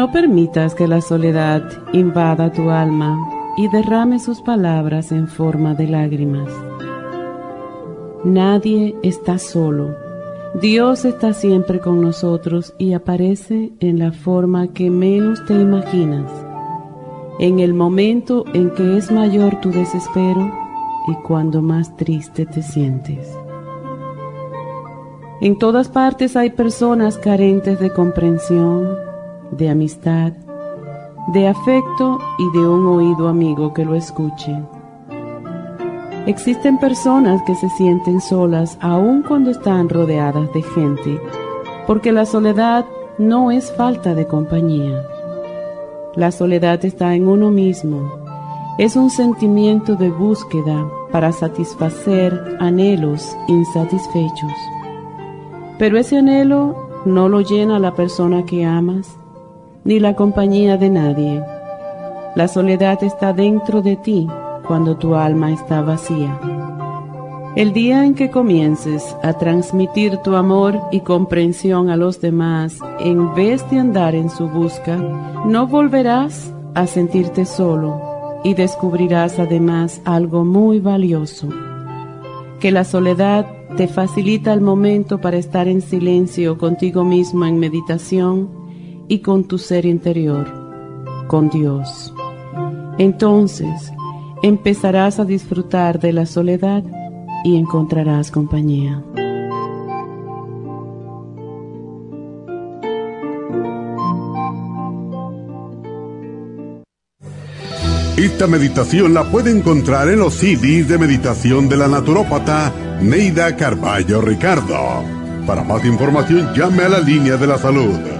No permitas que la soledad invada tu alma y derrame sus palabras en forma de lágrimas. Nadie está solo. Dios está siempre con nosotros y aparece en la forma que menos te imaginas, en el momento en que es mayor tu desespero y cuando más triste te sientes. En todas partes hay personas carentes de comprensión, de amistad, de afecto y de un oído amigo que lo escuche. Existen personas que se sienten solas aun cuando están rodeadas de gente, porque la soledad no es falta de compañía. La soledad está en uno mismo, es un sentimiento de búsqueda para satisfacer anhelos insatisfechos. Pero ese anhelo no lo llena la persona que amas, ni la compañía de nadie. La soledad está dentro de ti cuando tu alma está vacía. El día en que comiences a transmitir tu amor y comprensión a los demás en vez de andar en su busca, no volverás a sentirte solo y descubrirás además algo muy valioso, que la soledad te facilita el momento para estar en silencio contigo mismo en meditación y con tu ser interior, con Dios. Entonces empezarás a disfrutar de la soledad y encontrarás compañía. Esta meditación la puede encontrar en los CDs de meditación de la naturópata Neida Carballo Ricardo. Para más información llame a la línea de la salud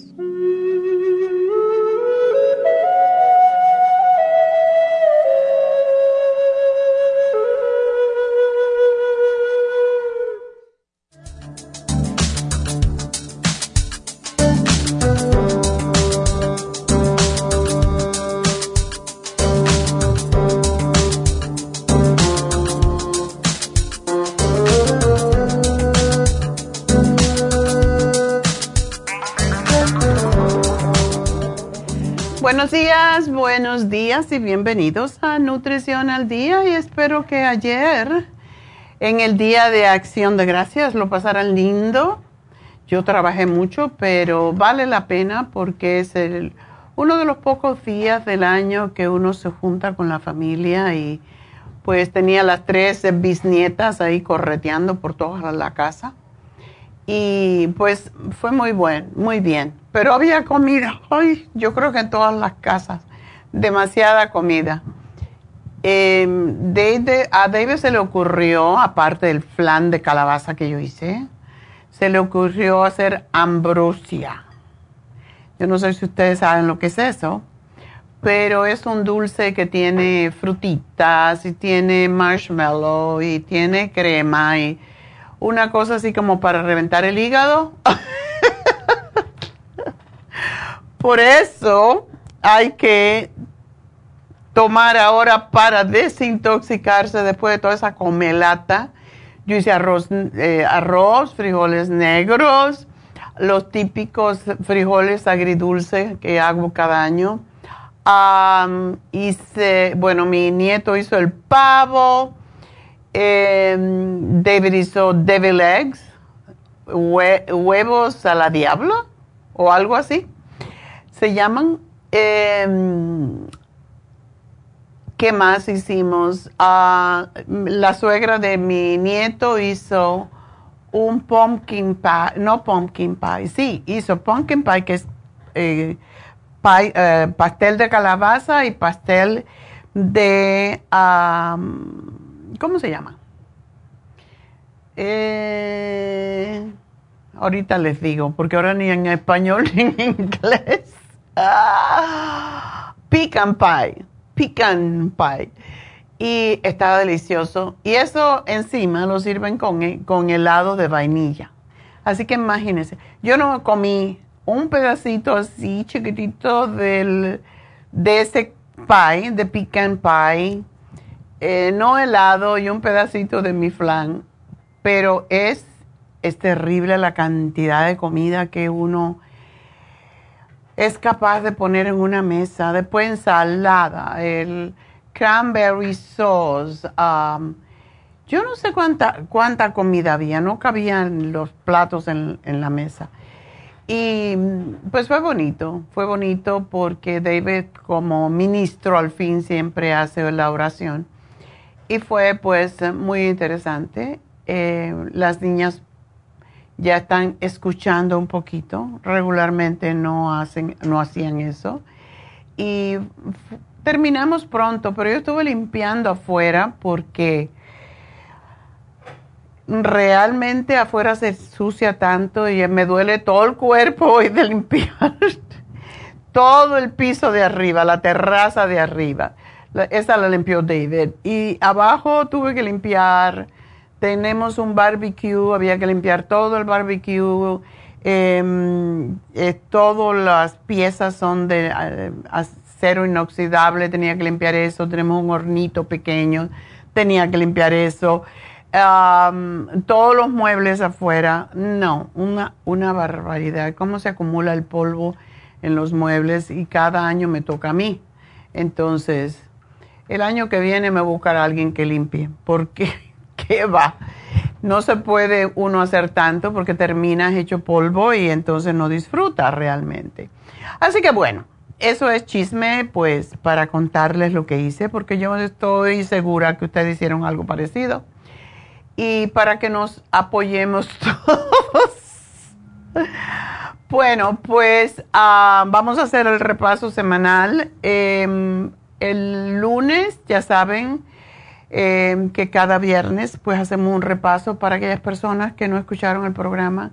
Buenos días y bienvenidos a Nutrición al Día y espero que ayer en el Día de Acción de Gracias lo pasaran lindo. Yo trabajé mucho, pero vale la pena porque es uno de los pocos días del año que uno se junta con la familia y pues tenía las tres bisnietas ahí correteando por toda la casa. Y pues fue muy bueno, muy bien. Pero había comida, ay, yo creo que en todas las casas demasiada comida. Em, a David se le ocurrió, aparte del flan de calabaza que yo hice, se le ocurrió hacer ambrosia. Yo no sé si ustedes saben lo que es eso, pero es un dulce que tiene frutitas y tiene marshmallow y tiene crema y una cosa así como para reventar el hígado. Por eso hay que tomar ahora para desintoxicarse después de toda esa comelata. Yo hice arroz, eh, arroz, frijoles negros, los típicos frijoles agridulces que hago cada año. hice, bueno, mi nieto hizo el pavo, em, David hizo devil eggs, huevos a la diablo o algo así. Se llaman. Em, ¿Qué más hicimos? Ah, la suegra de mi nieto hizo un pumpkin pie, no pumpkin pie, sí, hizo pumpkin pie que es eh, eh, pastel de calabaza y pastel de, ¿cómo se llama? Eh, ahorita les digo, porque ahora ni en español ni en inglés. Ah, pecan pie pecan pie. Y estaba delicioso. Y eso encima lo sirven con, eh, con helado de vainilla. Así que imagínense, yo no comí un pedacito así chiquitito del, de ese pie, de pecan pie, eh, no helado y un pedacito de mi flan, pero es, es terrible la cantidad de comida que uno es capaz de poner en una mesa, después ensalada, el cranberry sauce. Um, yo no sé cuánta, cuánta comida había, no cabían los platos en, en, la mesa. Y pues fue bonito, fue bonito porque David como ministro al fin siempre hace la oración. Y fue pues muy interesante. Eh, las niñas ya están escuchando un poquito. Regularmente no, hacen, no hacían eso. Y terminamos pronto, pero yo estuve limpiando afuera porque realmente afuera se sucia tanto y me duele todo el cuerpo hoy de limpiar todo el piso de arriba, la terraza de arriba. Esa la limpió David. Y abajo tuve que limpiar tenemos un barbecue, había que limpiar todo el barbecue, em, todas las piezas son de eh, acero inoxidable, tenía que limpiar eso, tenemos un hornito pequeño, tenía que limpiar eso, todos los muebles afuera, no, una, una barbaridad, cómo se acumula el polvo en los muebles y cada año me toca a mí. Entonces, el año que viene me buscará alguien que limpie, porque ¿qué va? No se puede uno hacer tanto porque terminas hecho polvo y entonces no disfruta realmente. Así que bueno, eso es chisme, pues para contarles lo que hice, porque yo estoy segura que ustedes hicieron algo parecido. Y para que nos apoyemos todos. bueno, pues ah, vamos a hacer el repaso semanal. Em, el lunes, ya saben, eh, que cada viernes pues hacemos un repaso para aquellas personas que no escucharon el programa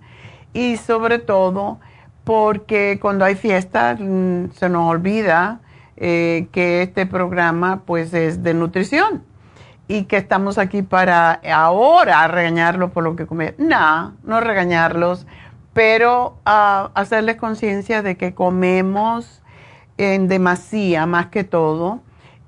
y sobre todo porque cuando hay fiesta mm, se nos olvida eh, que este programa pues es de nutrición y que estamos aquí para ahora regañarlos por lo que comen. No, no regañarlos, pero uh, hacerles conciencia de que comemos en demasía más que todo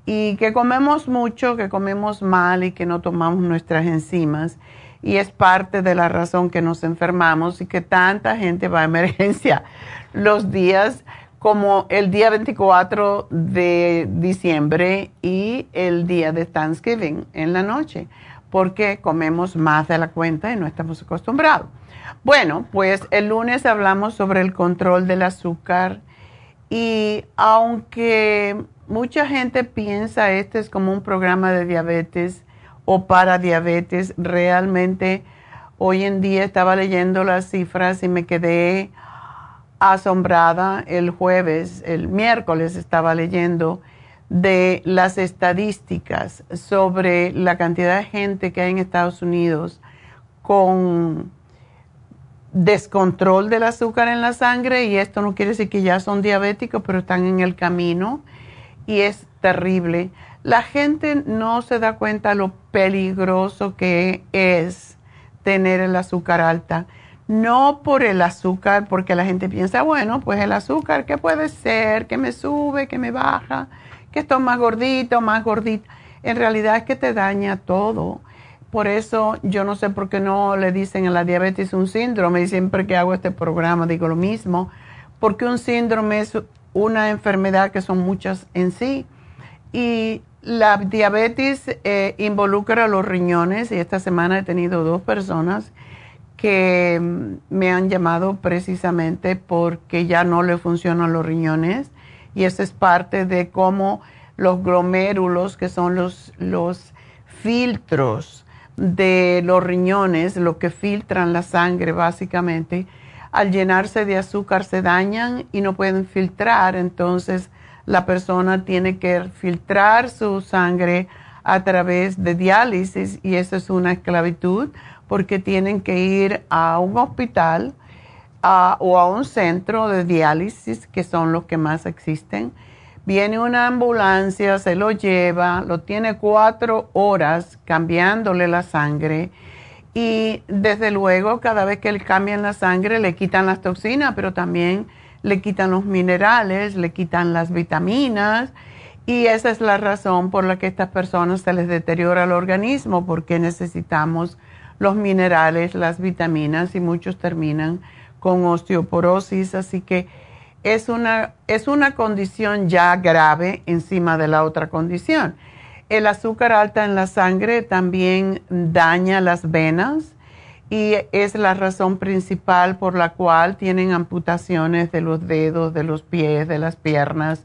y que comemos mucho, que comemos mal y que no tomamos nuestras enzimas. Y es parte de la razón que nos enfermamos y que tanta gente va a emergencia los días como el día 24 de diciembre y el día de Thanksgiving en la noche, porque comemos más de la cuenta y no estamos acostumbrados. Bueno, pues el lunes hablamos sobre el control del azúcar y aunque mucha gente piensa este es como un programa de diabetes o para diabetes. Realmente hoy en día estaba leyendo las cifras y me quedé asombrada el jueves, el miércoles estaba leyendo de las estadísticas sobre la cantidad de gente que hay en Estados Unidos con descontrol del azúcar en la sangre y esto no quiere decir que ya son diabéticos, pero están en el camino y es terrible. La gente no se da cuenta lo peligroso que es tener el azúcar alta. No por el azúcar, porque la gente piensa, bueno, pues el azúcar, ¿qué puede ser? Que me sube, que me baja, que estoy más gordito, más gordita. En realidad es que te daña todo. Por eso yo no sé por qué no le dicen a la diabetes un síndrome y siempre que hago este programa digo lo mismo, porque un síndrome es una enfermedad que son muchas en sí. Y la diabetes eh, involucra los riñones y esta semana he tenido dos personas que mm, me han llamado precisamente porque ya no le funcionan los riñones y eso es parte de cómo los glomérulos, que son los, los filtros de los riñones, lo que filtran la sangre básicamente, al llenarse de azúcar se dañan y no pueden filtrar, entonces la persona tiene que filtrar su sangre a través de diálisis y eso es una esclavitud porque tienen que ir a un hospital o a un centro de diálisis, que son los que más existen. Viene una ambulancia, se lo lleva, lo tiene cuatro horas cambiándole la sangre y desde luego cada vez que le cambian la sangre le quitan las toxinas, pero también le quitan los minerales, le quitan las vitaminas y esa es la razón por la que a estas personas se les deteriora el organismo porque necesitamos los minerales, las vitaminas y muchos terminan con osteoporosis, así que es una, es una condición ya grave encima de la otra condición. El azúcar alta en la sangre también daña las venas y es la razón principal por la cual tienen amputaciones de los dedos, de los pies, de las piernas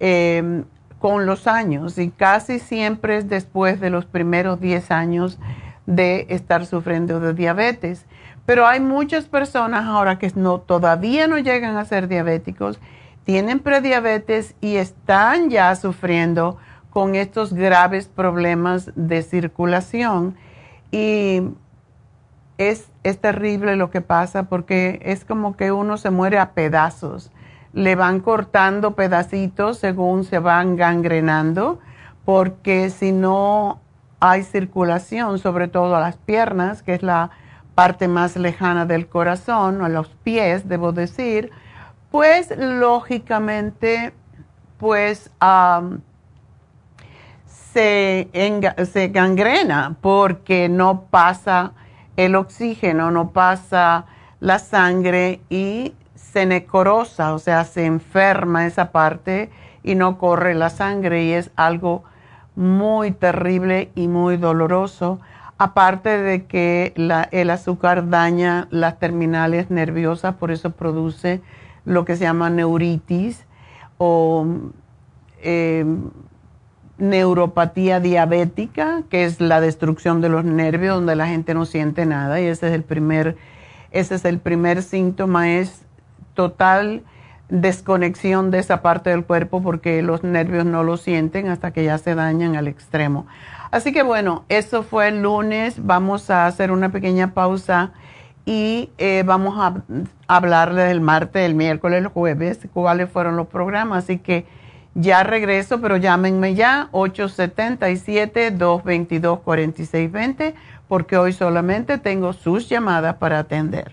em, con los años y casi siempre es después de los primeros 10 años de estar sufriendo de diabetes. Pero hay muchas personas ahora que no, todavía no llegan a ser diabéticos, tienen prediabetes y están ya sufriendo con estos graves problemas de circulación. Y es, es terrible lo que pasa porque es como que uno se muere a pedazos. Le van cortando pedacitos según se van gangrenando, porque si no hay circulación, sobre todo a las piernas, que es la parte más lejana del corazón, a los pies, debo decir, pues lógicamente, pues se, se gangrena porque no pasa el oxígeno, no pasa la sangre y se necrosa, o sea, se enferma esa parte y no corre la sangre y es algo muy terrible y muy doloroso. Aparte de que el azúcar daña las terminales nerviosas, por eso produce lo que se llama neuritis o em, neuropatía diabética, que es la destrucción de los nervios, donde la gente no siente nada, y ese es el primer, ese es el primer síntoma, es total desconexión de esa parte del cuerpo porque los nervios no lo sienten hasta que ya se dañan al extremo. Así que bueno, eso fue el lunes. Vamos a hacer una pequeña pausa y eh, vamos a hablarle del martes, el miércoles, el jueves, cuáles fueron los programas. Así que ya regreso, pero llámenme ya 877-222-4620 porque hoy solamente tengo sus llamadas para atender.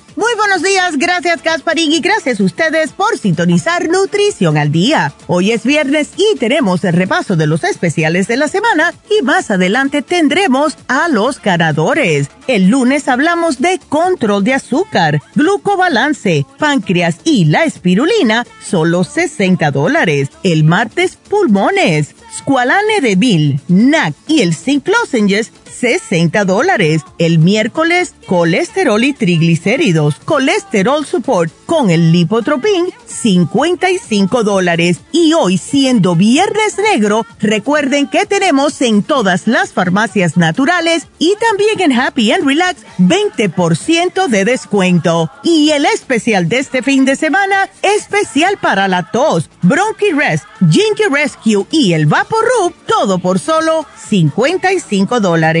Muy buenos días, gracias Casparín y gracias a ustedes por sintonizar Nutrición al Día. Hoy es viernes y tenemos el repaso de los especiales de la semana y más adelante tendremos a los ganadores. El lunes hablamos de control de azúcar, glucobalance, páncreas y la espirulina, solo 60 dólares. El martes pulmones, squalane de Bill, NAC y el Zinc Lozenges, 60 dólares. El miércoles, colesterol y triglicéridos, colesterol support con el lipotropin, 55 dólares. Y hoy, siendo viernes negro, recuerden que tenemos en todas las farmacias naturales y también en Happy and Relax 20% de descuento. Y el especial de este fin de semana, especial para la tos, Bronchi Rest, Jinky Rescue y el Vaporub, todo por solo 55 dólares.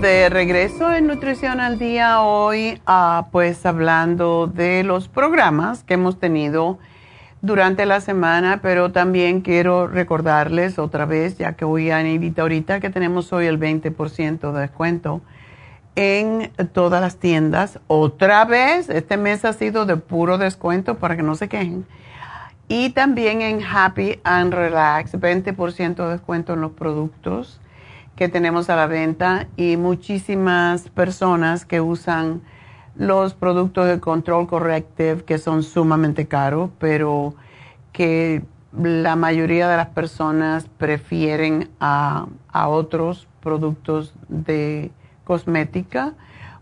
De regreso en Nutrición al Día hoy, ah, pues hablando de los programas que hemos tenido durante la semana, pero también quiero recordarles otra vez, ya que voy a invitar ahorita, que tenemos hoy el 20% de descuento en todas las tiendas. Otra vez, este mes ha sido de puro descuento para que no se quejen. Y también en Happy and Relax, 20% de descuento en los productos que tenemos a la venta y muchísimas personas que usan los productos de control corrective que son sumamente caros, pero que la mayoría de las personas prefieren a, otros productos de cosmética.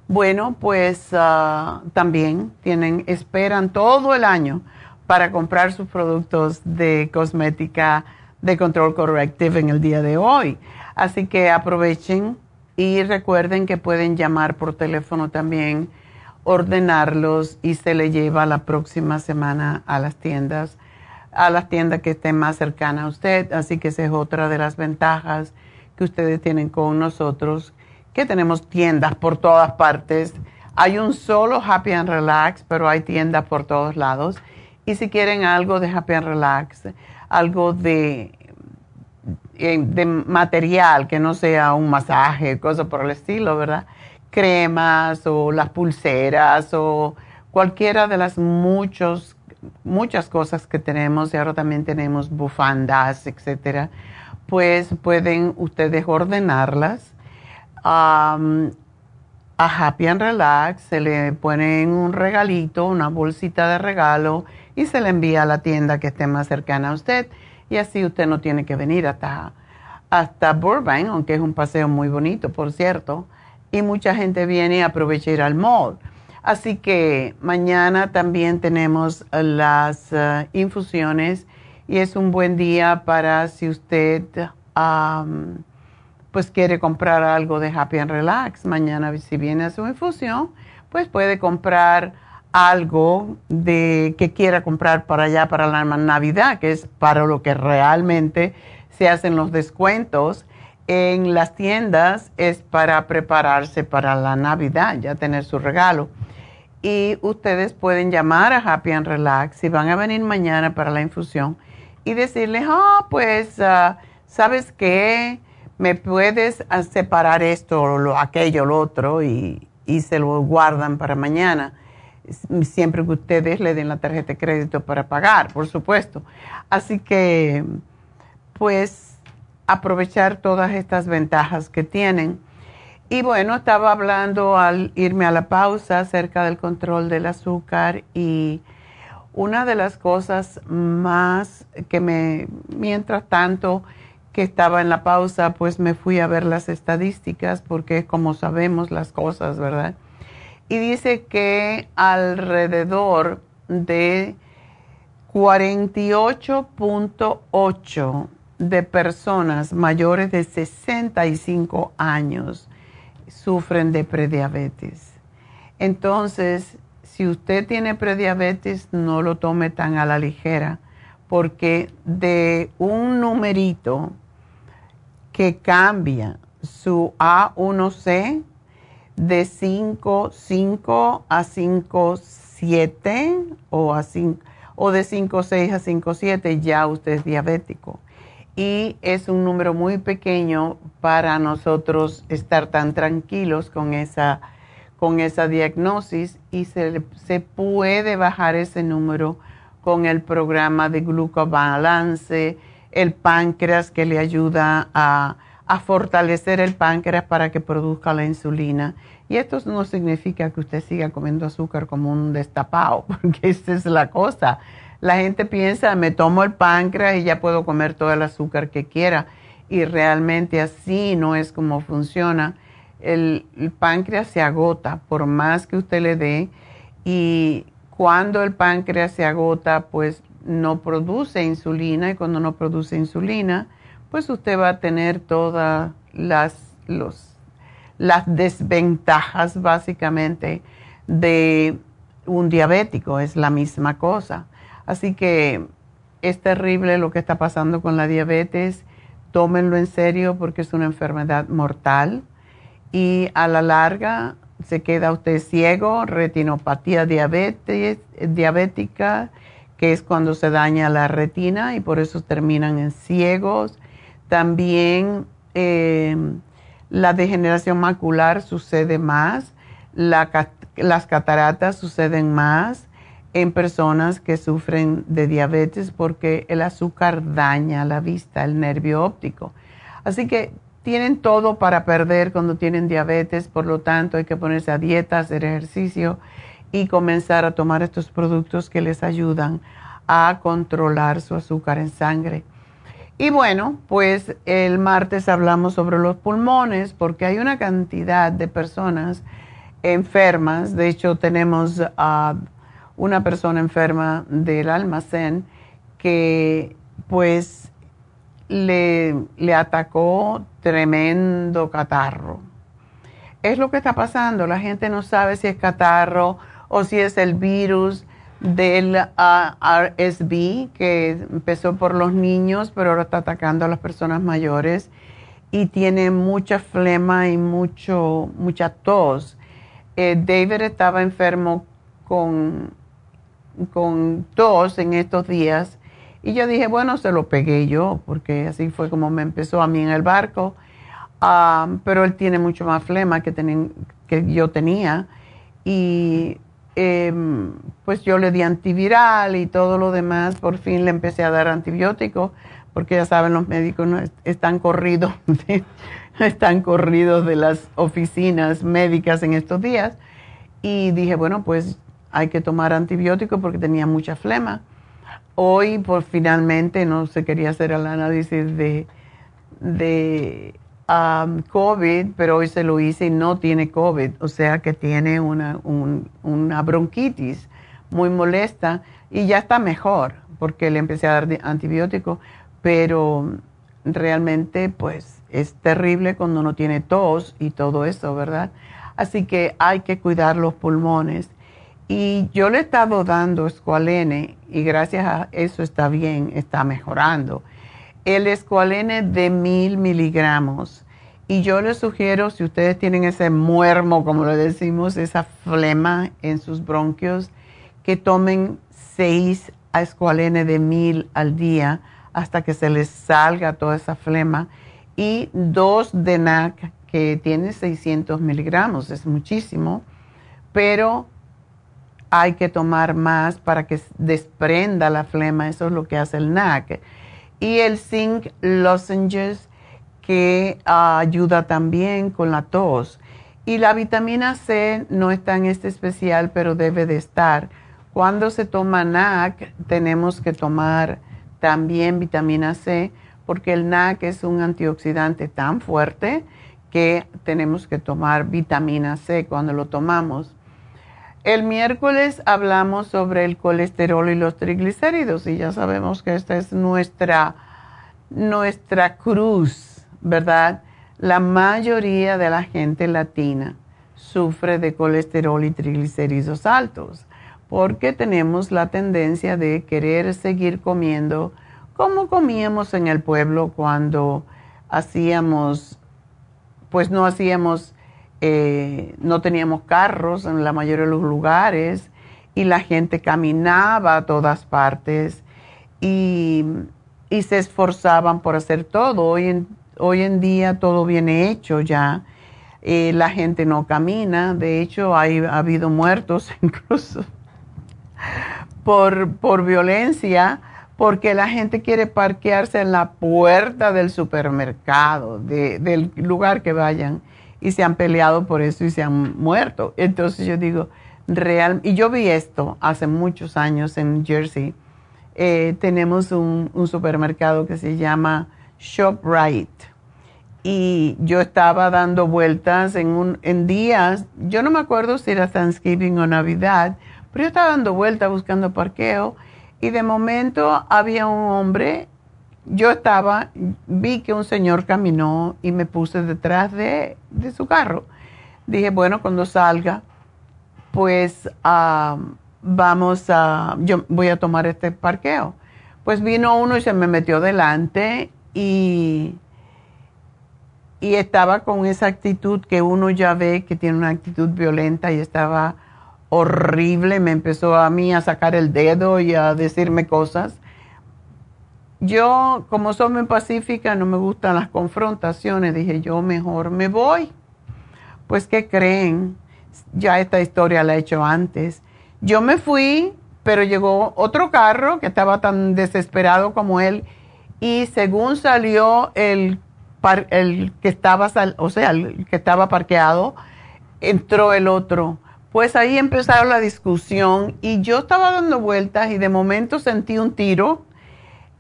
Bueno, pues ah, también tienen, esperan todo el año para comprar sus productos de cosmética de control corrective en el día de hoy. Así que aprovechen y recuerden que pueden llamar por teléfono también, ordenarlos y se le lleva la próxima semana a las tiendas, a las tiendas que estén más cercanas a usted. Así que esa es otra de las ventajas que ustedes tienen con nosotros, que tenemos tiendas por todas partes. Hay un solo Happy and Relax, pero hay tiendas por todos lados. Y si quieren algo de Happy and Relax, algo de de material que no sea un masaje, cosas por el estilo, ¿verdad? Cremas o las pulseras o cualquiera de las muchos, muchas cosas que tenemos y ahora también tenemos bufandas, etcétera, pues pueden ustedes ordenarlas. a Happy and Relax se le ponen un regalito, una bolsita de regalo y se le envía a la tienda que esté más cercana a usted y así usted no tiene que venir hasta, hasta Burbank, aunque es un paseo muy bonito, por cierto, y mucha gente viene a aprovechar al mall. Así que mañana también tenemos las eh, infusiones y es un buen día para si usted pues quiere comprar algo de Happy and Relax. Mañana si viene a su infusión, pues puede comprar algo de que quiera comprar para allá para la Navidad, que es para lo que realmente se hacen los descuentos en las tiendas es para prepararse para la Navidad, ya tener su regalo. Y ustedes pueden llamar a Happy and Relax si van a venir mañana para la infusión y decirles, ah, pues, uh, ¿sabes qué? ¿Me puedes ah, separar esto, lo, aquello, lo otro? Y, y se lo guardan para mañana. Siempre que ustedes le den la tarjeta de crédito para pagar, por supuesto. Así que, pues, aprovechar todas estas ventajas que tienen. Y bueno, estaba hablando al irme a la pausa acerca del control del azúcar y una de las cosas más que me, mientras tanto que estaba en la pausa, pues me fui a ver las estadísticas porque como sabemos las cosas, ¿verdad? Y dice que alrededor de 48.8 de personas mayores de 65 años sufren de prediabetes. Entonces, si usted tiene prediabetes, no lo tome tan a la ligera, porque de un numerito que cambia su A1C de 5,5 a 5,7 o, o de 5,6 a 5,7, ya usted es diabético. Y es un número muy pequeño para nosotros estar tan tranquilos con esa, con esa diagnosis y se, se puede bajar ese número con el programa de glucobalance, el páncreas que le ayuda a, a fortalecer el páncreas para que produzca la insulina. Y esto no significa que usted siga comiendo azúcar como un destapado, porque esa es la cosa la gente piensa, me tomo el páncreas y ya puedo comer todo el azúcar que quiera. Y realmente así no es como funciona. El, páncreas se agota por más que usted le dé. Y cuando el páncreas se agota, pues no produce insulina. Y cuando no produce insulina, pues usted va a tener todas las, las desventajas básicamente de un diabético. Es la misma cosa. Así que es terrible lo que está pasando con la diabetes. Tómenlo en serio porque es una enfermedad mortal y a la larga se queda usted ciego, retinopatía diabetes, diabética, que es cuando se daña la retina y por eso terminan en ciegos. También eh, la degeneración macular sucede más, las cataratas suceden más en personas que sufren de diabetes porque el azúcar daña la vista, el nervio óptico. Así que tienen todo para perder cuando tienen diabetes, por lo tanto hay que ponerse a dieta, hacer ejercicio y comenzar a tomar estos productos que les ayudan a controlar su azúcar en sangre. Y bueno, pues el martes hablamos sobre los pulmones porque hay una cantidad de personas enfermas. De hecho, tenemos a una persona enferma del almacén que pues le, le atacó tremendo catarro. Es lo que está pasando, la gente no sabe si es catarro o si es el virus del ah, RSV que empezó por los niños pero ahora está atacando a las personas mayores y tiene mucha flema y mucho, mucha tos. Eh, David estaba enfermo con con tos en estos días. Y yo dije, bueno, se lo pegué yo, porque así fue como me empezó a mí en el barco. Ah, pero él tiene mucho más flema que, que yo tenía. Y em, pues yo le di antiviral y todo lo demás. Por fin le empecé a dar antibióticos, porque ya saben, los médicos no están corridos, están corridos de las oficinas médicas en estos días. Y dije, bueno, pues hay que tomar antibióticos porque tenía mucha flema. Hoy, por finalmente, no se quería hacer el análisis de, de um, COVID, pero hoy se lo hice y no tiene COVID, o sea que tiene una, una bronquitis muy molesta y ya está mejor porque le empecé a dar antibiótico, pero realmente pues es terrible cuando uno tiene tos y todo eso, ¿verdad? Así que hay que cuidar los pulmones. Y yo le he estado dando escualene y gracias a eso está bien, está mejorando. El escualene de mil miligramos. Y yo les sugiero, si ustedes tienen ese muermo, como le decimos, esa flema en sus bronquios, que tomen seis escualene de mil al día hasta que se les salga toda esa flema y dos de NAC que tiene 600 miligramos, es muchísimo, pero hay que tomar más para que desprenda la flema, eso es lo que hace el NAC. Y el zinc lozenges que ah, ayuda también con la tos. Y la vitamina C no está en este especial, pero debe de estar. Cuando se toma NAC, tenemos que tomar también vitamina C, porque el NAC es un antioxidante tan fuerte que tenemos que tomar vitamina C cuando lo tomamos. El miércoles hablamos sobre el colesterol y los triglicéridos y ya sabemos que esta es nuestra, nuestra cruz, ¿verdad? La mayoría de la gente latina sufre de colesterol y triglicéridos altos porque tenemos la tendencia de querer seguir comiendo como comíamos en el pueblo cuando hacíamos, pues no hacíamos, eh, no teníamos carros en la mayoría de los lugares y la gente caminaba a todas partes y, se esforzaban por hacer todo. Hoy en, hoy en día todo viene hecho ya. Eh, la gente no camina, de hecho hay, ha habido muertos incluso por, por violencia, porque la gente quiere parquearse en la puerta del supermercado, del lugar que vayan, y se han peleado por eso y se han muerto. Entonces yo digo, real, y yo vi esto hace muchos años en Jersey. Eh, tenemos un, un, supermercado que se llama ShopRite. Y yo estaba dando vueltas en, un, en días, yo no me acuerdo si era Thanksgiving o Navidad, pero yo estaba dando vueltas buscando parqueo y de momento había un hombre, yo estaba, vi que un señor caminó y me puse detrás de, su carro. Dije, bueno, cuando salga, pues vamos a, yo voy a tomar este parqueo. Pues vino uno y se me metió delante y, y estaba con esa actitud que uno ya ve que tiene una actitud violenta y estaba horrible, me empezó a mí a sacar el dedo y a decirme cosas. Yo, como soy muy pacífica, no me gustan las confrontaciones, dije yo mejor me voy. Pues, ¿qué creen? Ya esta historia la he hecho antes. Yo me fui, pero llegó otro carro que estaba tan desesperado como él y según salió el, el que estaba, o sea, el que estaba parqueado, entró el otro pues ahí empezaron la discusión y yo estaba dando vueltas y de momento sentí un tiro.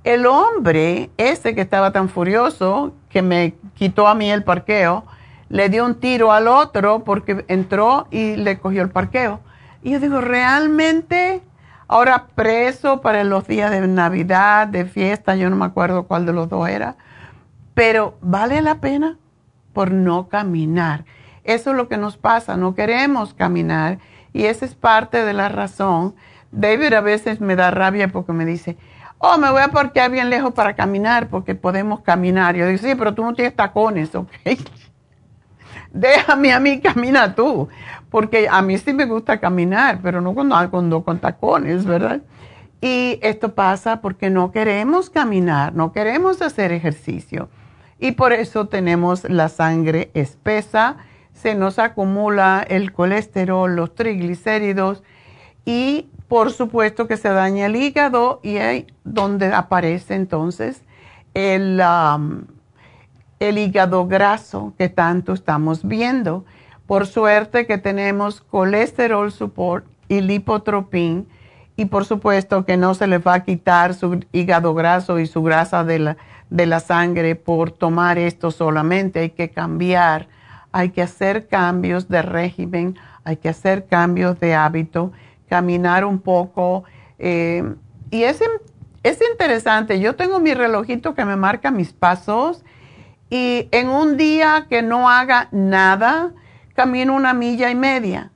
El hombre, ese que estaba tan furioso, que me quitó a mí el parqueo, le dio un tiro al otro porque entró y le cogió el parqueo. Y yo digo, realmente, ahora preso para los días de Navidad, de fiesta, yo no me acuerdo cuál de los dos era, pero vale la pena por no caminar. Eso es lo que nos pasa, no queremos caminar y esa es parte de la razón. David a veces me da rabia porque me dice, oh, me voy a parquear bien lejos para caminar porque podemos caminar. Yo digo, sí, pero tú no tienes tacones, ¿ok? Déjame a mí, camina tú, porque a mí sí me gusta caminar, pero no cuando, cuando con tacones, ¿verdad? Y esto pasa porque no queremos caminar, no queremos hacer ejercicio. Y por eso tenemos la sangre espesa se nos acumula el colesterol, los triglicéridos y por supuesto que se daña el hígado y ahí donde aparece entonces el, el hígado graso que tanto estamos viendo. Por suerte que tenemos colesterol support y lipotropin y por supuesto que no se le va a quitar su hígado graso y su grasa de, de la sangre por tomar esto solamente, hay que cambiar, hay que hacer cambios de régimen, hay que hacer cambios de hábito, caminar un poco. Eh, y es, es interesante, yo tengo mi relojito que me marca mis pasos y en un día que no haga nada, camino una milla y media.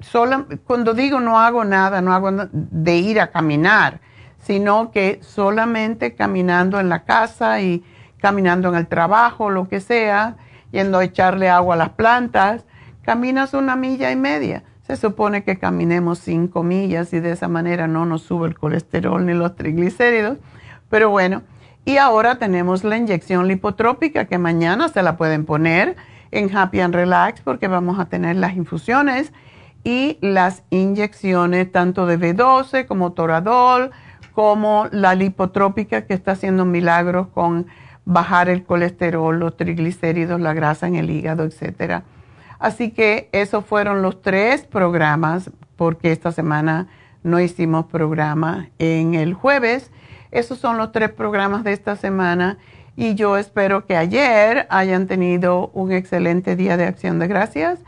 Solo, cuando digo no hago nada, no hago de ir a caminar, sino que solamente caminando en la casa y caminando en el trabajo, lo que sea, yendo a echarle agua a las plantas, caminas una milla y media. Se supone que caminemos cinco millas y de esa manera no nos sube el colesterol ni los triglicéridos. Pero bueno, y ahora tenemos la inyección lipotrópica que mañana se la pueden poner en Happy and Relax porque vamos a tener las infusiones y las inyecciones tanto de B12 como Toradol, como la lipotrópica que está haciendo milagros con bajar el colesterol, los triglicéridos, la grasa en el hígado, etcétera. Así que esos fueron los tres programas, porque esta semana no hicimos programa en el jueves. Esos son los tres programas de esta semana y yo espero que ayer hayan tenido un excelente día de acción de gracias.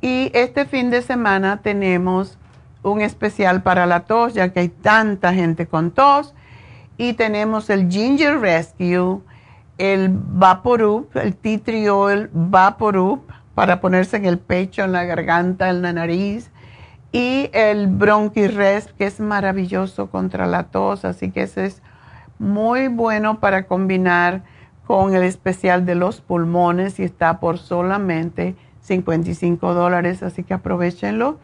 Y este fin de semana tenemos un especial para la tos, ya que hay tanta gente con tos. Y tenemos el Ginger Rescue, el Vaporup, el Tea Tree Oil Vaporup para ponerse en el pecho, en la garganta, en la nariz. Y el Bronchirest, que es maravilloso contra la tos, así que ese es muy bueno para combinar con el especial de los pulmones y está por solamente 55 dólares, así que aprovechenlo.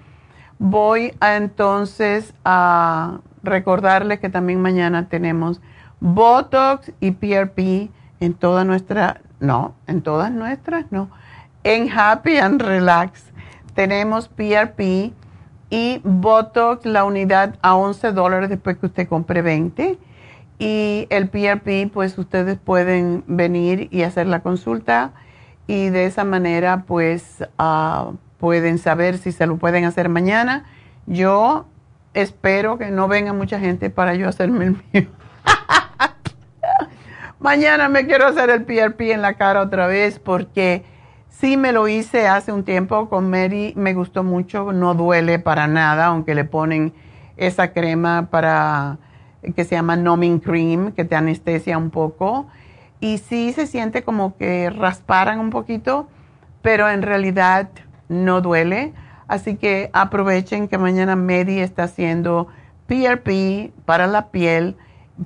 Voy a entonces a recordarles que también mañana tenemos Botox y PRP en toda nuestra, no, en todas nuestras, no, en Happy and Relax tenemos PRP y Botox, la unidad a 11 dólares después que usted compre 20. Y el PRP, pues ustedes pueden venir y hacer la consulta y de esa manera, pues uh, pueden saber si se lo pueden hacer mañana. Yo espero que no venga mucha gente para yo hacerme el mío. mañana me quiero hacer el PRP en la cara otra vez porque sí me lo hice hace un tiempo con Mary, me gustó mucho, no duele para nada, aunque le ponen esa crema para que se llama numbing cream, que te anestesia un poco. Y sí se siente como que rasparan un poquito, pero en realidad no duele. Así que aprovechen que mañana Medi está haciendo PRP para la piel,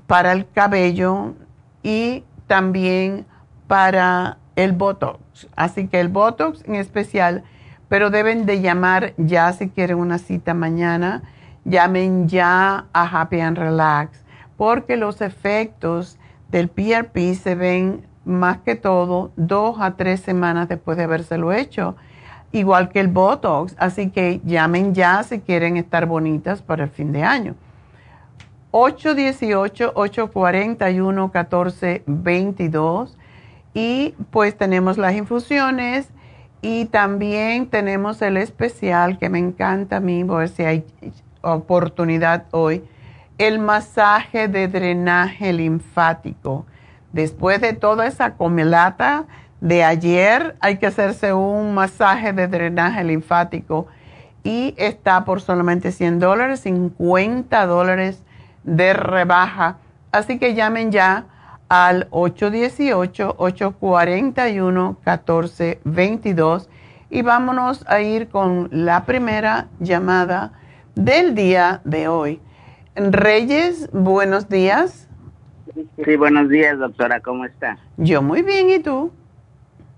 para el cabello y también para el Botox. Así que el Botox en especial, pero deben de llamar ya si quieren una cita mañana. Llamen ya a Happy and Relax porque los efectos del PRP se ven más que todo dos a tres semanas después de habérselo hecho igual que el Botox. Así que llamen ya si quieren estar bonitas para el fin de año. 818-841-1422. Y pues tenemos las infusiones y también tenemos el especial que me encanta a mí, ver si hay oportunidad hoy, el masaje de drenaje linfático. Después de toda esa comelata, de ayer, hay que hacerse un masaje de drenaje linfático y está por solamente 100 dólares, 50 dólares de rebaja. Así que llamen ya al 818-841-1422 y vámonos a ir con la primera llamada del día de hoy. Reyes, buenos días. Sí, buenos días, doctora, ¿cómo está? Yo muy bien, ¿y tú?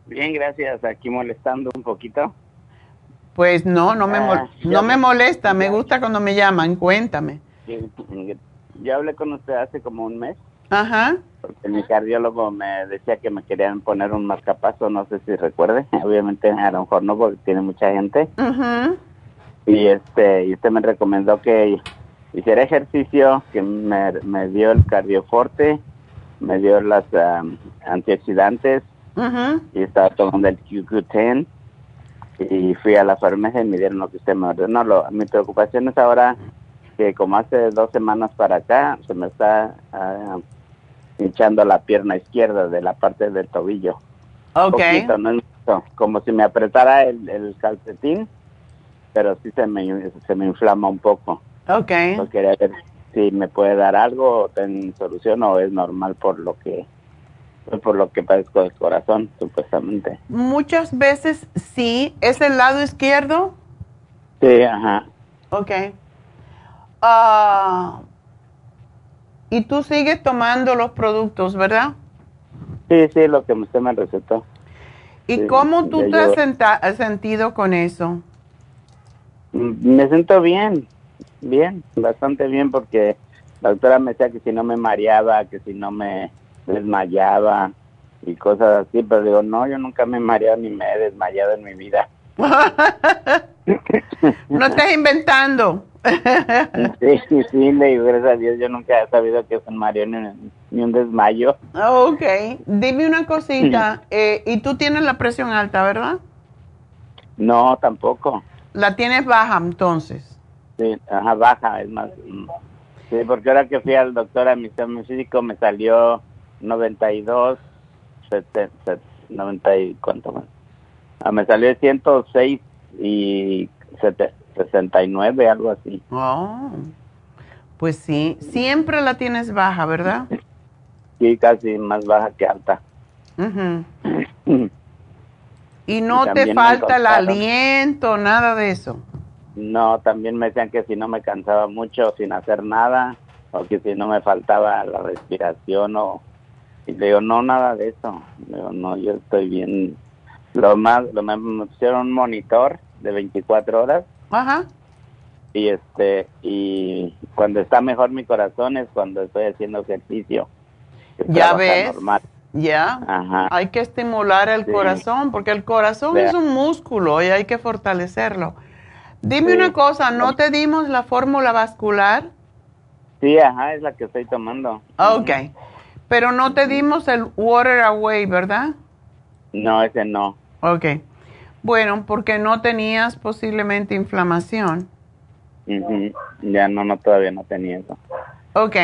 Bien, gracias. Aquí molestando un poquito. Pues no, no me, ah, no me molesta. Me gusta cuando me llaman. Cuéntame. Yo hablé con usted hace como un mes. Ajá. Porque mi cardiólogo me decía que me querían poner un marcapaso, no sé si recuerde. Obviamente a lo mejor no, porque tiene mucha gente. Y este, y usted me recomendó que hiciera ejercicio, que me, me dio el cardioforte, me dio las antioxidantes y estaba tomando el QQ10 y fui a la farmacia y me dieron lo que usted me ordenó. Lo, mi preocupación es ahora que como hace dos semanas para acá se me está ah, hinchando la pierna izquierda de la parte del tobillo. Ok. Poquito, no mucho, como si me apretara el, el calcetín, pero sí se me, se me inflama un poco. Ok. Yo quería ver si me puede dar algo ten solución o es normal por lo que por lo que padezco del corazón, supuestamente. Muchas veces sí. ¿Es el lado izquierdo? Sí, ajá. Ok. Ah, y tú sigues tomando los productos, ¿verdad? Sí, sí, lo que usted me recetó. ¿Y Sí, cómo tú te has sentido con eso? Mm, Me siento bien, bien, bastante bien porque la doctora me decía que si no me mareaba, que si no me desmayaba y cosas así, pero digo, no, yo nunca me he mareado ni me he desmayado en mi vida. no estás inventando. Sí, sí, sí, le digo, gracias a Dios, yo nunca he sabido que es un mareo ni, un- ni un desmayo. ok. Dime una cosita. eh, y tú tienes la presión alta, ¿verdad? No, tampoco. La tienes baja, entonces. Sí, ajá, baja, es más. mm. Sí, porque ahora que fui al doctor a mi examen físico me salió 92, sete- set- 90 y cuánto más. Ah, me salió 106 y sete- 69, algo así. Oh. Pues sí. Siempre la tienes baja, ¿verdad? Sí, casi más baja que alta. Ujú. Y no te falta el aliento, nada de eso. No, también me decían que si no me cansaba mucho sin hacer nada, o que si no me faltaba la respiración, o... Y le digo, no, nada de eso. Le digo, no, yo estoy bien. Lo más, lo más, me pusieron un monitor de 24 horas, Ajá. y este, y cuando está mejor mi corazón es cuando estoy haciendo ejercicio. Ya ves. normal. Ya. Ajá. Hay que estimular el Sí. corazón, porque el corazón es un músculo y hay que fortalecerlo. Dime Sí. una cosa, ¿no te dimos la fórmula vascular? Sí, ajá, es la que estoy tomando. Ok. Pero no te dimos el Water Away, ¿verdad? No, ese no. Ok. Bueno, porque no tenías posiblemente inflamación. Ya no, no, todavía no tenía eso. Ok.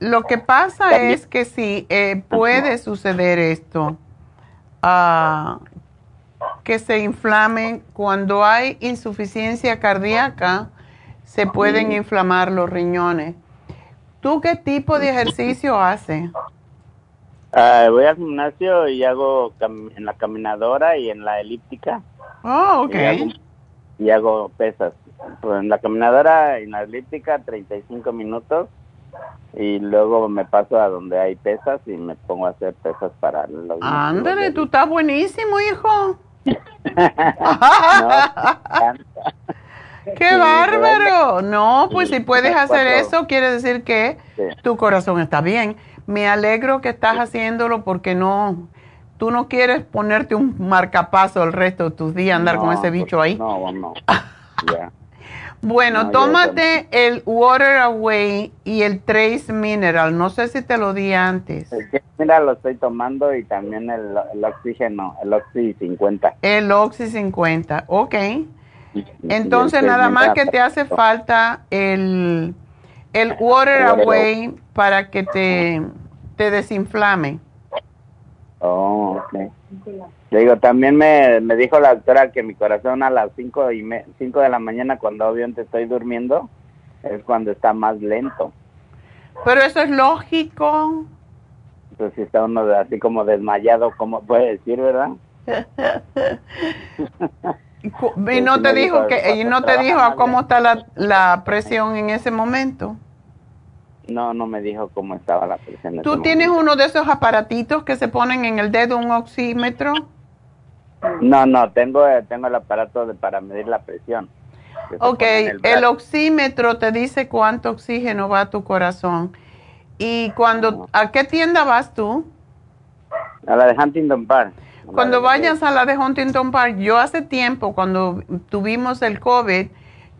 Lo que pasa También- es que sí, eh, puede suceder esto, ah, que se inflamen cuando hay insuficiencia cardíaca, se pueden inflamar los riñones. ¿Tú qué tipo de ejercicio haces? Ah, voy al gimnasio y hago en la caminadora y en la elíptica. Oh, ok. Y hago, y hago pesas. Pues en la caminadora y en la elíptica 35 minutos. Y luego me paso a donde hay pesas y me pongo a hacer pesas para los... Ándale, tú estás buenísimo, hijo. ¡Qué Sí, bárbaro! No, pues si puedes hacer eso, quiere decir que Sí. tu corazón está bien. Me alegro que estás haciéndolo porque no, tú no quieres ponerte un marcapaso el resto de tus días, andar con ese bicho pues, ahí. No, no. ya. Bueno, No, yo tómate el Water Away y el Trace Mineral. No sé si te lo di antes. Es que, mira, lo estoy tomando y también el, el oxígeno, el Oxy 50. El Oxy 50, ok. Entonces, el nada más que te hace falta el, el Water Away para que te, te desinflame. Oh, ok. Le digo, también me, me dijo la doctora que mi corazón a las 5 y me, cinco de la mañana, cuando obviamente estoy durmiendo, es cuando está más lento. Pero eso es lógico. Entonces, si está uno así como desmayado, como puede decir, verdad? Y no te dijo que y no te dijo cómo está la, la presión en ese momento. No, no me dijo cómo estaba la presión. ¿Tú tienes momento. uno de esos aparatitos que se ponen en el dedo, un oxímetro? No, no, tengo, tengo el aparato de, para medir la presión. Ok, el, oxímetro te dice cuánto oxígeno va a tu corazón. Y cuando, ¿a qué tienda vas tú? A la de Huntington Park. Cuando vayas a la de Huntington Park, yo hace tiempo, cuando tuvimos el COVID,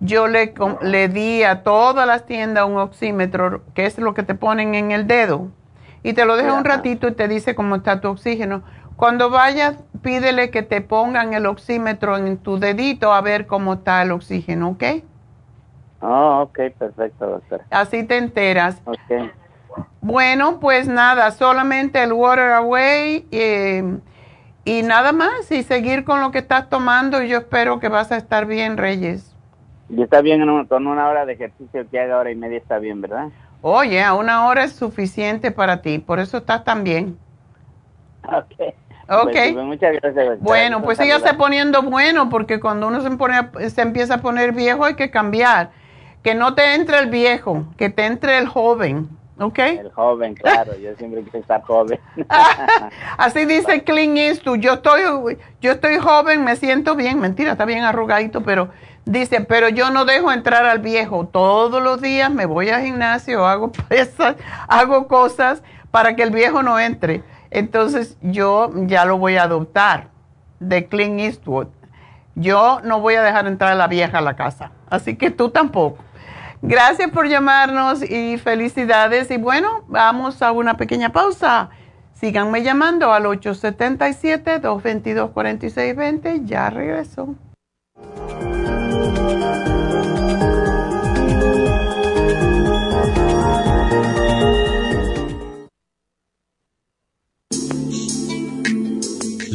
yo le, le di a todas las tiendas un oxímetro, que es lo que te ponen en el dedo, y te lo deja un ratito y te dice cómo está tu oxígeno. Cuando vayas, pídele que te pongan el oxímetro en tu dedito a ver cómo está el oxígeno, ¿ok? Oh, ok, perfecto, doctor. Así te enteras. Ok. Bueno, pues nada, solamente el Water Away eh, y nada más, y seguir con lo que estás tomando y yo espero que vas a estar bien, Reyes. Y está bien con una hora de ejercicio que haga hora y media está bien, ¿verdad? Oye, una hora es suficiente para ti, por eso estás tan bien. Ok. Ok. Pues, pues, muchas gracias. Bueno, pues sígase poniendo bueno, porque cuando uno se, pone, se empieza a poner viejo hay que cambiar. Que no te entre el viejo, que te entre el joven. ¿Ok? El joven, claro, yo siempre quiero estar joven. Así dice Clint Eastwood, yo estoy, yo estoy joven, me siento bien, mentira, está bien arrugadito, pero dice, pero yo no dejo entrar al viejo, todos los días me voy al gimnasio, hago pesas, hago cosas para que el viejo no entre. Entonces yo ya lo voy a adoptar de Clint Eastwood. Yo no voy a dejar entrar a la vieja a la casa, así que tú tampoco. Gracias por llamarnos y felicidades. Y bueno, vamos a una pequeña pausa. Síganme llamando al 877-222-4620. Ya regreso.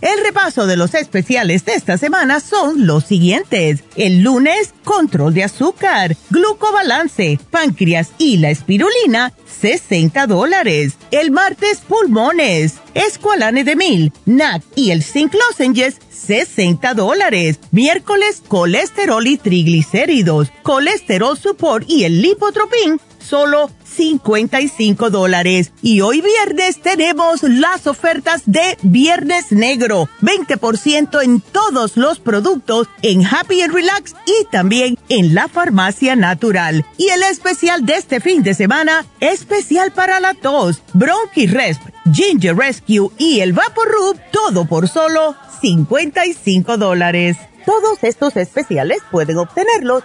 El repaso de los especiales de esta semana son los siguientes. El lunes, control de azúcar, glucobalance, páncreas y la espirulina, 60 dólares. El martes, pulmones, escualane de mil, NAC y el zinc lozenges, 60 dólares. Miércoles, colesterol y triglicéridos, colesterol support y el lipotropin, solo 55 dólares. Y hoy viernes tenemos las ofertas de Viernes Negro. 20% en todos los productos en Happy and Relax y también en la farmacia natural. Y el especial de este fin de semana, especial para la tos, Bronchi Resp, Ginger Rescue y el Vapor Rub, todo por solo 55 dólares. Todos estos especiales pueden obtenerlos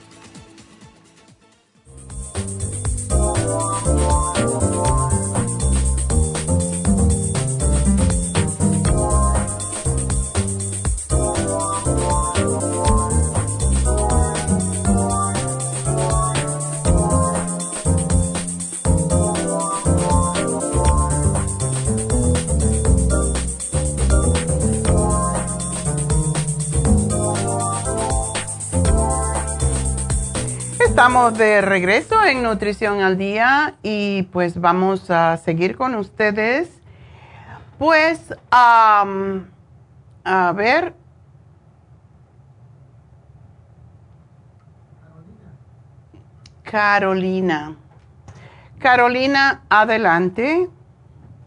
Estamos de regreso en Nutrición al Día y pues vamos a seguir con ustedes. Pues, a ver. Carolina. Carolina, adelante.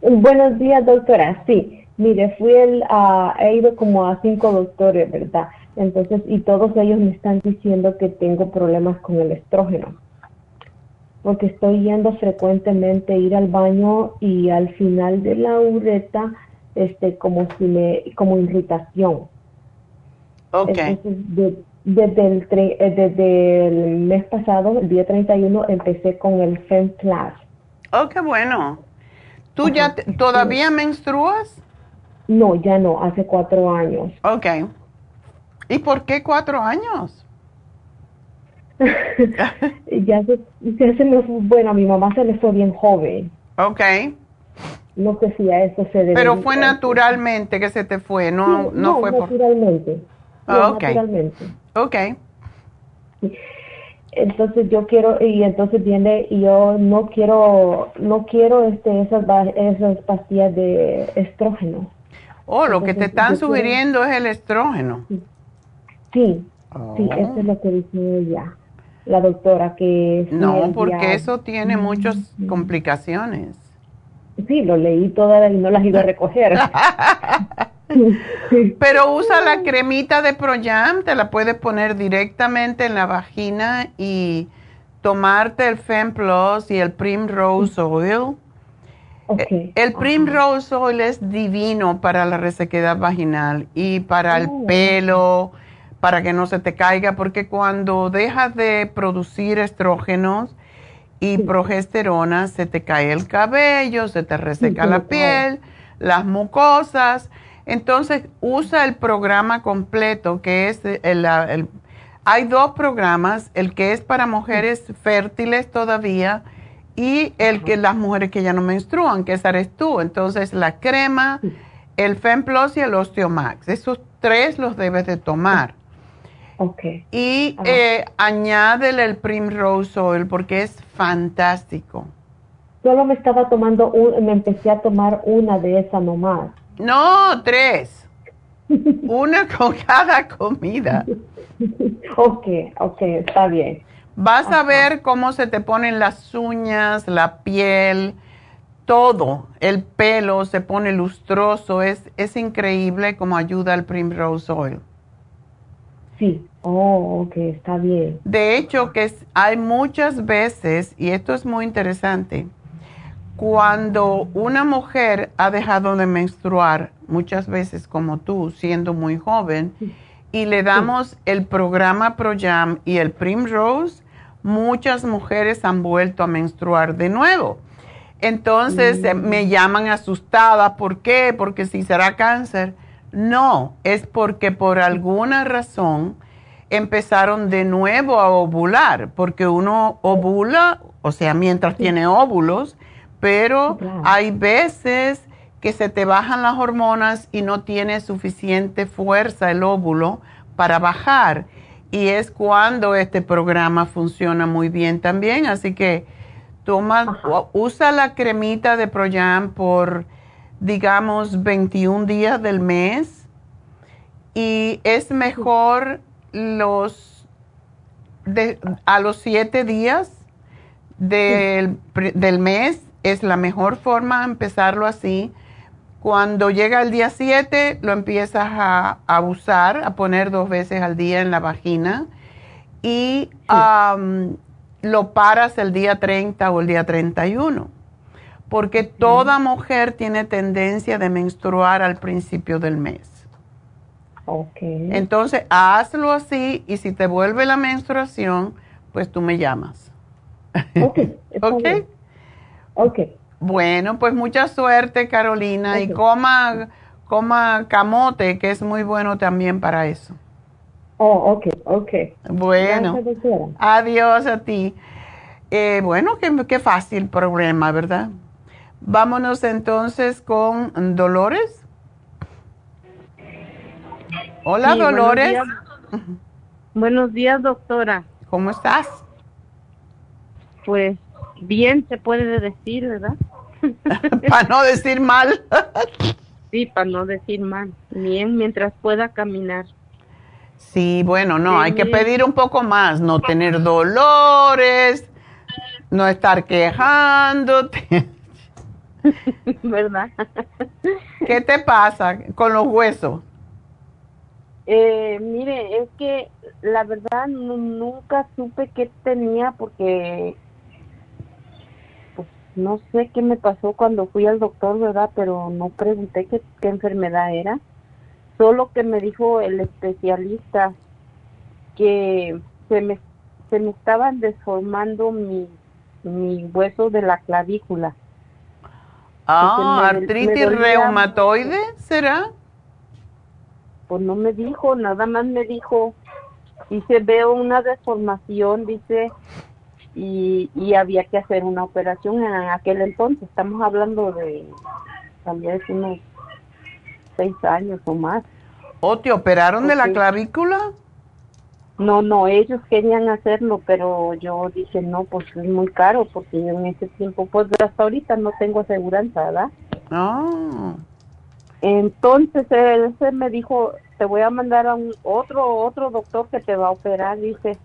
Buenos días, doctora. Sí, mire, fui el, he ido como a cinco doctores, ¿verdad? Entonces, y todos ellos me están diciendo que tengo problemas con el estrógeno. porque estoy yendo frecuentemente ir al baño y al final de la ureta, este, como si me, como irritación. Ok. Entonces, desde, el eh, desde el mes pasado, el día 31, empecé con el FemPlus. Oh, qué bueno. ¿Tú ya todavía menstruas? No, ya no, hace cuatro años. Ok. ¿Y por qué cuatro años? ya, se, ya se me fue, bueno, a mi mamá se le fue bien joven. Ok. No sé si a eso se debe. Pero fue naturalmente que se te fue, no, no, fue naturalmente. por... Ah, ok. Naturalmente. Ok. Entonces yo quiero y entonces viene y yo no quiero no quiero este esas esas pastillas de estrógeno. Oh, lo que te están sugiriendo es el estrógeno. Sí, sí, sí, Oh. eso es lo que dice ella, la doctora que No, porque día- eso tiene muchas complicaciones. Sí, lo leí toda y no las iba a recoger. Pero usa la cremita de Proyam, te la puedes poner directamente en la vagina y tomarte el FemPlus y el Primrose Oil. Okay. El Primrose Oil es divino para la resequedad vaginal y para el Oh. pelo, para que no se te caiga, porque cuando dejas de producir estrógenos y progesterona, se te cae el cabello, se te reseca se la piel, las mucosas. Entonces, usa el programa completo, que es el, el- hay dos programas, el que es para mujeres fértiles todavía y el que las mujeres que ya no menstruan, que esa eres tú. Entonces, la crema, el FemPlus y el Osteomax. Esos tres los debes de tomar. Okay. Y eh, añádele el Primrose Oil porque es fantástico. Solo me estaba tomando un, me empecé a tomar una de esas nomás. No, tres. Una con cada comida. Ok, ok, está bien. Vas a ver cómo se te ponen las uñas, la piel, todo, el pelo se pone lustroso. Es, es increíble cómo ayuda el Primrose Oil. Sí, oh, ok, está bien. De hecho, que hay muchas veces, y esto es muy interesante, cuando una mujer ha dejado de menstruar, muchas veces como tú, siendo muy joven, y le damos el programa ProYam y el Primrose, muchas mujeres han vuelto a menstruar de nuevo. Entonces eh, me llaman asustada, ¿por qué? Porque si será cáncer. No, es porque por alguna razón empezaron de nuevo a ovular, porque uno ovula, o sea, mientras tiene óvulos, pero Claro. hay veces que se te bajan las hormonas y no tiene suficiente fuerza el óvulo para bajar. Y es cuando este programa funciona muy bien también. Así que toma, Ajá. usa la cremita de Proyam por, digamos, 21 días del mes. Y es mejor los de, a los 7 días del, del mes. Es la mejor forma de empezarlo así. Cuando llega el día 7, lo empiezas a, a usar, a poner dos veces al día en la vagina y am, lo paras el día 30 o el día 31. Porque toda mujer tiene tendencia de menstruar al principio del mes. Ok. Entonces, hazlo así y si te vuelve la menstruación, pues tú me llamas. Ok, está ¿Ok? Bueno, pues mucha suerte, Carolina, y coma, coma camote, que es muy bueno también para eso. oh, ok, ok. Bueno, Gracias, adiós a ti. Eh, bueno, qué, qué fácil problema, ¿verdad? Vámonos entonces con Dolores. Hola, Sí, buenos Dolores. días. Buenos días, doctora. ¿Cómo estás? Pues bien se puede decir, ¿verdad? Para no decir mal. Sí, para no decir mal. Bien, mientras pueda caminar. Sí, bueno, no, hay que pedir un poco más, no tener dolores, no estar quejándote. ¿Verdad? ¿Qué te pasa con los huesos? Eh, mire, es que la verdad nu- nunca supe qué tenía porque no sé qué me pasó cuando fui al doctor, ¿verdad? Pero no pregunté qué, qué enfermedad era. Solo que me dijo el especialista que se me, se me estaban desformando mi, mi hueso de la clavícula. Ah, artritis reumatoide, ¿será? Pues no me dijo, nada más me dijo, dice, veo una deformación, dice, y, y había que hacer una operación en aquel entonces. Estamos hablando de tal vez unos seis años o más. ¿O te operaron de la clavícula? No, no, ellos querían hacerlo, pero yo dije, no, pues es muy caro, porque yo en ese tiempo, pues hasta ahorita no tengo aseguranza, ¿verdad? Ah. Entonces él, él me dijo, te voy a mandar a un otro otro doctor que te va a operar, dice.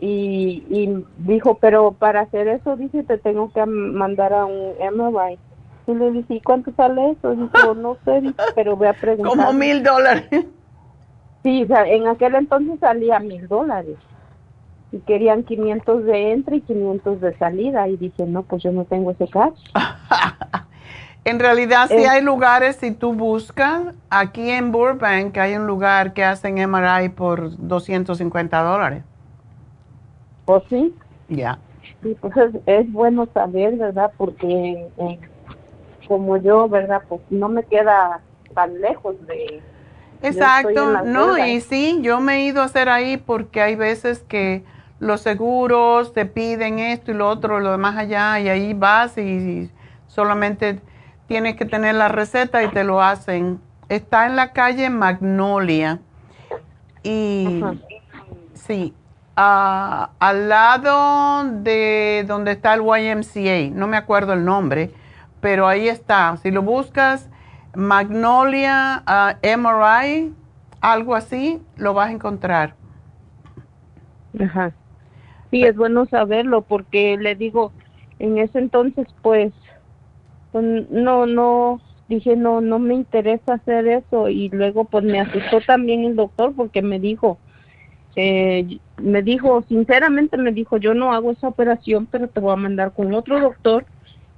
Y, y dijo, pero para hacer eso, dice, te tengo que mandar a un MRI. Y le dije, ¿y cuánto sale eso? Dijo, no sé, dice, pero voy a preguntar. Como mil dólares. Sí, o en aquel entonces salía mil dólares. Y querían 500 de entrada y 500 de salida. Y dije, no, pues yo no tengo ese cash. En realidad, sí Eh. hay lugares, si tú buscas, aquí en Burbank hay un lugar que hacen MRI por 250 dólares. Pues sí, Ya. sí, pues es, es bueno saber, ¿verdad? Porque eh, como yo, ¿verdad? Pues no me queda tan lejos de... Exacto, no, y sí, yo me he ido a hacer ahí porque hay veces que los seguros te piden esto y lo otro, lo demás allá, y ahí vas y, y solamente tienes que tener la receta y te lo hacen. Está en la calle Magnolia y sí, al lado de donde está el YMCA, no me acuerdo el nombre, pero ahí está. Si lo buscas, Magnolia ah, MRI, algo así, lo vas a encontrar. Ajá. Sí, es bueno saberlo porque le digo, en ese entonces pues, pues, no, no, dije no, no me interesa hacer eso y luego pues me asustó también el doctor porque me dijo, eh, me dijo, sinceramente me dijo, yo no hago esa operación pero te voy a mandar con otro doctor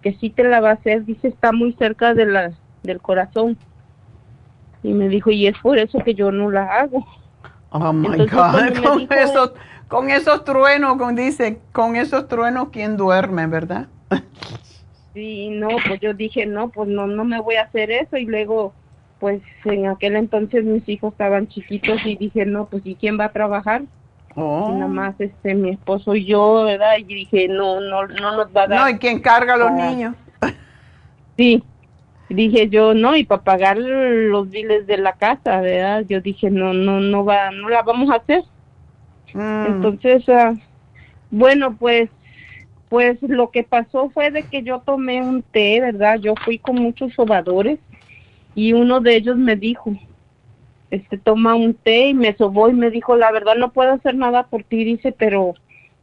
que sí te la va a hacer, dice está muy cerca de la, del corazón. Y me dijo, y es por eso que yo no la hago. Oh my Entonces, God, con dijo- esos, con esos truenos, con dice, con esos truenos, ¿quién duerme, verdad? Sí, no, pues yo dije, no, pues no, no me voy a hacer eso y luego, pues en aquel entonces mis hijos estaban chiquitos y dije, no, pues ¿y quién va a trabajar? Oh. Nada más este, mi esposo y yo, ¿verdad? Y dije, no, no, no nos va a dar. No, ¿y quién carga a los niños? Sí, dije yo, no, y para pagar los biles de la casa, ¿verdad? Yo dije, no, no, no va, no la vamos a hacer. Mm. Entonces, ah, bueno, pues, pues lo que pasó fue de que yo tomé un té, ¿verdad? Yo fui con muchos sobadores y uno de ellos me dijo, este, toma un té y me sobó y me dijo, la verdad no puedo hacer nada por ti, dice, pero,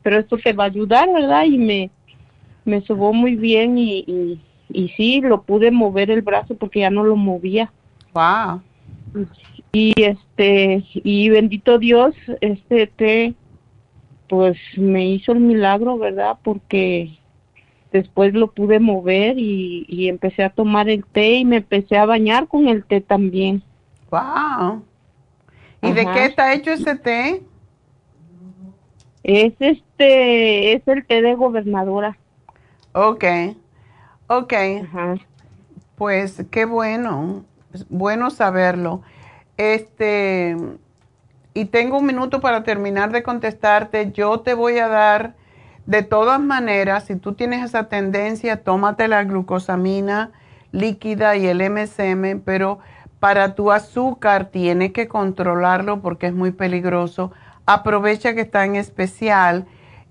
pero esto te va a ayudar, ¿verdad? Y me, me sobó muy bien y, y, y sí, lo pude mover el brazo porque ya no lo movía Wow. y este y bendito Dios este té pues me hizo el milagro verdad porque después lo pude mover y, y empecé a tomar el té y me empecé a bañar con el té también Wow. ¿Y de qué está hecho ese té? es este es el té de gobernadora Ok. Ok. Ajá. Pues qué bueno. Bueno saberlo. Este. Y tengo un minuto para terminar de contestarte. Yo te voy a dar, de todas maneras, si tú tienes esa tendencia, tómate la glucosamina líquida y el MSM, pero para tu azúcar tienes que controlarlo porque es muy peligroso. Aprovecha que está en especial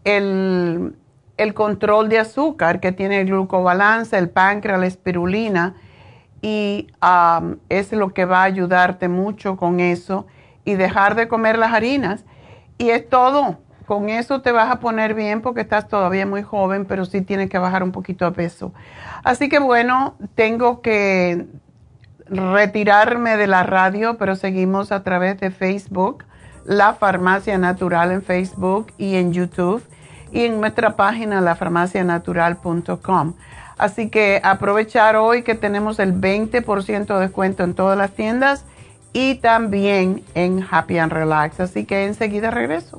el, el control de azúcar que tiene el glucobalance, el páncreas, la espirulina y am, es lo que va a ayudarte mucho con eso y dejar de comer las harinas. Y es todo. Con eso te vas a poner bien porque estás todavía muy joven, pero sí tienes que bajar un poquito de peso. Así que bueno, tengo que retirarme de la radio, pero seguimos a través de Facebook, La Farmacia Natural en Facebook y en YouTube. Y en nuestra página lafarmacianatural.com. Así que aprovechar hoy que tenemos el 20% de descuento en todas las tiendas y también en Happy and Relax. Así que enseguida regreso.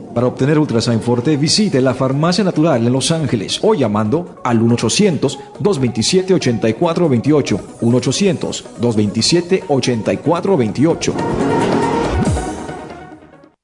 Para obtener Ultrasign Forte, visite la Farmacia Natural en Los Ángeles o llamando al 1-800-227-8428. 1-800-227-8428.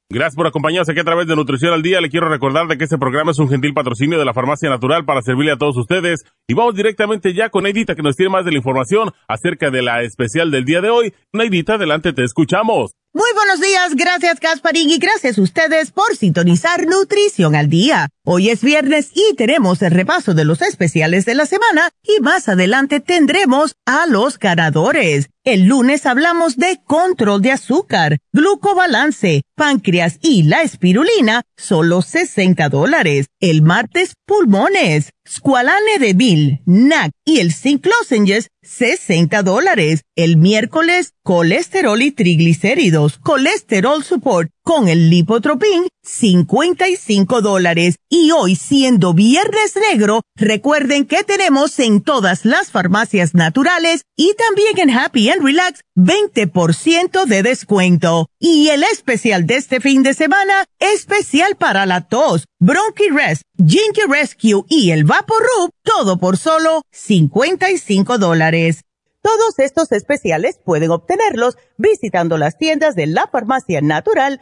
Gracias por acompañarnos aquí a través de Nutrición al Día. Le quiero recordar de que este programa es un gentil patrocinio de la Farmacia Natural para servirle a todos ustedes. Y vamos directamente ya con Neidita que nos tiene más de la información acerca de la especial del día de hoy. Neidita, adelante, te escuchamos. Muy buenos días, gracias Gasparín y gracias a ustedes por sintonizar Nutrición al Día. Hoy es viernes y tenemos el repaso de los especiales de la semana y más adelante tendremos a los ganadores. El lunes hablamos de control de azúcar, glucobalance, páncreas y la espirulina, solo 60 dólares. El martes, pulmones, squalane de Bill, NAC y el zinc lozenges, 60 dólares. El miércoles, colesterol y triglicéridos, colesterol support con el lipotropin, 55 dólares. Y hoy, siendo viernes negro, recuerden que tenemos en todas las farmacias naturales y también en Happy and Relax 20% de descuento. Y el especial de este fin de semana, especial para la tos, Bronchi Rest, Ginger Rescue y el Vaporub, todo por solo 55 dólares. Todos estos especiales pueden obtenerlos visitando las tiendas de la farmacia natural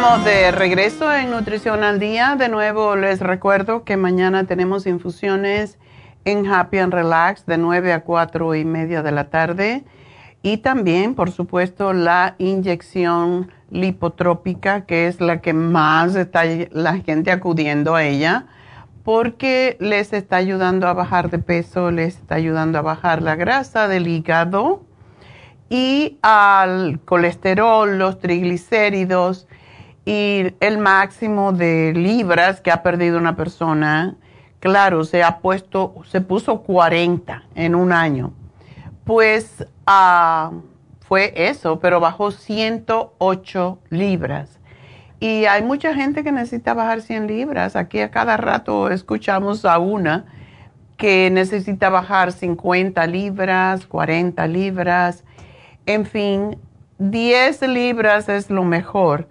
De regreso en Nutrición al Día. De nuevo les recuerdo que mañana tenemos infusiones en Happy and Relax de 9 a 4 y media de la tarde. Y también, por supuesto, la inyección lipotrópica, que es la que más está la gente acudiendo a ella, porque les está ayudando a bajar de peso, les está ayudando a bajar la grasa del hígado y al colesterol, los triglicéridos y el máximo de libras que ha perdido una persona, claro, se ha puesto, se puso 40 en un año. Pues ah, fue eso, pero bajó 108 libras. Y hay mucha gente que necesita bajar 100 libras. Aquí a cada rato escuchamos a una que necesita bajar 50 libras, 40 libras, en fin, 10 libras es lo mejor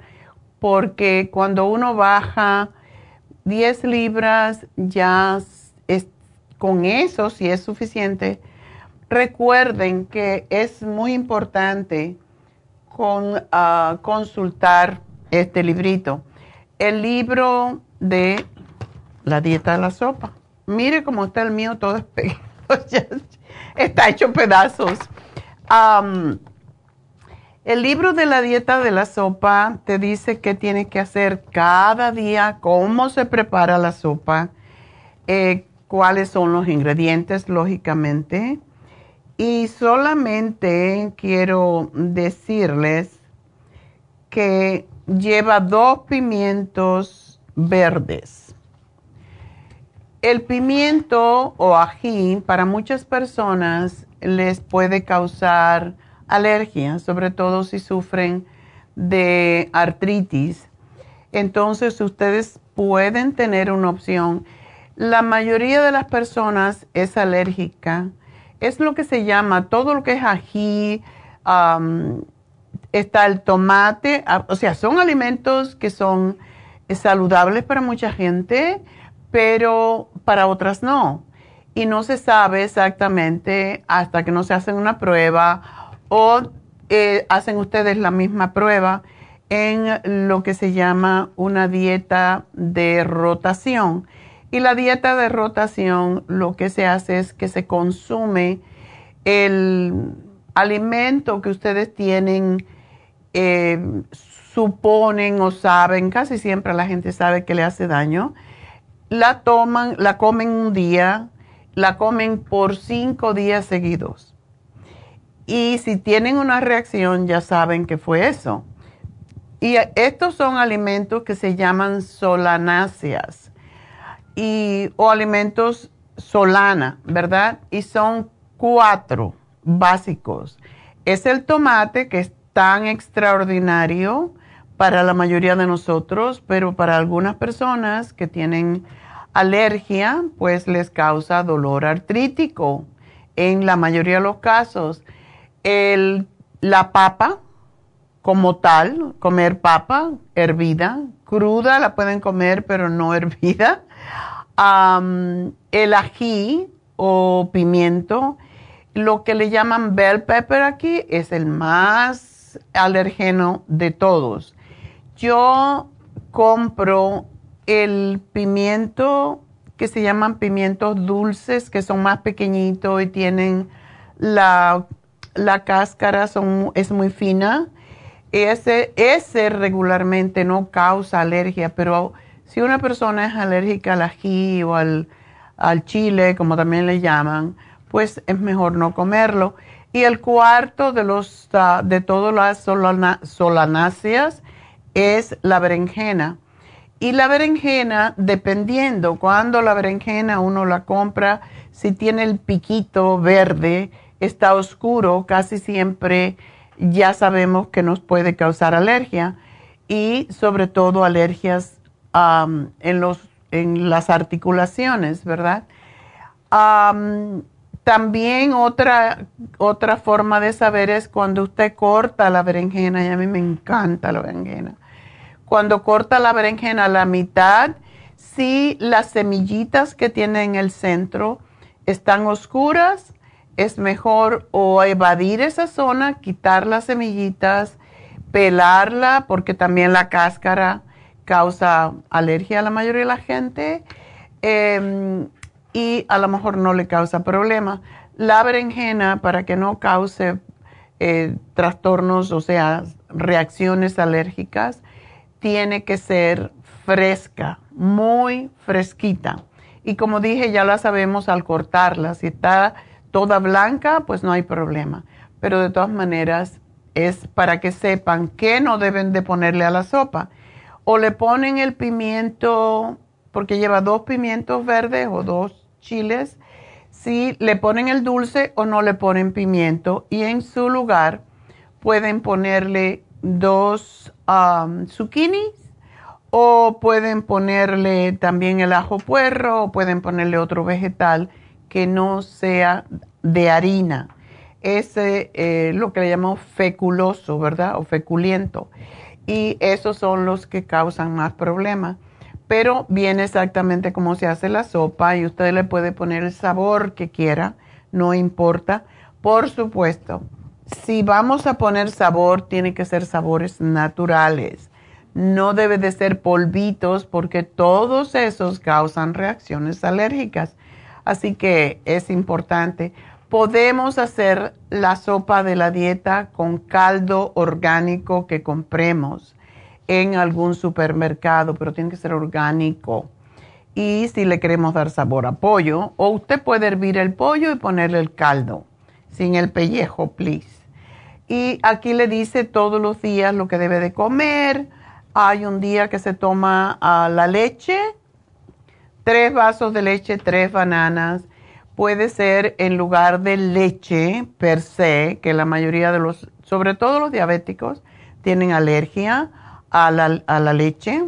porque cuando uno baja 10 libras, ya es, con eso, si es suficiente, recuerden que es muy importante con, ah, consultar este librito. El libro de la dieta de la sopa. Mire cómo está el mío todo está hecho pedazos. El libro de la dieta de la sopa te dice qué tienes que hacer cada día, cómo se prepara la sopa, eh, cuáles son los ingredientes, lógicamente. Y solamente quiero decirles que lleva dos pimientos verdes. El pimiento o ají para muchas personas les puede causar alergia, sobre todo si sufren de artritis. Entonces ustedes pueden tener una opción. La mayoría de las personas es alérgica. Es lo que se llama todo lo que es ají, está el tomate, o sea, son alimentos que son saludables para mucha gente, pero para otras no. Y no se sabe exactamente hasta que no se hace una prueba o eh, hacen ustedes la misma prueba en lo que se llama una dieta de rotación. Y la dieta de rotación lo que se hace es que se consume el alimento que ustedes tienen, eh, suponen o saben, casi siempre la gente sabe que le hace daño, la toman, la comen un día, la comen por cinco días seguidos y si tienen una reacción, ya saben que fue eso. Y estos son alimentos que se llaman solanáceas y, o alimentos solana, ¿verdad? Y son cuatro básicos. Es el tomate, que es tan extraordinario para la mayoría de nosotros, pero para algunas personas que tienen alergia, pues les causa dolor artrítico en la mayoría de los casos el, la papa como tal, comer papa hervida, cruda la pueden comer pero no hervida. el ají o pimiento, lo que le llaman bell pepper aquí es el más alergeno de todos. Yo compro el pimiento que se llaman pimientos dulces, que son más pequeñitos y tienen la la cáscara es muy fina. Ese, ese regularmente no causa alergia, pero si una persona es alérgica al ají o al, chile, como también le llaman, pues es mejor no comerlo. Y el cuarto de, los, ah, de todas las solanáceas es la berenjena. Y la berenjena, dependiendo cuando la berenjena uno la compra, si tiene el piquito verde, está oscuro, casi siempre ya sabemos que nos puede causar alergia y sobre todo alergias en, los, en las articulaciones, ¿verdad? también otra, otra forma de saber es cuando usted corta la berenjena, y a mí me encanta la berenjena. Cuando corta la berenjena a la mitad, si las semillitas que tiene en el centro están oscuras, es mejor o evadir esa zona, quitar las semillitas, pelarla, porque también la cáscara causa alergia a la mayoría de la gente em, y a lo mejor no le causa problema. La berenjena, para que no cause eh, trastornos, o sea, reacciones alérgicas, tiene que ser fresca, muy fresquita. Y como dije, ya la sabemos al cortarla. Si está toda blanca, pues no hay problema. Pero de todas maneras es para que sepan que no deben de ponerle a la sopa. O le ponen el pimiento, porque lleva dos pimientos verdes o dos chiles, si le ponen el dulce o no le ponen pimiento. Y en su lugar pueden ponerle dos um, zucchinis o pueden ponerle también el ajo puerro o pueden ponerle otro vegetal que no sea de harina. Ese eh, lo que le llamamos feculoso, ¿verdad? O feculiento. Y esos son los que causan más problemas. Pero viene exactamente como se hace la sopa y usted le puede poner el sabor que quiera, no importa. Por supuesto, si vamos a poner sabor, tiene que ser sabores naturales. No debe de ser polvitos porque todos esos causan reacciones alérgicas. Así que es importante. Podemos hacer la sopa de la dieta con caldo orgánico que compremos en algún supermercado, pero tiene que ser orgánico. Y si le queremos dar sabor a pollo, o usted puede hervir el pollo y ponerle el caldo, sin el pellejo, please. Y aquí le dice todos los días lo que debe de comer. Hay un día que se toma ah, la leche, tres vasos de leche, tres bananas. Puede ser en lugar de leche per se, que la mayoría de los, sobre todo los diabéticos, tienen alergia a la, leche.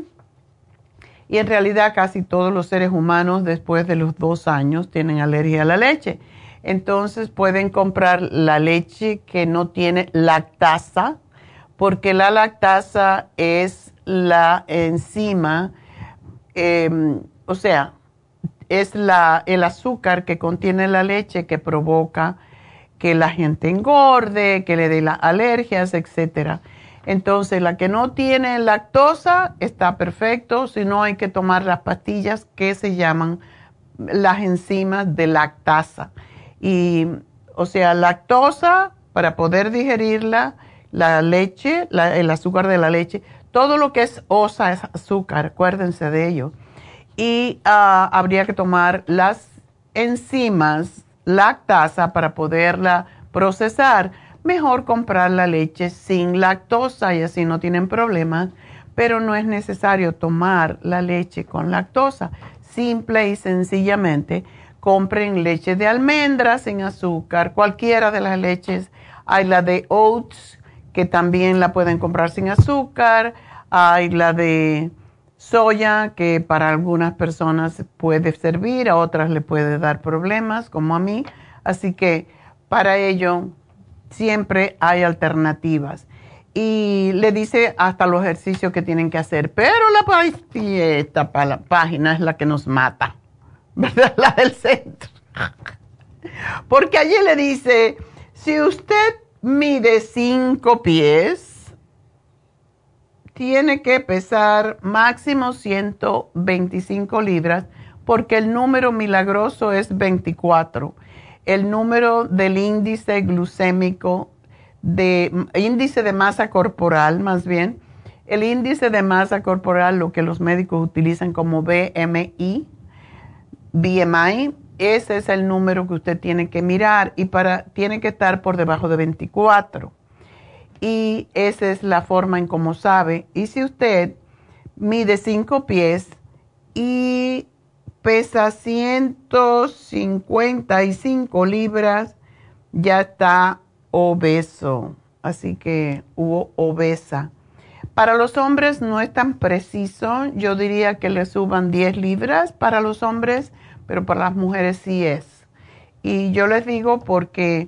Y en realidad casi todos los seres humanos después de los dos años tienen alergia a la leche. Entonces pueden comprar la leche que no tiene lactasa, porque la lactasa es la enzima, em, o sea, es la, el azúcar que contiene la leche que provoca que la gente engorde, que le dé las alergias, etcétera. Entonces, la que no tiene lactosa está perfecto, si no hay que tomar las pastillas que se llaman las enzimas de lactasa. Y, o sea, lactosa para poder digerirla, la leche, el azúcar de la leche, todo lo que es osa es azúcar, acuérdense de ello. Y ah, habría que tomar las enzimas lactasa para poderla procesar mejor comprar la leche sin lactosa y así no tienen problemas, pero no es necesario tomar la leche con lactosa. Simple y sencillamente compren leche de almendras sin azúcar, cualquiera de las leches. Hay la de oats, que también la pueden comprar sin azúcar. Hay la de soya, que para algunas personas puede servir, a otras le puede dar problemas, como a mí. Así que para ello siempre hay alternativas. Y le dice hasta los ejercicios que tienen que hacer. Pero la, esta la página es la que nos mata, ¿verdad? La del centro. Porque allí le dice, si usted mide cinco pies, tiene que pesar máximo 125 libras, porque el número milagroso es 24 el número del índice glucémico, de, índice de masa corporal más bien, el índice de masa corporal, lo que los médicos utilizan como BMI, BMI, ese es el número que usted tiene que mirar y para, tiene que estar por debajo de 24. Y esa es la forma en cómo sabe. Y si usted mide 5 pies y pesa 155 libras, ya está obeso, así que hubo obesa. Para los hombres no es tan preciso, yo diría que le suban 10 libras para los hombres, pero para las mujeres sí es. Y yo les digo porque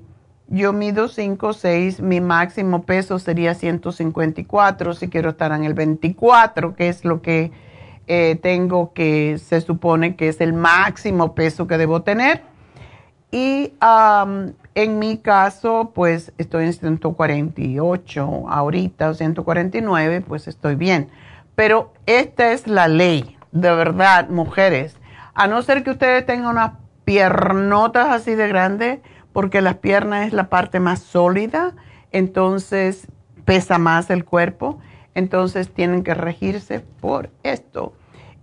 yo mido 5 o 6, mi máximo peso sería 154 si quiero estar en el 24, que es lo que eh, tengo que se supone que es el máximo peso que debo tener. Y en mi caso, pues estoy en 148 ahorita, o 149, pues estoy bien. Pero esta es la ley, de verdad, mujeres. A no ser que ustedes tengan unas piernotas así de grandes, porque las piernas es la parte más sólida, entonces pesa más el cuerpo entonces tienen que regirse por esto.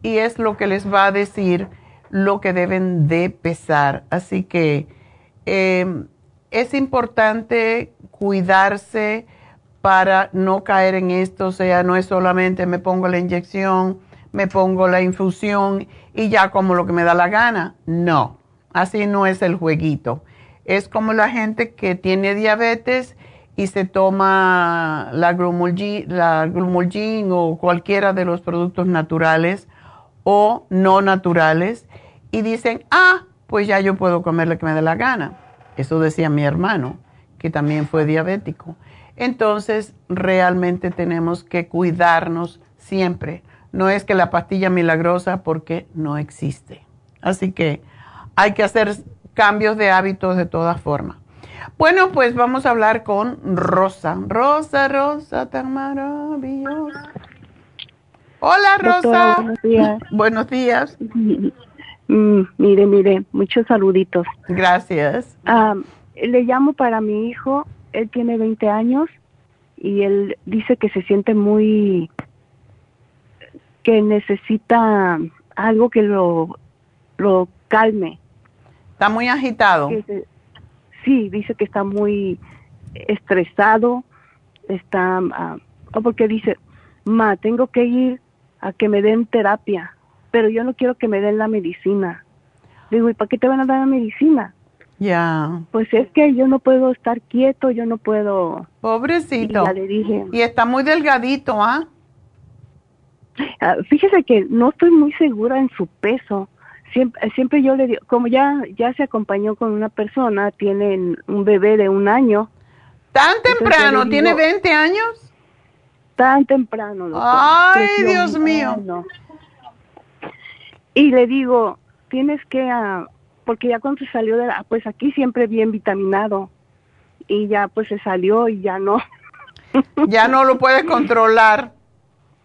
Y es lo que les va a decir lo que deben de pesar. Así que em, es importante cuidarse para no caer en esto. O sea, no es solamente me pongo la inyección, me pongo la infusión y ya como lo que me da la gana. No, así no es el jueguito. Es como la gente que tiene diabetes y se toma la glumulgin, o cualquiera de los productos naturales o no naturales y dicen, ah, pues ya yo puedo comer lo que me dé la gana. Eso decía mi hermano, que también fue diabético. Entonces, realmente tenemos que cuidarnos siempre. No es que la pastilla milagrosa porque no existe. Así que hay que hacer cambios de hábitos de todas formas. Bueno, pues vamos a hablar con Rosa. Rosa, Rosa, tan maravillosa. Hola, Rosa. buenos días. buenos días. Mm, mire, mire, muchos saluditos. Gracias. Ah, le llamo para mi hijo, él tiene 20 años y él dice que se siente muy, que necesita algo que lo, lo calme. Está muy agitado. sí, dice que está muy estresado, está, ah, porque dice, ma, tengo que ir a que me den terapia, pero yo no quiero que me den la medicina. Digo, ¿y para qué te van a dar la medicina? Ya. Pues es que yo no puedo estar quieto, yo no puedo. Pobrecito. Y le dije. Y está muy delgadito, ¿ah? ¿ah? Fíjese que no estoy muy segura en su peso. Siempre, siempre yo le digo, como ya, ya se acompañó con una persona, tiene un bebé de un año. ¿Tan temprano? ¿Tiene 20 años? Tan temprano. Ay, Dios mío. Y le digo, tienes que, uh, porque ya cuando se salió de la, pues aquí siempre bien vitaminado y ya pues se salió y ya no. ya no lo puedes controlar.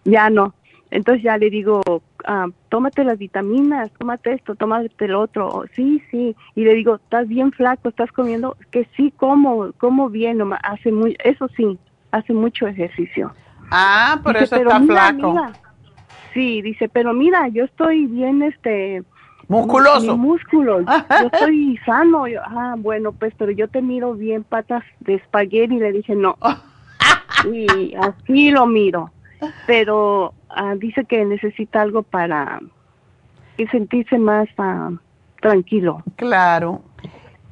Ya no. Entonces ya le digo, uh, tómate las vitaminas, tómate esto, tómate el otro. Sí, sí. Y le digo, estás bien flaco, estás comiendo, que sí, como, como bien, hace muy, eso sí, hace mucho ejercicio. Ah, por eso está flaco. Sí, dice, pero mira, yo estoy bien, este... Musculoso. músculos, yo estoy sano. ah, bueno, pues, pero yo te miro bien patas de espagueti. Y le dije, no. y así lo miro. Pero ah, dice que necesita algo para sentirse más ah, tranquilo. Claro.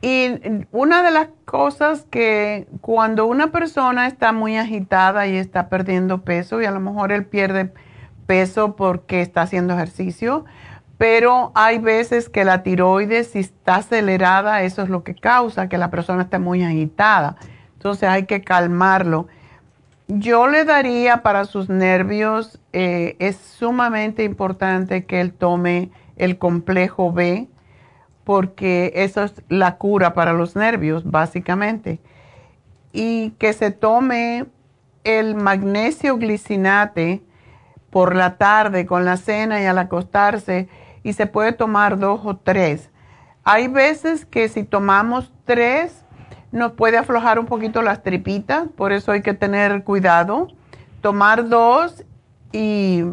Y una de las cosas que cuando una persona está muy agitada y está perdiendo peso, y a lo mejor él pierde peso porque está haciendo ejercicio, pero hay veces que la tiroides, si está acelerada, eso es lo que causa que la persona esté muy agitada. Entonces hay que calmarlo. Yo le daría para sus nervios, eh, es sumamente importante que él tome el complejo B, porque eso es la cura para los nervios, básicamente. Y que se tome el magnesio glicinate, por la tarde con la cena y al acostarse y se puede tomar dos o tres. Hay veces que si tomamos tres nos puede aflojar un poquito las tripitas, por eso hay que tener cuidado. Tomar dos y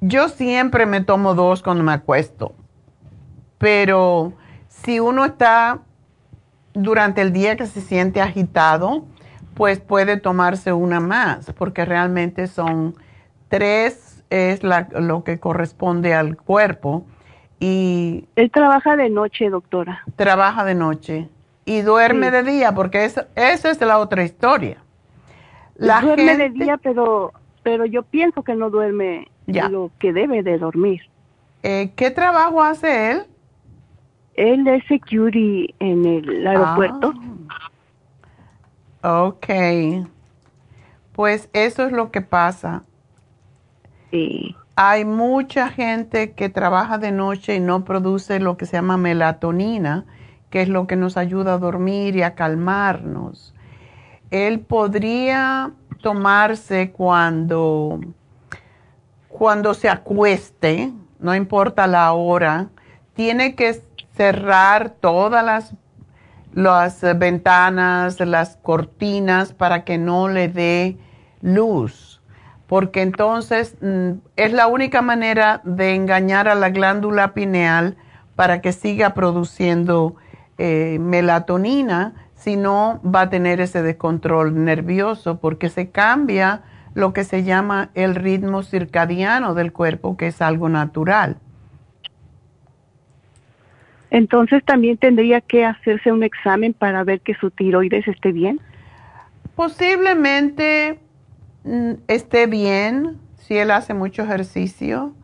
yo siempre me tomo dos cuando me acuesto, pero si uno está durante el día que se siente agitado, pues puede tomarse una más, porque realmente son Tres es lo que corresponde al cuerpo. Y Él trabaja de noche, doctora. Trabaja de noche. Y duerme de día, porque esa es la otra historia. La duerme de día, pero, pero yo pienso que no duerme lo que debe de dormir. Eh, ¿Qué trabajo hace él? Él es security en el aeropuerto. Ah. Ok. Pues eso es lo que pasa. Hay mucha gente que trabaja de noche y no produce lo que se llama melatonina, que es lo que nos ayuda a dormir y a calmarnos. Él podría tomarse cuando, cuando se acueste, no importa la hora, tiene que cerrar todas las, las ventanas, las cortinas para que no le dé luz porque entonces mm, es la única manera de engañar a la glándula pineal para que siga produciendo eh, melatonina, si no va a tener ese descontrol nervioso porque se cambia lo que se llama el ritmo circadiano del cuerpo, que es algo natural. Entonces también tendría que hacerse un examen para ver que su tiroides esté bien. Posiblemente Mm, esté bien si él hace mucho ejercicio,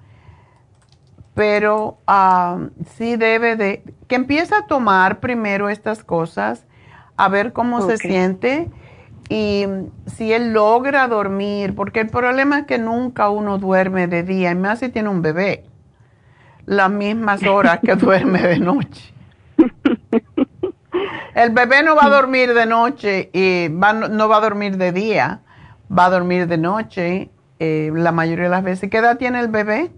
pero um, sí debe de, que empiece a tomar primero estas cosas, a ver cómo se siente y si él logra dormir, porque el problema es que nunca uno duerme de día, y más si tiene un bebé, las mismas horas que duerme de noche. El bebé no va a dormir de noche y no va a dormir de día va a dormir de noche eh, la mayoría de las veces. ¿Qué edad tiene el bebé?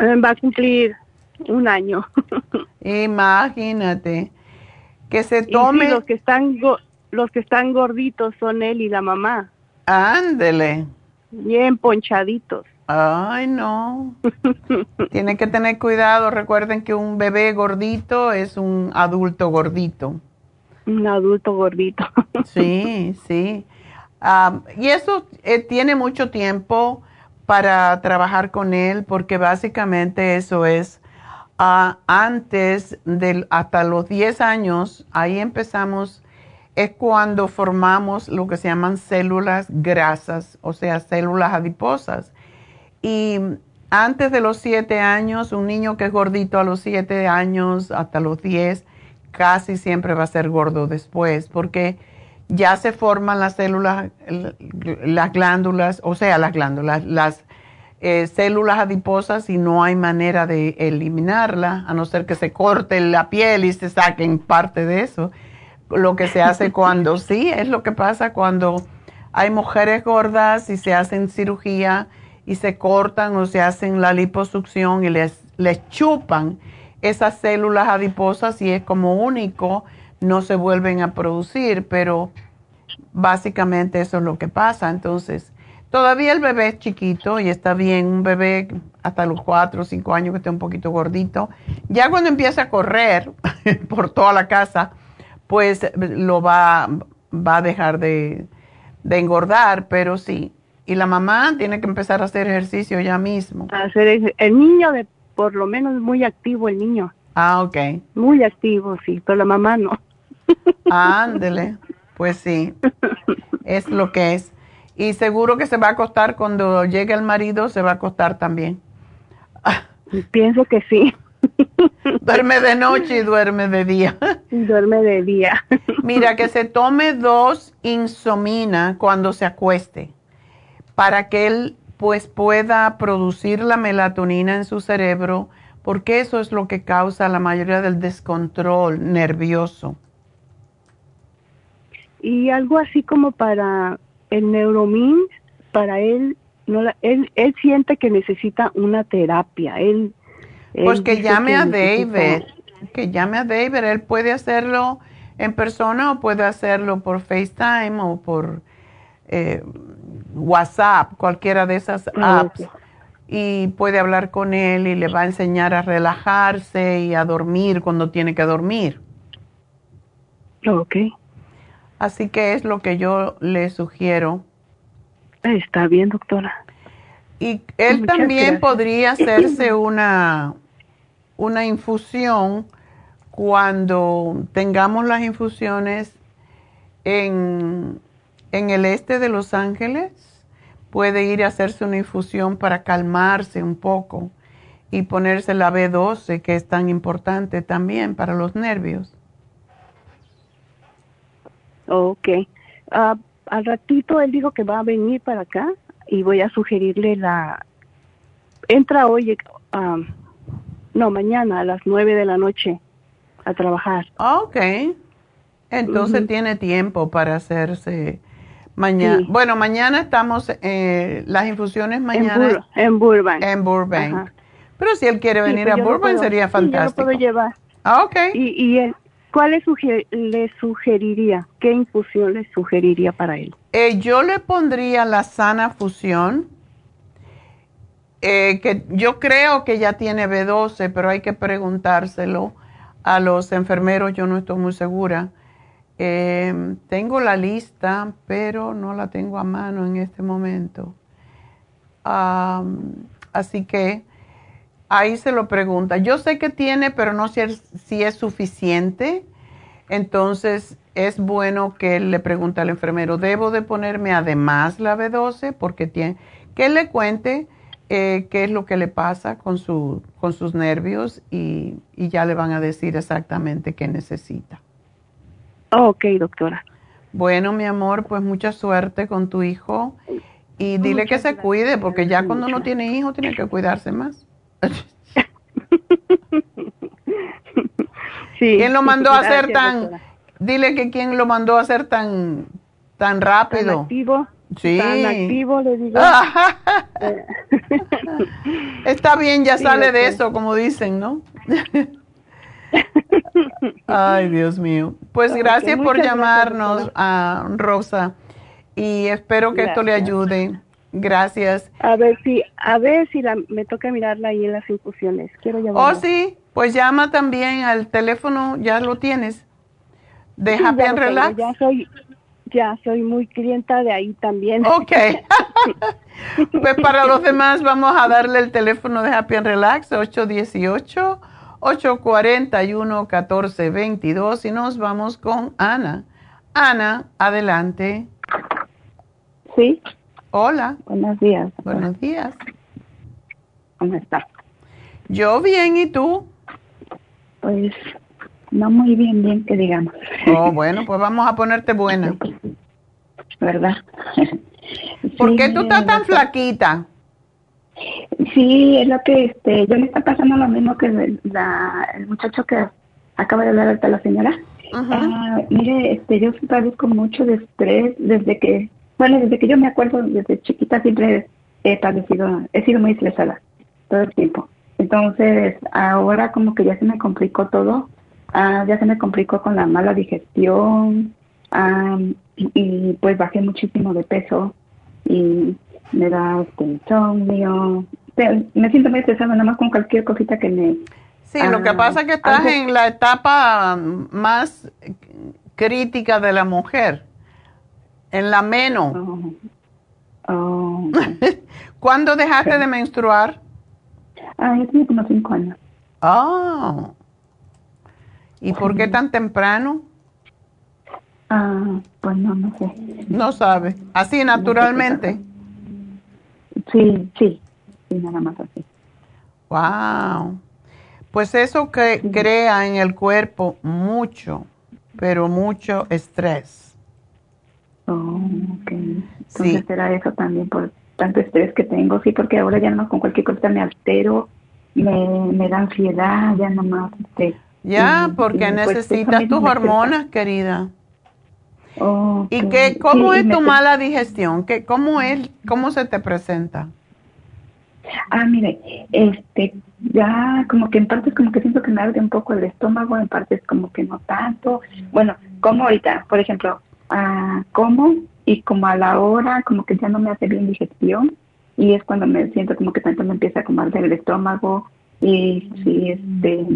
Va a cumplir un año. Imagínate. Que se tome... los que están los que están gorditos son él y la mamá. Ándele. Bien ponchaditos. Ay, no. Tienen que tener cuidado. Recuerden que un bebé gordito es un adulto gordito. Un adulto gordito. sí, sí. y eso eh, tiene mucho tiempo para trabajar con él porque básicamente eso es ah, antes del hasta los 10 años, ahí empezamos es cuando formamos lo que se llaman células grasas, o sea, células adiposas. Y antes de los 7 años, un niño que es gordito a los 7 años hasta los 10, casi siempre va a ser gordo después, porque ya se forman las células, las glándulas, o sea, las glándulas, las eh, células adiposas y no hay manera de eliminarla, a no ser que se corte la piel y se saquen parte de eso. Lo que se hace cuando, sí, es lo que pasa cuando hay mujeres gordas y se hacen cirugía y se cortan o se hacen la liposucción y les, les chupan esas células adiposas y es como único, no se vuelven a producir, pero básicamente eso es lo que pasa. Entonces, todavía el bebé es chiquito y está bien, un bebé hasta los cuatro o cinco años que esté un poquito gordito. Ya cuando empieza a correr por toda la casa, pues lo va, va a dejar de, engordar, pero sí. Y la mamá tiene que empezar a hacer ejercicio ya mismo. Hacer el niño, de, por lo menos muy activo el niño. Ah, ok. Muy activo, sí, pero la mamá no. Ándele, pues sí, es lo que es. Y seguro que se va a acostar cuando llegue el marido, se va a acostar también. Pienso que sí. duerme de noche y duerme de día. duerme de día. Mira, que se tome dos insomina cuando se acueste, para que él pues pueda producir la melatonina en su cerebro, porque eso es lo que causa la mayoría del descontrol nervioso. Y algo así como para el neuromin, para él, no él, él siente que necesita una terapia. Él pues que llame a David, que llame a David, él puede hacerlo en persona o puede hacerlo por FaceTime o por eh, WhatsApp, cualquiera de esas ah, apps. Y puede hablar con él y le va a enseñar a relajarse y a dormir cuando tiene que dormir. Ok. Así que es lo que yo le sugiero. Está bien, doctora. Y él también podría hacerse una, una infusión cuando tengamos las infusiones en, en el este de Los Ángeles. Puede ir a hacerse una infusión para calmarse un poco y ponerse la B12, que es tan importante también para los nervios. Ok. Ah, al ratito él dijo que va a venir para acá y voy a sugerirle la... Entra hoy, um, no, mañana a las nueve de la noche a trabajar. Ok. Entonces tiene tiempo para hacerse mañana. Bueno, mañana estamos, eh, las infusiones mañana. En, Burbank. En Burbank. Pero si él quiere venir pues a Burbank sería fantástico. yo lo puedo llevar. Ah, ok. Y, y ¿cuál le, sugeriría? ¿Qué infusión le sugeriría para él? Eh, yo le pondría la sana fusión, eh, que yo creo que ya tiene B12, pero hay que preguntárselo a los enfermeros, yo no estoy muy segura. Eh, tengo la lista, pero no la tengo a mano en este momento. así que ahí se lo pregunta. Yo sé que tiene, pero no sé si es suficiente. Entonces, es bueno que le pregunte al enfermero, ¿debo de ponerme además la B12? Porque tiene, que le cuente eh, qué es lo que le pasa con, su, con sus nervios y, ya le van a decir exactamente qué necesita. ok, doctora. Bueno, mi amor, pues mucha suerte con tu hijo y dile que se cuide, porque ya cuando uno tiene hijo tiene que cuidarse más. ¿Quién lo mandó a hacer tan... Dile que quién lo mandó a hacer tan, tan rápido. Tan activo. Sí. Tan activo, le digo. Está bien, ya sale de eso, como dicen, ¿no? Ay, Dios mío. Pues gracias por llamarnos, a Rosa, y espero que esto le ayude. Gracias. A ver si, a ver si la, me toca mirarla ahí en las infusiones. Quiero llamar. Oh, sí, pues llama también al teléfono, ya lo tienes, de Happy and Relax. Ya soy, ya soy muy clienta de ahí también. Ok. pues para los demás vamos a darle el teléfono de Happy and Relax, 818-841-1422 y nos vamos con Ana. Ana, adelante. Sí. Hola. Buenos días. Buenos días. ¿Cómo está? Yo bien, ¿y tú? Pues no muy bien, bien que digamos. Oh, bueno, pues vamos a ponerte buena. ¿Verdad? ¿Por qué tú estás tan flaquita? Sí, es lo que este, yo me está pasando lo mismo que el, la, el muchacho que acaba de hablar ahorita la señora. Ah, mire, este, yo padezco mucho de estrés desde que bueno, desde que yo me acuerdo, desde chiquita siempre he padecido, he sido muy estresada todo el tiempo. Entonces, ahora como que ya se me complicó todo, ah, ya se me complicó con la mala digestión, y, pues bajé muchísimo de peso y me da este insomnio. Me siento muy estresada nada más con cualquier cosita que me... Sí, lo que ah, pasa es que estás en la etapa más crítica de la mujer. En la menos. Oh. oh ¿Cuándo dejaste de menstruar? Ah, yo tenía como cinco años. Ah. ¿Y por qué tan temprano? Ah, pues no, no sé. No sabe. ¿Así naturalmente? Sí, sí. Sí, nada más así. Wow. Pues eso que crea en el cuerpo mucho, pero mucho estrés. Oh, ok. Entonces será eso también por tanto estrés que tengo, sí, porque ahora ya no con cualquier cosa me altero, me, me da ansiedad, ya nomás. Este, ya, porque pues, necesitas tus hormonas, querida. ¿Y qué, cómo es tu mala digestión? ¿Qué, cómo, es, ¿Cómo se te presenta? Ah, mire, este, ya como que en partes como que siento que me arde un poco el estómago, en partes como que no tanto. Bueno, como ahorita, por ejemplo, ah, como y como a la hora como que ya no me hace bien digestión y es cuando me siento como que tanto me empieza a comer el estómago y sí, este,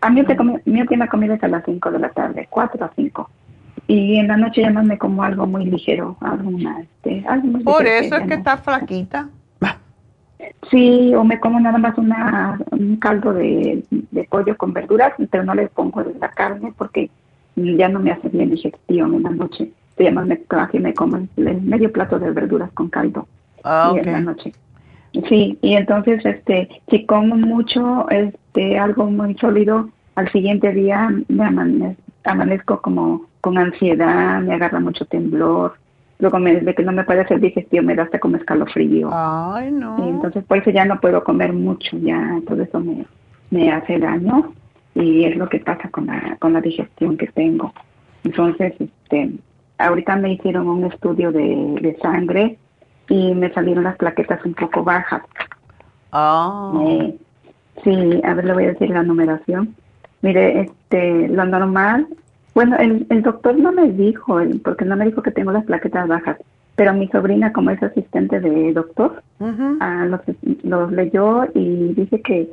a mí mi última comida es a las 5 de la tarde, 4 a 5. Y en la noche ya no me como algo muy ligero, algo, este, algo Por eso es que estás flaquita. Sí, o me como nada más una, un caldo de, de pollo con verduras, pero no le pongo la carne porque ya no me hace bien digestión en la noche. Ya más me y me como el medio plato de verduras con caldo ah, en la noche. Sí, y entonces este si como mucho este algo muy sólido, al siguiente día me amanezco como con ansiedad, me agarra mucho temblor, luego me, de que no me puede hacer digestión me da hasta como escalofrío. Ay, no. Y entonces por eso ya no puedo comer mucho, ya todo eso me, me hace daño y es lo que pasa con la, con la digestión que tengo. Entonces, este, ahorita me hicieron un estudio de, de sangre y me salieron las plaquetas un poco bajas. Ah. Eh, sí, a ver, le voy a decir la numeración. Mire, este, lo normal, bueno, el, el doctor no me dijo, porque no me dijo que tengo las plaquetas bajas, pero mi sobrina, como es asistente de doctor, ah, los, los leyó y dice que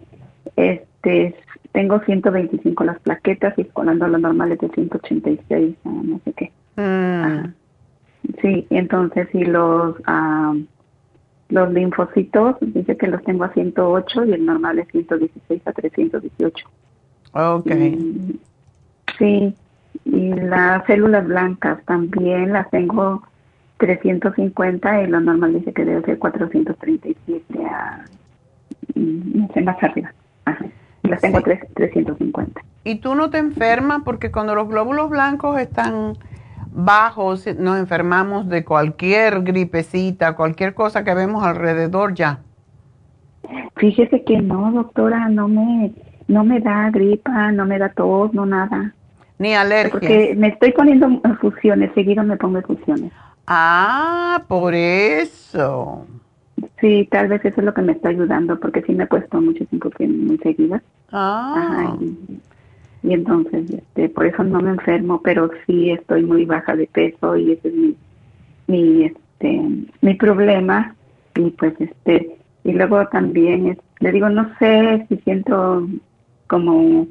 este tengo 125 las plaquetas y cuando lo normal es de 186, no sé qué. Mm. Sí, entonces y los los linfocitos dice que los tengo a 108 y el normal es 116 a 318. Ok. sí, y las células blancas también las tengo 350 y lo normal dice que debe ser 437 a mm, no sé más arriba. Ajá. Las tengo 350. ¿Y tú no te enfermas? Porque cuando los glóbulos blancos están bajos, nos enfermamos de cualquier gripecita, cualquier cosa que vemos alrededor ya. Fíjese que no, doctora, no me, no me da gripa, no me da tos, no nada. Ni alergia. Porque me estoy poniendo fusiones, seguido me pongo fusiones. Ah, por eso. Sí, tal vez eso es lo que me está ayudando, porque sí me he puesto mucho tiempo muy seguida. Ah. y entonces este por eso no me enfermo pero sí estoy muy baja de peso y ese es mi mi este mi problema y pues este y luego también le digo no sé si siento como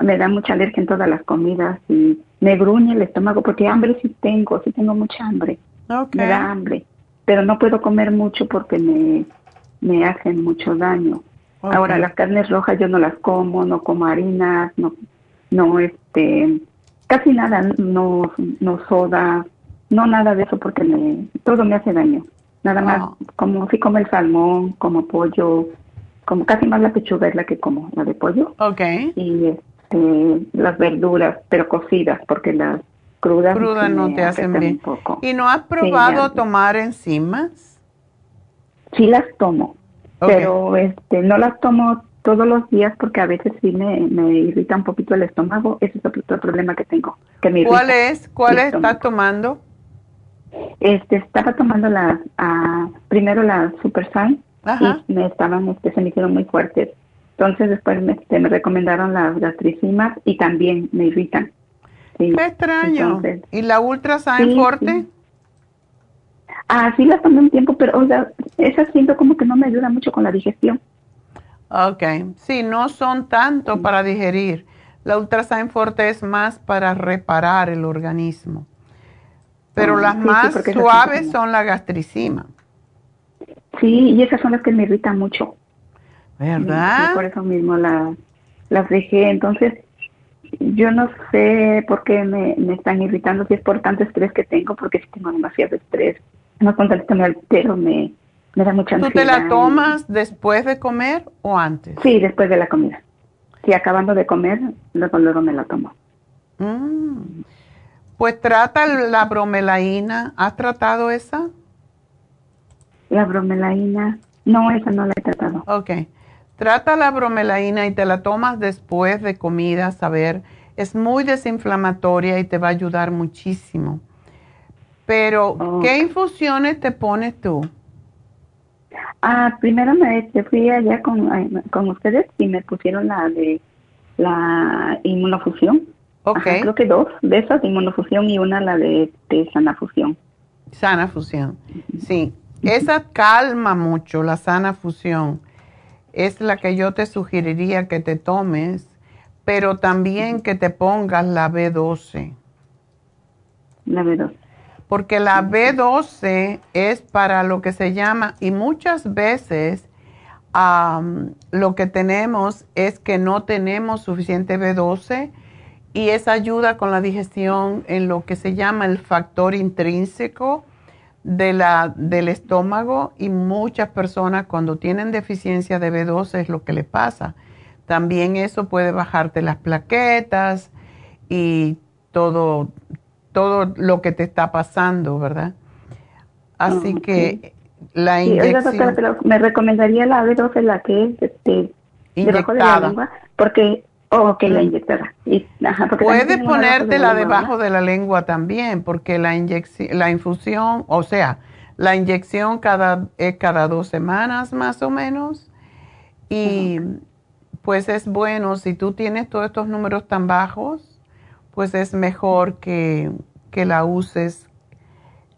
me da mucha alergia en todas las comidas y me gruñe el estómago porque hambre sí tengo sí tengo mucha hambre me da hambre pero no puedo comer mucho porque me me hacen mucho daño. Ahora las carnes rojas yo no las como no como harinas no no este casi nada no no soda no nada de eso porque me todo me hace daño. Nada más como si como el salmón como pollo como casi más la pechuga es la que como la de pollo. Okay y este las verduras pero cocidas porque las crudas crudas no te hacen bien y no has probado tomar enzimas sí las tomo pero este no las tomo todos los días porque a veces sí me, me irrita un poquito el estómago. Ese es otro, problema que tengo. Que me ¿Cuál es? ¿Cuál estás tomando? Este, estaba tomando las, uh, primero la Super Sign y me estaban, este, se me hicieron muy fuertes. Entonces después me, este, me recomendaron las gastricimas y también me irritan. Qué extraño. ¿Y la Ultra Sign Forte? Ah, sí las tomé un tiempo, pero o sea, esa siento como que no me ayuda mucho con la digestión. Ok, sí, no son tanto para digerir. La Ultrasign Forte es más para reparar el organismo. Pero ah, las más suaves son la gastricima. Sí, y esas son las que me irritan mucho. ¿Verdad? por eso mismo la, las dejé. Entonces, yo no sé por qué me, me, están irritando, si es por tanto estrés que tengo, porque si tengo demasiado estrés. No con tanto me altero, me, me da mucha ansiedad. ¿Tú te la tomas después de comer o antes? Sí, después de la comida. Si acabando de comer, luego, luego me la tomo. Mm. Pues trata la bromelaína. ¿Has tratado esa? La bromelaína, no, esa no la he tratado. Ok. Trata la bromelaína y te la tomas después de comida, a ver. Es muy desinflamatoria y te va a ayudar muchísimo. Pero, ¿qué infusiones te pones tú? Ah, primero me fui allá con, con ustedes y me pusieron la de la inmunofusión. Ok. creo que dos de esas, inmunofusión y una la de, de sana fusión. Sana fusión, sí. Esa calma mucho, la sana fusión. Es la que yo te sugeriría que te tomes, pero también que te pongas la B12. La B12 porque la B12 es para lo que se llama, y muchas veces lo que tenemos es que no tenemos suficiente B12 y esa ayuda con la digestión en lo que se llama el factor intrínseco de la, del estómago y muchas personas cuando tienen deficiencia de B12 es lo que le pasa. También eso puede bajarte las plaquetas y todo, todo lo que te está pasando, ¿verdad? Así que la inyección... me recomendaría la B12, la que es este, de la lengua, porque... Oh, ok, la inyectada. Y, Puedes ponértela debajo de la lengua también, porque la, la infusión, o sea, la inyección cada, es cada dos semanas más o menos. Y pues es bueno, si tú tienes todos estos números tan bajos, pues es mejor que, la uses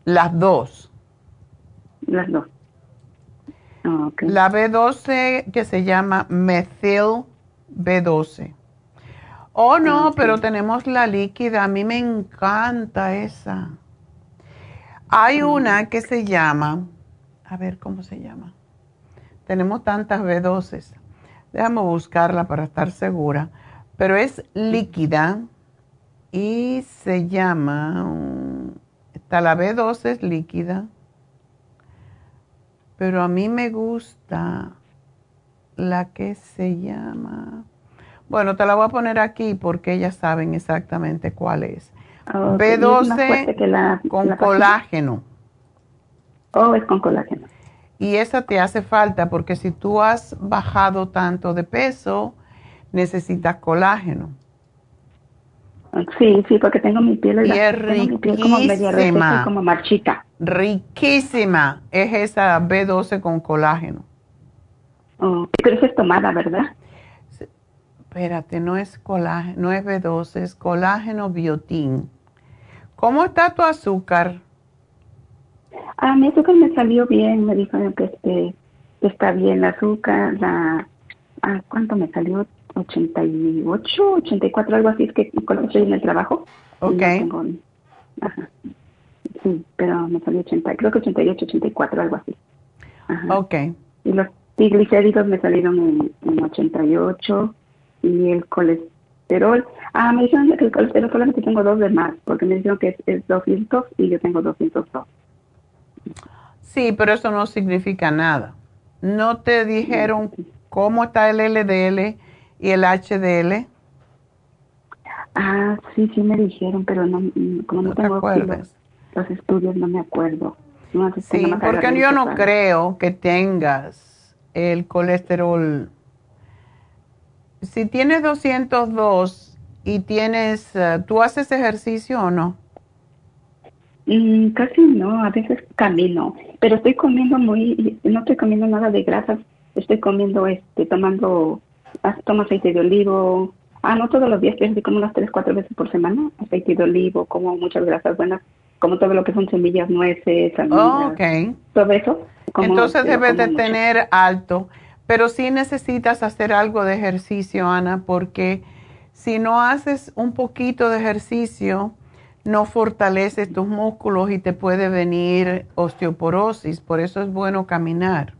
las dos. Las dos. La B12 que se llama Methyl B12. Oh, no, pero tenemos la líquida. A mí me encanta esa. Hay una que se llama, a ver cómo se llama. Tenemos tantas B12. Déjame buscarla para estar segura. Pero es líquida y se llama, está la B12 es líquida, pero a mí me gusta la que se llama, bueno, te la voy a poner aquí porque ellas saben exactamente cuál es. B12 con colágeno. Oh, es con colágeno. Y esa te hace falta porque si tú has bajado tanto de peso, necesitas colágeno. Sí, sí, porque tengo mi piel, y es riquísima, como marchita. Riquísima es esa B12 con colágeno. Oh, pero es tomada, ¿verdad? Espérate, no es colágeno, no es B12, es colágeno biotín. ¿Cómo está tu azúcar? Ah, mi azúcar me salió bien, me dijeron que este, está bien el azúcar, la, ah, ¿cuánto me salió? 88, 84, algo así, es que cuando estoy en el trabajo. Ok. ajá. Sí, pero me salió 80, creo que 88, 84, algo así. Ajá. Ok. Y los triglicéridos me salieron en, en 88 y el colesterol. Ah, me dijeron que el colesterol solamente tengo dos de más, porque me dijeron que es, es 200 y yo tengo 202. Sí, pero eso no significa nada. ¿No te dijeron cómo está el LDL y el HDL? Ah, sí, sí me dijeron, pero no, como no, ¿No te tengo acuerdas? los, los estudios, no me acuerdo. No, Sí, porque yo no creo que tengas el colesterol. Si tienes 202 y tienes, eh, ¿tú haces ejercicio o no? Mm, casi no, a veces camino, pero estoy comiendo muy, no estoy comiendo nada de grasas, estoy comiendo, este, tomando, ah, tomo aceite de olivo, ah, no todos los días, pero como unas tres, cuatro veces por semana, aceite de olivo, como muchas grasas buenas, como todo lo que son semillas, nueces, almendras, Oh, ok. todo eso. como- Entonces debes de mucho. tener alto, pero sí necesitas hacer algo de ejercicio, Ana, porque si no haces un poquito de ejercicio, no fortaleces tus músculos y te puede venir osteoporosis, por eso es bueno caminar.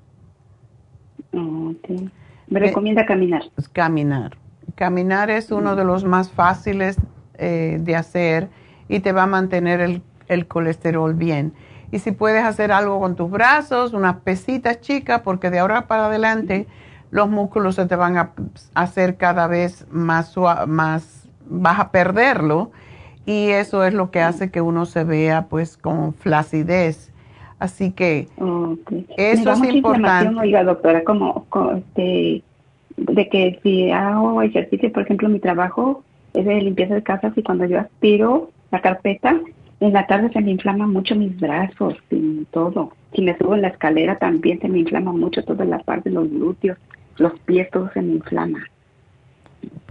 Ok. Me recomienda caminar. Pues, Caminar. Caminar es uno de los más fáciles eh, de hacer y te va a mantener el, el colesterol bien. Y si puedes hacer algo con tus brazos, unas pesitas chicas, porque de ahora para adelante los músculos se te van a hacer cada vez más, sua- más vas a perderlo y eso es lo que hace que uno se vea pues con flacidez. Así que eso es importante. Oiga, doctora, como, como, este, de que si hago ejercicio, por ejemplo, mi trabajo es de limpieza de casas y cuando yo aspiro la carpeta, en la tarde se me inflaman mucho mis brazos y todo. Si me subo en la escalera también se me inflama mucho toda la parte de los glúteos, los pies, todo se me inflama.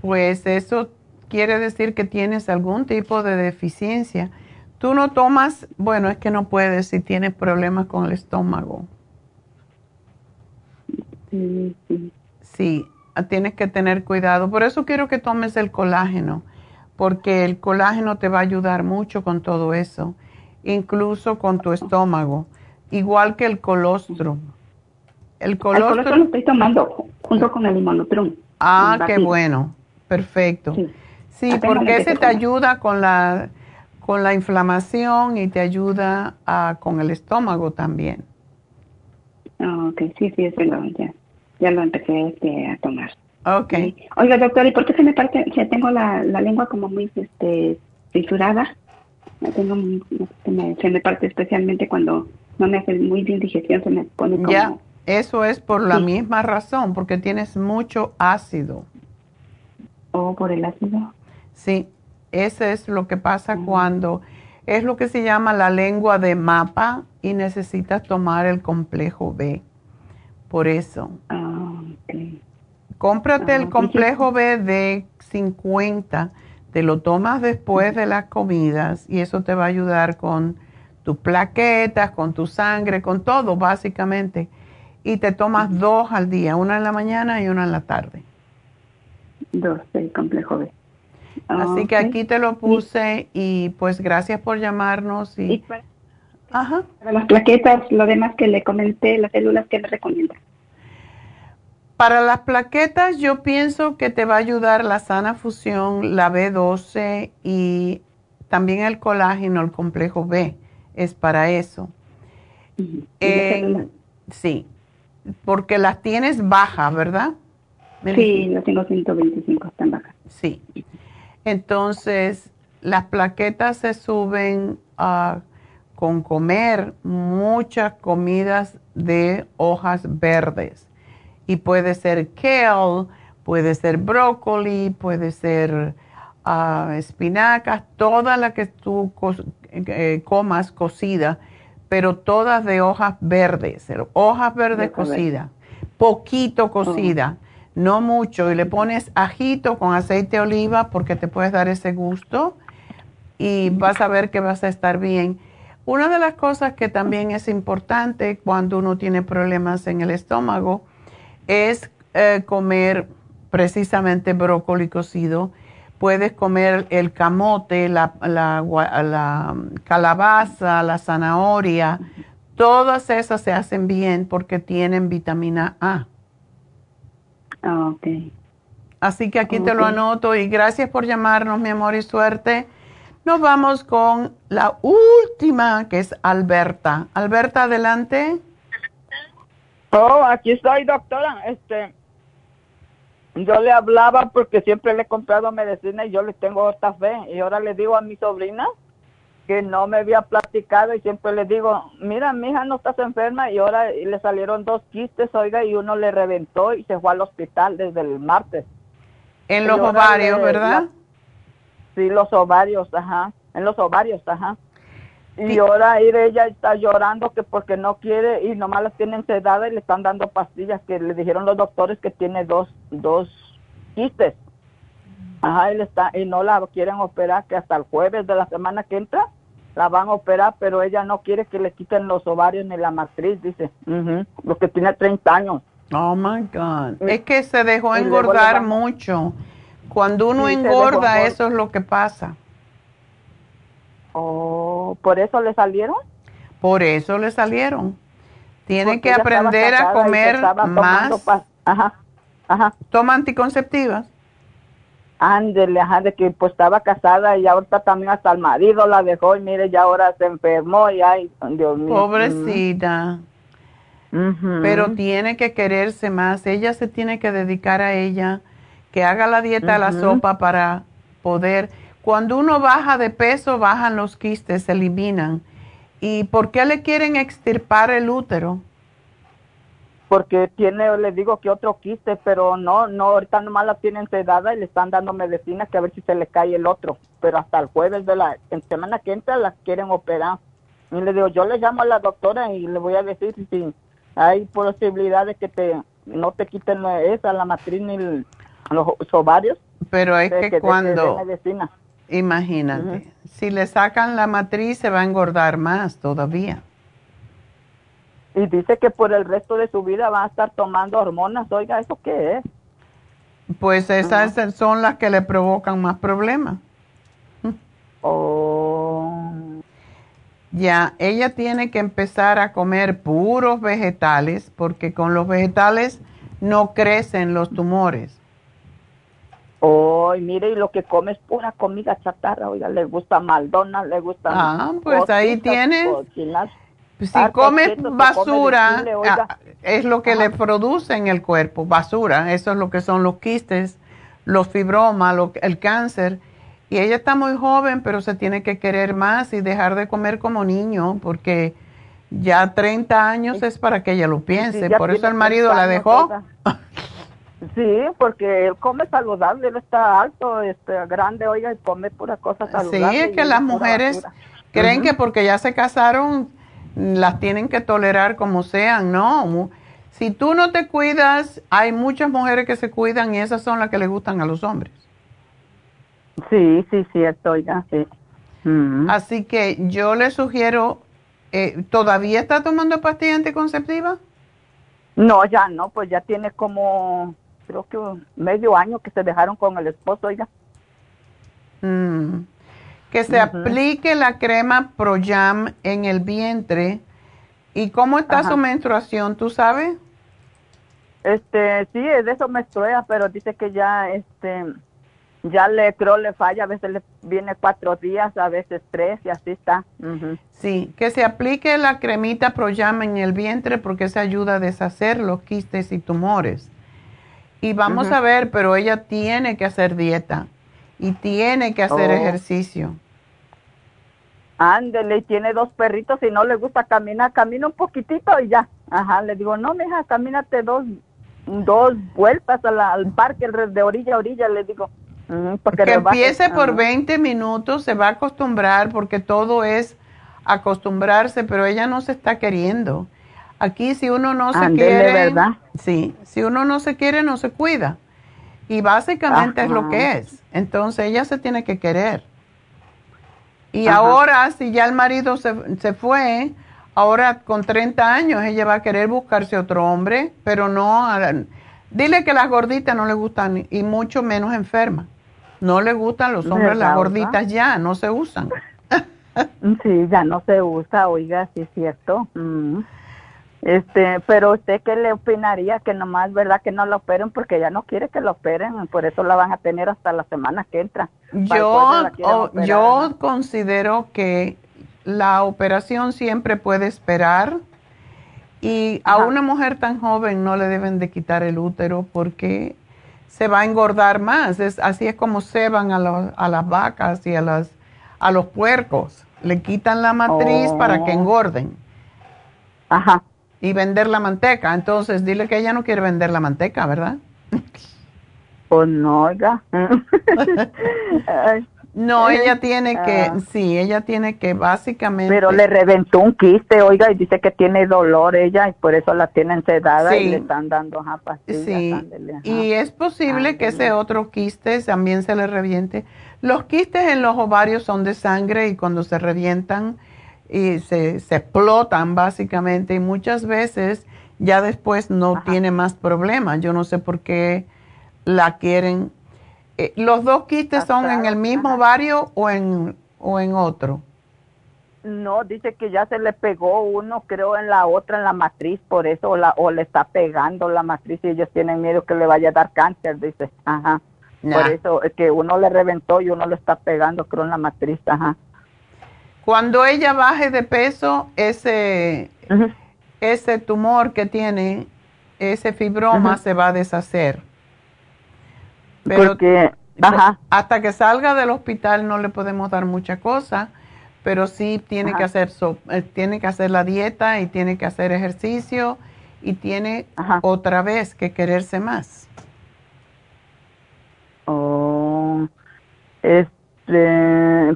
Pues eso quiere decir que tienes algún tipo de deficiencia. Tú no tomas, bueno, es que no puedes si tienes problemas con el estómago. Sí, sí. Sí, tienes que tener cuidado. Por eso quiero que tomes el colágeno, porque el colágeno te va a ayudar mucho con todo eso, incluso con tu estómago, igual que el colostrum. El El colostrum lo estoy tomando junto con el limonutrum. ah, qué bueno, perfecto. Sí, porque ese te ayuda con la, con la inflamación y te ayuda a- con el estómago también. Ah, ok, sí, sí, ese lo, ya, ya lo empecé este, a tomar. Ok. Oiga, doctor, ¿y por qué se me parte, sea, tengo la, la lengua como muy este, fisurada? La Tengo, se, me, se me parte especialmente cuando no me hace muy bien digestión, se me pone como... Ya, eso es por la Sí. misma razón, porque tienes mucho ácido. ¿O por el ácido? Sí, ese es lo que pasa cuando es lo que se llama la lengua de mapa y necesitas tomar el complejo B. Por eso. Ah, el sí, sí. complejo B de 50, te lo tomas después de las comidas y eso te va a ayudar con tus plaquetas, con tu sangre, con todo básicamente. Y te tomas dos al día, una en la mañana y una en la tarde. Dos, el complejo B. Así que aquí te lo puse y pues gracias por llamarnos y, Y para, Ajá. para las plaquetas, lo demás que le comenté, las células que me recomienda. Para las plaquetas yo pienso que te va a ayudar la sana fusión, la B12 y también el colágeno, el complejo B, es para eso. En- sí, porque las tienes bajas, ¿verdad? Sí, las tengo 125, están bajas. Sí. Entonces, las plaquetas se suben ah, con comer muchas comidas de hojas verdes. Y puede ser kale, puede ser brócoli, puede ser ah, espinacas, todas las que tú co- eh, comas cocida, pero todas de hojas verdes, hojas verdes cocidas, poquito cocida. no mucho, y le pones ajito con aceite de oliva porque te puedes dar ese gusto y vas a ver que vas a estar bien. Una de las cosas que también es importante cuando uno tiene problemas en el estómago es eh, comer precisamente brócoli cocido. Puedes comer el camote, la, la calabaza, la zanahoria. Todas esas se hacen bien porque tienen vitamina A. Ah, ok. Así que aquí te lo anoto y gracias por llamarnos, mi amor, y suerte. Nos vamos con la última, que es Alberta. Alberta, adelante. Oh, aquí estoy, doctora. Este, yo le hablaba porque siempre le he comprado medicina y yo le tengo esta fe. Y ahora le digo a mi sobrina que no me había platicado y siempre le digo, mira, mi hija no estás enferma y ahora le salieron dos quistes, oiga, y uno le reventó y se fue al hospital desde el martes. En los ovarios, ¿verdad? sí, los ovarios, ajá, en los ovarios, ajá. Y ahora ella está llorando que porque no quiere y nomás las tienen sedadas y le están dando pastillas que le dijeron los doctores que tiene dos, dos quistes. Ajá, y, le está, y no la quieren operar que hasta el jueves de la semana que entra la van a operar, pero ella no quiere que le quiten los ovarios ni la matriz, dice, lo que tiene 30 años. Oh my God. Es que se dejó engordar mucho. Cuando uno engorda, eso es lo que pasa. Oh, ¿por eso le salieron? Por eso le salieron. Tiene que aprender a comer más. Ajá, ajá. ¿Toma anticonceptivas? Ándele, ajá, de que pues estaba casada y ahorita también hasta el marido la dejó y mire, ya ahora se enfermó y ay, Dios mío. Pobrecita. Pero tiene que quererse más. Ella se tiene que dedicar a ella, que haga la dieta a la sopa para poder. Cuando uno baja de peso, bajan los quistes, se eliminan. ¿Y por qué le quieren extirpar el útero? porque tiene, le digo que otro quiste, pero no, no, ahorita nomás la tienen sedada y le están dando medicina que a ver si se le cae el otro, pero hasta el jueves de la en semana que entra la quieren operar. Y le digo, yo le llamo a la doctora y le voy a decir si hay posibilidad de que te no te quiten esa, la matriz ni los ovarios. Pero es que, cuando, imagínate, si le sacan la matriz se va a engordar más todavía. Y dice que por el resto de su vida va a estar tomando hormonas. Oiga, ¿eso qué es? Pues esas son las que le provocan más problemas. Oh. Ya, ella tiene que empezar a comer puros vegetales porque con los vegetales no crecen los tumores. Oh, mire, y lo que come es pura comida chatarra. Oiga, le gusta Maldona, le gusta. Ah, pues ahí tiene si come basura, ah, es lo que le produce en el cuerpo, basura, eso es lo que son los quistes, los fibromas, el cáncer. Y ella está muy joven, pero se tiene que querer más y dejar de comer como niño, porque ya 30 años es para que ella lo piense. Por eso el marido la dejó. Sí, porque él come saludable, él está alto, este, grande, oiga, y come pura cosa saludable. Sí, es que las mujeres creen que porque ya se casaron las tienen que tolerar como sean, ¿no? Si tú no te cuidas, hay muchas mujeres que se cuidan y esas son las que le gustan a los hombres. Sí, sí, cierto, ya, sí. Así que yo le sugiero, eh, ¿todavía está tomando pastillas anticonceptivas? No, ya no, pues ya tiene como, creo que medio año que se dejaron con el esposo, oiga. Mm que se aplique la crema Proyam en el vientre. ¿Y cómo está su menstruación? ¿Tú sabes? Este, sí, de eso menstrua, pero dice que ya, este, ya le creo le falla, a veces le viene cuatro días, a veces tres y así está. Sí, que se aplique la cremita Proyam en el vientre porque se ayuda a deshacer los quistes y tumores. Y vamos a ver, pero ella tiene que hacer dieta y tiene que hacer oh. ejercicio. Ándele, y tiene dos perritos y no le gusta caminar, camina un poquitito y ya. Ajá, le digo, no, mija, camínate dos, dos vueltas al parque de orilla a orilla, le digo. porque que empiece por 20 minutos, se va a acostumbrar porque todo es acostumbrarse, pero ella no se está queriendo. Aquí si uno no se Ándele, quiere, ¿verdad? sí, si uno no se quiere, no se cuida. Y básicamente es lo que es. Entonces ella se tiene que querer. Y Ajá. ahora, si ya el marido se, se fue, ahora con 30 años ella va a querer buscarse otro hombre, pero no, dile que las gorditas no le gustan y mucho menos enfermas. No le gustan los hombres, las ¿Verdad, gorditas ya, no se usan. Sí, ya no se usa, oiga, sí es cierto. Mm. Este, pero usted qué le opinaría que nomás, ¿verdad? Que no la operen porque ella no quiere que la operen, por eso la van a tener hasta la semana que entra. Yo, después la quieren o- operar, yo ¿no? considero que la operación siempre puede esperar y a una mujer tan joven no le deben de quitar el útero porque se va a engordar más. Es, así es como ceban a, los- a las vacas y a, las, a los puercos. Le quitan la matriz Oh. para que engorden. Ajá. Y vender la manteca. Entonces, dile que ella no quiere vender la manteca, ¿verdad? Pues no, oiga. No, ella tiene que, ah. sí, ella tiene que básicamente... Pero le reventó un quiste, oiga, y dice que tiene dolor ella y por eso la tienen sedada y Sí. le están dando ajá, pastillas. Sí, ajá. y es posible que ese otro quiste también se le reviente. Los quistes en los ovarios son de sangre y cuando se revientan y se, se explotan básicamente y muchas veces ya después no tiene más problemas. Yo no sé por qué la quieren. Eh, ¿Los dos quistes son en el mismo ovario o en, o en otro? No, dice que ya se le pegó uno, creo, en la otra, en la matriz, por eso, o, la, o le está pegando la matriz y ellos tienen miedo que le vaya a dar cáncer, dice. Ajá. Nah. Por eso, es que uno le reventó y uno le está pegando, creo, en la matriz, ajá. Cuando ella baje de peso, ese, ese tumor que tiene, ese fibroma se va a deshacer. Pero Porque, hasta que salga del hospital no le podemos dar mucha cosa, pero sí tiene Ajá. que hacer so- eh, tiene que hacer la dieta y tiene que hacer ejercicio y tiene otra vez que quererse más. Oh, este,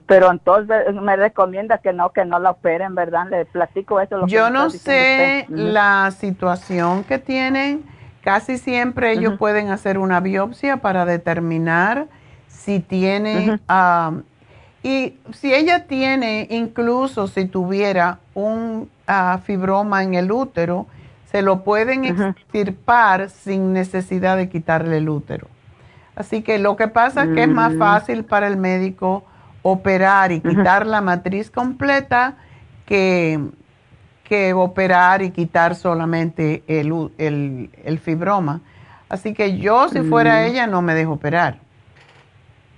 pero entonces me recomienda que no, que no la operen, ¿verdad? Le platico eso. Lo Yo no sé usted. La situación que tienen. Casi siempre ellos pueden hacer una biopsia para determinar si tiene, ah, y si ella tiene, incluso si tuviera un ah, fibroma en el útero, se lo pueden extirpar sin necesidad de quitarle el útero. Así que lo que pasa es que es más fácil para el médico operar y quitar la matriz completa que, que operar y quitar solamente el, el, el fibroma. Así que yo, si fuera Mm. ella, no me dejo operar.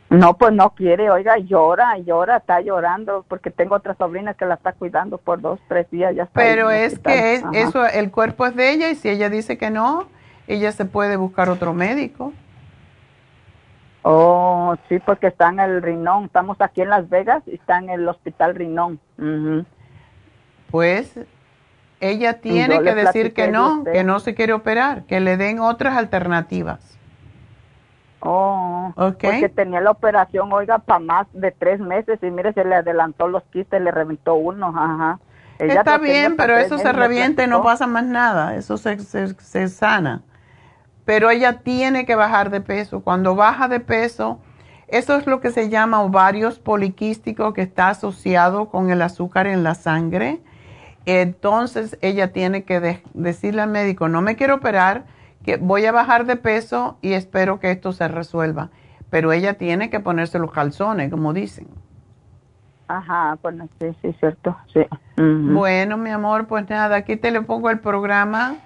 No, pues no quiere, oiga, llora, llora, está llorando porque tengo otra sobrina que la está cuidando por dos, tres días, ya está. Pero es que es- eso, el cuerpo es de ella y si ella dice que no, ella se puede buscar otro médico. Oh, sí, porque está en el Rinón, estamos aquí en Las Vegas y está en el hospital Rinón. Pues ella tiene que decir que no, que no se quiere operar, que le den otras alternativas. Oh, Ok. porque tenía la operación, oiga, para más de tres meses y mire, se le adelantó los quistes, le reventó uno, ajá. Ella Está bien, pero eso se revienta y no pasa más nada, eso se, se, se sana. Pero ella tiene que bajar de peso. Cuando baja de peso, eso es lo que se llama ovarios poliquísticos, que está asociado con el azúcar en la sangre. Entonces ella tiene que de- decirle al médico, no me quiero operar, que voy a bajar de peso y espero que esto se resuelva. Pero ella tiene que ponerse los calzones, como dicen. Ajá, bueno, sí, sí, cierto, sí. Ujú. Bueno, mi amor, pues nada, aquí te le pongo el programa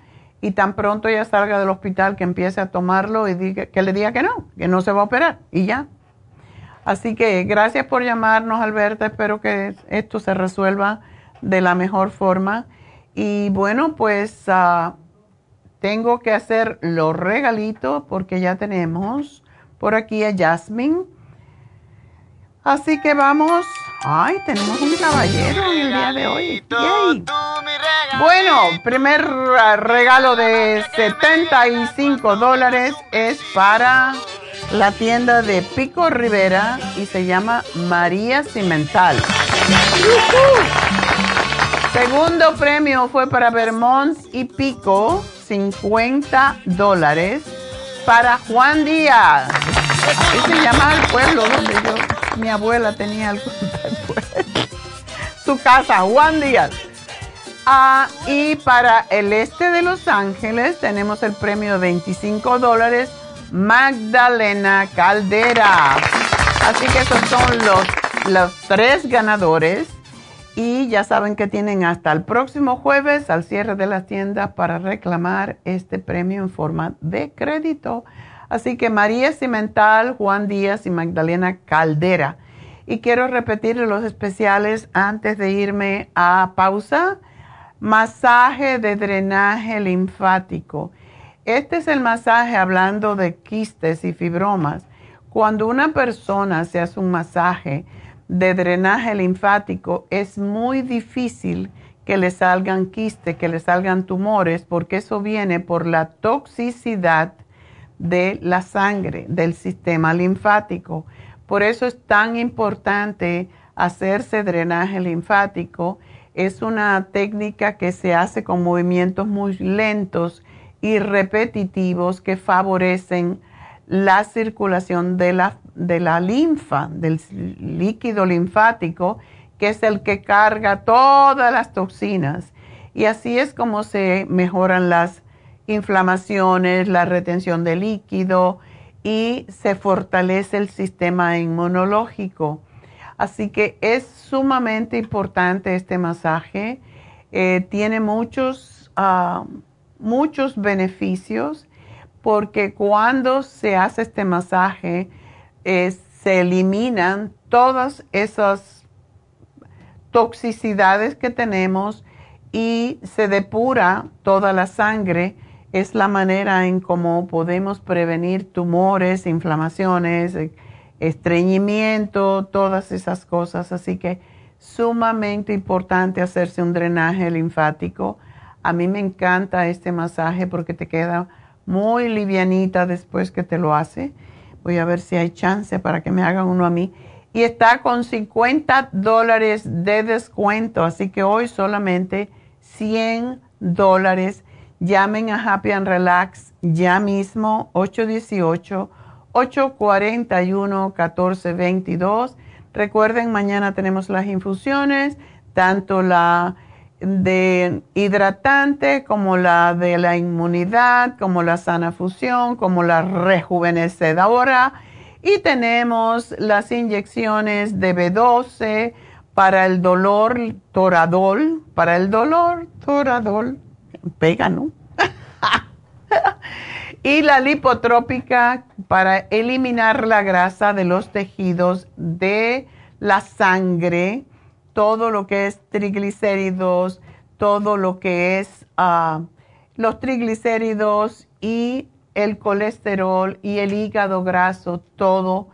y tan pronto ella salga del hospital que empiece a tomarlo y diga, que le diga que no, que no se va a operar y ya. Así que gracias por llamarnos, Alberta. Espero que esto se resuelva de la mejor forma. Y bueno, pues ah, tengo que hacer los regalitos porque ya tenemos por aquí a Jasmine. Así que vamos. Ay, tenemos un caballero en el día de hoy. Yay. Bueno, primer ah, regalo de 75 dólares es para la tienda de Pico Rivera y se llama María Cimental. Segundo premio fue para Vermont y Pico, 50 dólares. Para Juan Díaz. Ese se llama el pueblo donde yo, mi abuela tenía algo Casa, Juan Díaz. Ah, y para el este de Los Ángeles tenemos el premio de 25 dólares, Magdalena Caldera. Así que esos son los, los tres ganadores. Y ya saben que tienen hasta el próximo jueves al cierre de las tiendas para reclamar este premio en forma de crédito. Así que María Cimental, Juan Díaz y Magdalena Caldera. Y quiero repetir los especiales antes de irme a pausa. Masaje de drenaje linfático. Este es el masaje hablando de quistes y fibromas. Cuando una persona se hace un masaje, de drenaje linfático es muy difícil que le salgan quistes, que le salgan tumores, porque eso viene por la toxicidad de la sangre, del sistema linfático. Por eso es tan importante hacerse drenaje linfático. Es una técnica que se hace con movimientos muy lentos y repetitivos que favorecen la circulación de la, de la linfa, del líquido linfático, que es el que carga todas las toxinas. Y así es como se mejoran las inflamaciones, la retención de líquido y se fortalece el sistema inmunológico. Así que es sumamente importante este masaje. Eh, tiene muchos, ah, muchos beneficios porque cuando se hace este masaje eh, se eliminan todas esas toxicidades que tenemos y se depura toda la sangre. Es la manera en cómo podemos prevenir tumores, inflamaciones, estreñimiento, todas esas cosas. Así que sumamente importante hacerse un drenaje linfático. A mí me encanta este masaje porque te queda muy livianita después que te lo hace. Voy a ver si hay chance para que me hagan uno a mí. Y está con 50 dólares de descuento, así que hoy solamente 100 dólares. Llamen a Happy and Relax ya mismo, 818-841-1422. Recuerden, mañana tenemos las infusiones, tanto la de hidratante como la de la inmunidad, como la sana fusión, como la rejuvenecedora. Y tenemos las inyecciones de B12 para el dolor toradol, para el dolor toradol, pega, ¿no? y la lipotrópica para eliminar la grasa de los tejidos de la sangre todo lo que es triglicéridos, todo lo que es ah, los triglicéridos y el colesterol y el hígado graso, todo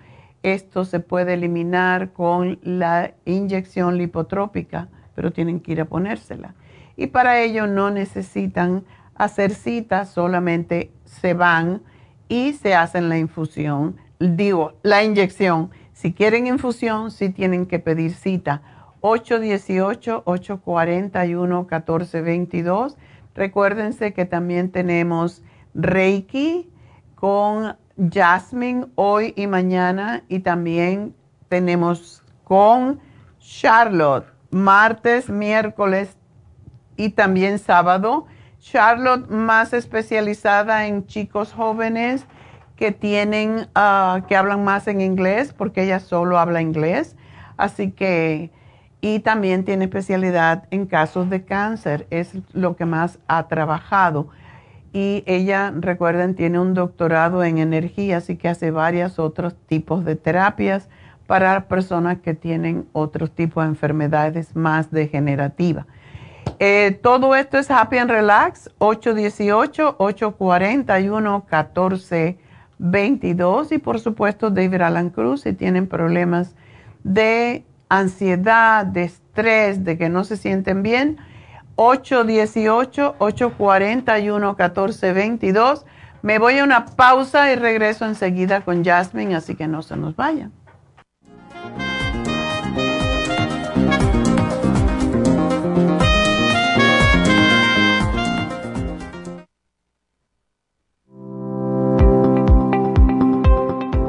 esto se puede eliminar con la inyección lipotrópica, pero tienen que ir a ponérsela. Y para ello no necesitan hacer cita, solamente se van y se hacen la infusión, digo, la inyección. Si quieren infusión, sí tienen que pedir cita 818-841-1422. Recuérdense que también tenemos Reiki con Jasmine hoy y mañana y también tenemos con Charlotte martes, miércoles y también sábado. Charlotte más especializada en chicos jóvenes que tienen, ah, que hablan más en inglés porque ella solo habla inglés. Así que y también tiene especialidad en casos de cáncer, es lo que más ha trabajado. Y ella, recuerden, tiene un doctorado en energía, así que hace varios otros tipos de terapias para personas que tienen otros tipos de enfermedades más degenerativas. Eh, todo esto es Happy and Relax, 818-841-1422 y por supuesto David Alan Cruz si tienen problemas de ansiedad, de estrés, de que no se sienten bien, 818-841-1422. Me voy a una pausa y regreso enseguida con Jasmine, así que no se nos vayan.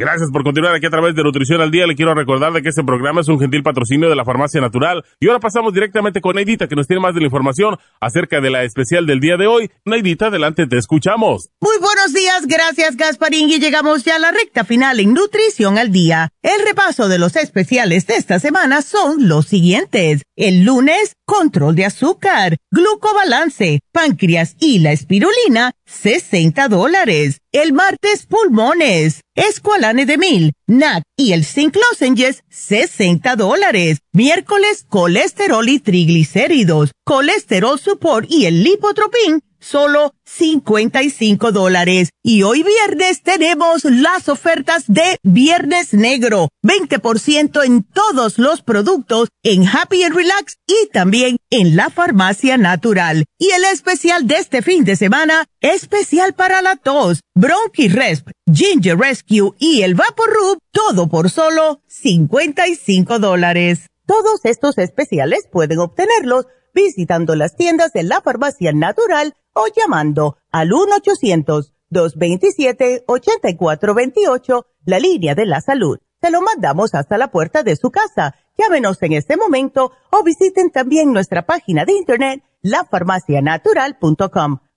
Gracias por continuar aquí a través de Nutrición al Día. Le quiero recordar de que este programa es un gentil patrocinio de la Farmacia Natural. Y ahora pasamos directamente con Neidita, que nos tiene más de la información acerca de la especial del día de hoy. Neidita, adelante, te escuchamos. Muy buenos días, gracias Gasparín. Y llegamos ya a la recta final en Nutrición al Día. El repaso de los especiales de esta semana son los siguientes. El lunes, control de azúcar, glucobalance, páncreas y la espirulina, 60 dólares. El martes, pulmones, escualane de mil, NAC y el zinc lozenges, 60 dólares. Miércoles, colesterol y triglicéridos, colesterol support y el lipotropin, solo 55 dólares. Y hoy viernes tenemos las ofertas de Viernes Negro. 20% en todos los productos en Happy and Relax y también en la farmacia natural. Y el especial de este fin de semana, especial para la tos, Bronchi Resp, Ginger Rescue y el Rub, todo por solo 55 dólares. Todos estos especiales pueden obtenerlos visitando las tiendas de la farmacia natural o llamando al 1-800-227-8428, la línea de la salud. Se lo mandamos hasta la puerta de su casa. Llámenos en este momento o visiten también nuestra página de internet, lafarmacianatural.com.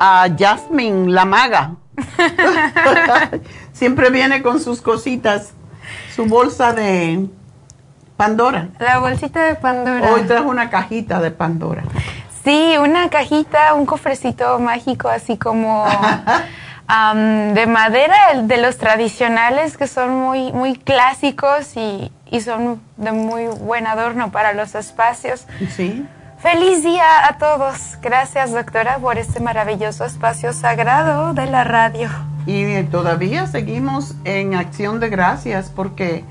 A Jasmine, la maga. Siempre viene con sus cositas, su bolsa de Pandora. La bolsita de Pandora. Hoy trajo una cajita de Pandora. Sí, una cajita, un cofrecito mágico, así como am, de madera, de los tradicionales que son muy, muy clásicos y, y son de muy buen adorno para los espacios. Sí. Feliz día a todos. Gracias, doctora, por este maravilloso espacio sagrado de la radio. Y todavía seguimos en acción de gracias porque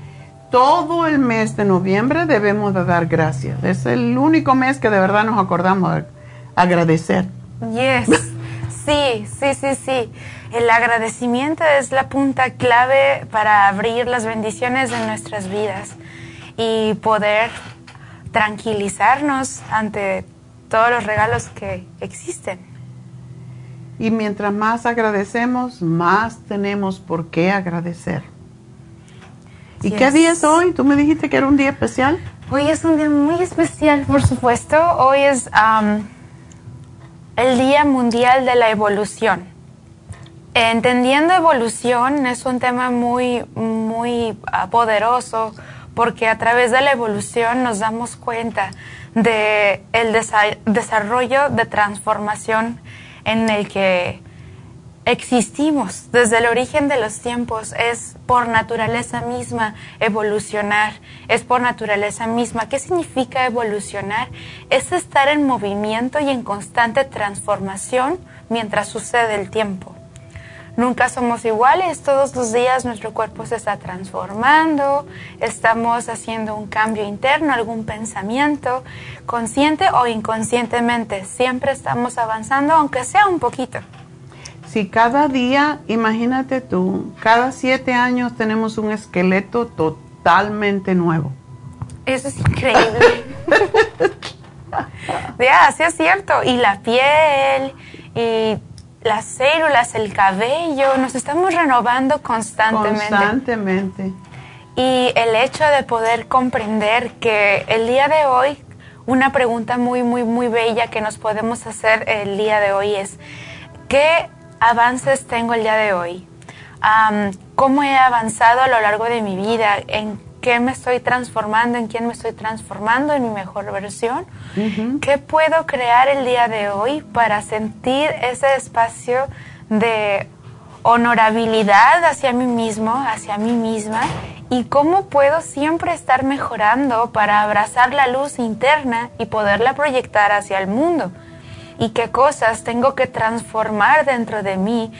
todo el mes de noviembre debemos de dar gracias. Es el único mes que de verdad nos acordamos de agradecer. Yes. Sí, sí, sí, sí. El agradecimiento es la punta clave para abrir las bendiciones de nuestras vidas y poder tranquilizarnos ante todos los regalos que existen. Y mientras más agradecemos, más tenemos por qué agradecer. ¿Y qué día es hoy? Tú me dijiste que era un día especial. Hoy es un día muy especial, por supuesto. Hoy es am, el Día Mundial de la Evolución. Entendiendo evolución es un tema muy, muy ah, poderoso porque a través de la evolución nos damos cuenta de el desarrollo de transformación en el que existimos desde el origen de los tiempos. Es por naturaleza misma evolucionar, es por naturaleza misma. ¿Qué significa evolucionar? Es estar en movimiento y en constante transformación mientras sucede el tiempo. Nunca somos iguales, todos los días nuestro cuerpo se está transformando, estamos haciendo un cambio interno, algún pensamiento, consciente o inconscientemente, siempre estamos avanzando, aunque sea un poquito. Si cada día, imagínate tú, cada siete años tenemos un esqueleto totalmente nuevo. Eso es increíble. ya, sí es cierto. Y la piel, y las células, el cabello, nos estamos renovando constantemente. Constantemente. Y el hecho de poder comprender que el día de hoy, una pregunta muy, muy, muy bella que nos podemos hacer el día de hoy es, ¿qué avances tengo el día de hoy? ¿Cómo he avanzado a lo largo de mi vida? ¿En qué me estoy transformando? ¿En quién me estoy transformando? ¿En mi mejor versión? ¿Qué puedo crear el día de hoy para sentir ese espacio de honorabilidad hacia mí mismo, hacia mí misma? ¿Y cómo puedo siempre estar mejorando para abrazar la luz interna y poderla proyectar hacia el mundo? ¿Y qué cosas tengo que transformar dentro de mí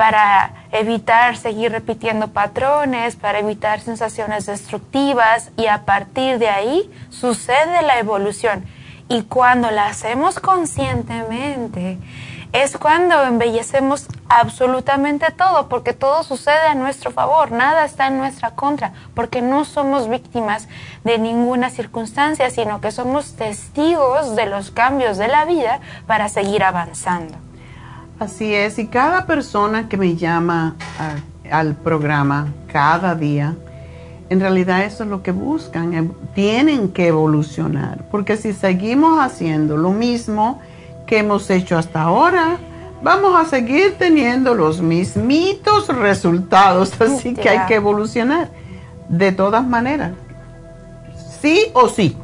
para evitar seguir repitiendo patrones, para evitar sensaciones destructivas y a partir de ahí sucede la evolución? Y cuando la hacemos conscientemente, es cuando embellecemos absolutamente todo, porque todo sucede a nuestro favor, nada está en nuestra contra, porque no somos víctimas de ninguna circunstancia, sino que somos testigos de los cambios de la vida para seguir avanzando. Así es, y cada persona que me llama al programa cada día, en realidad eso es lo que buscan, eh, tienen que evolucionar, porque si seguimos haciendo lo mismo que hemos hecho hasta ahora, vamos a seguir teniendo los mismitos resultados, así que hay que evolucionar de todas maneras, sí o sí.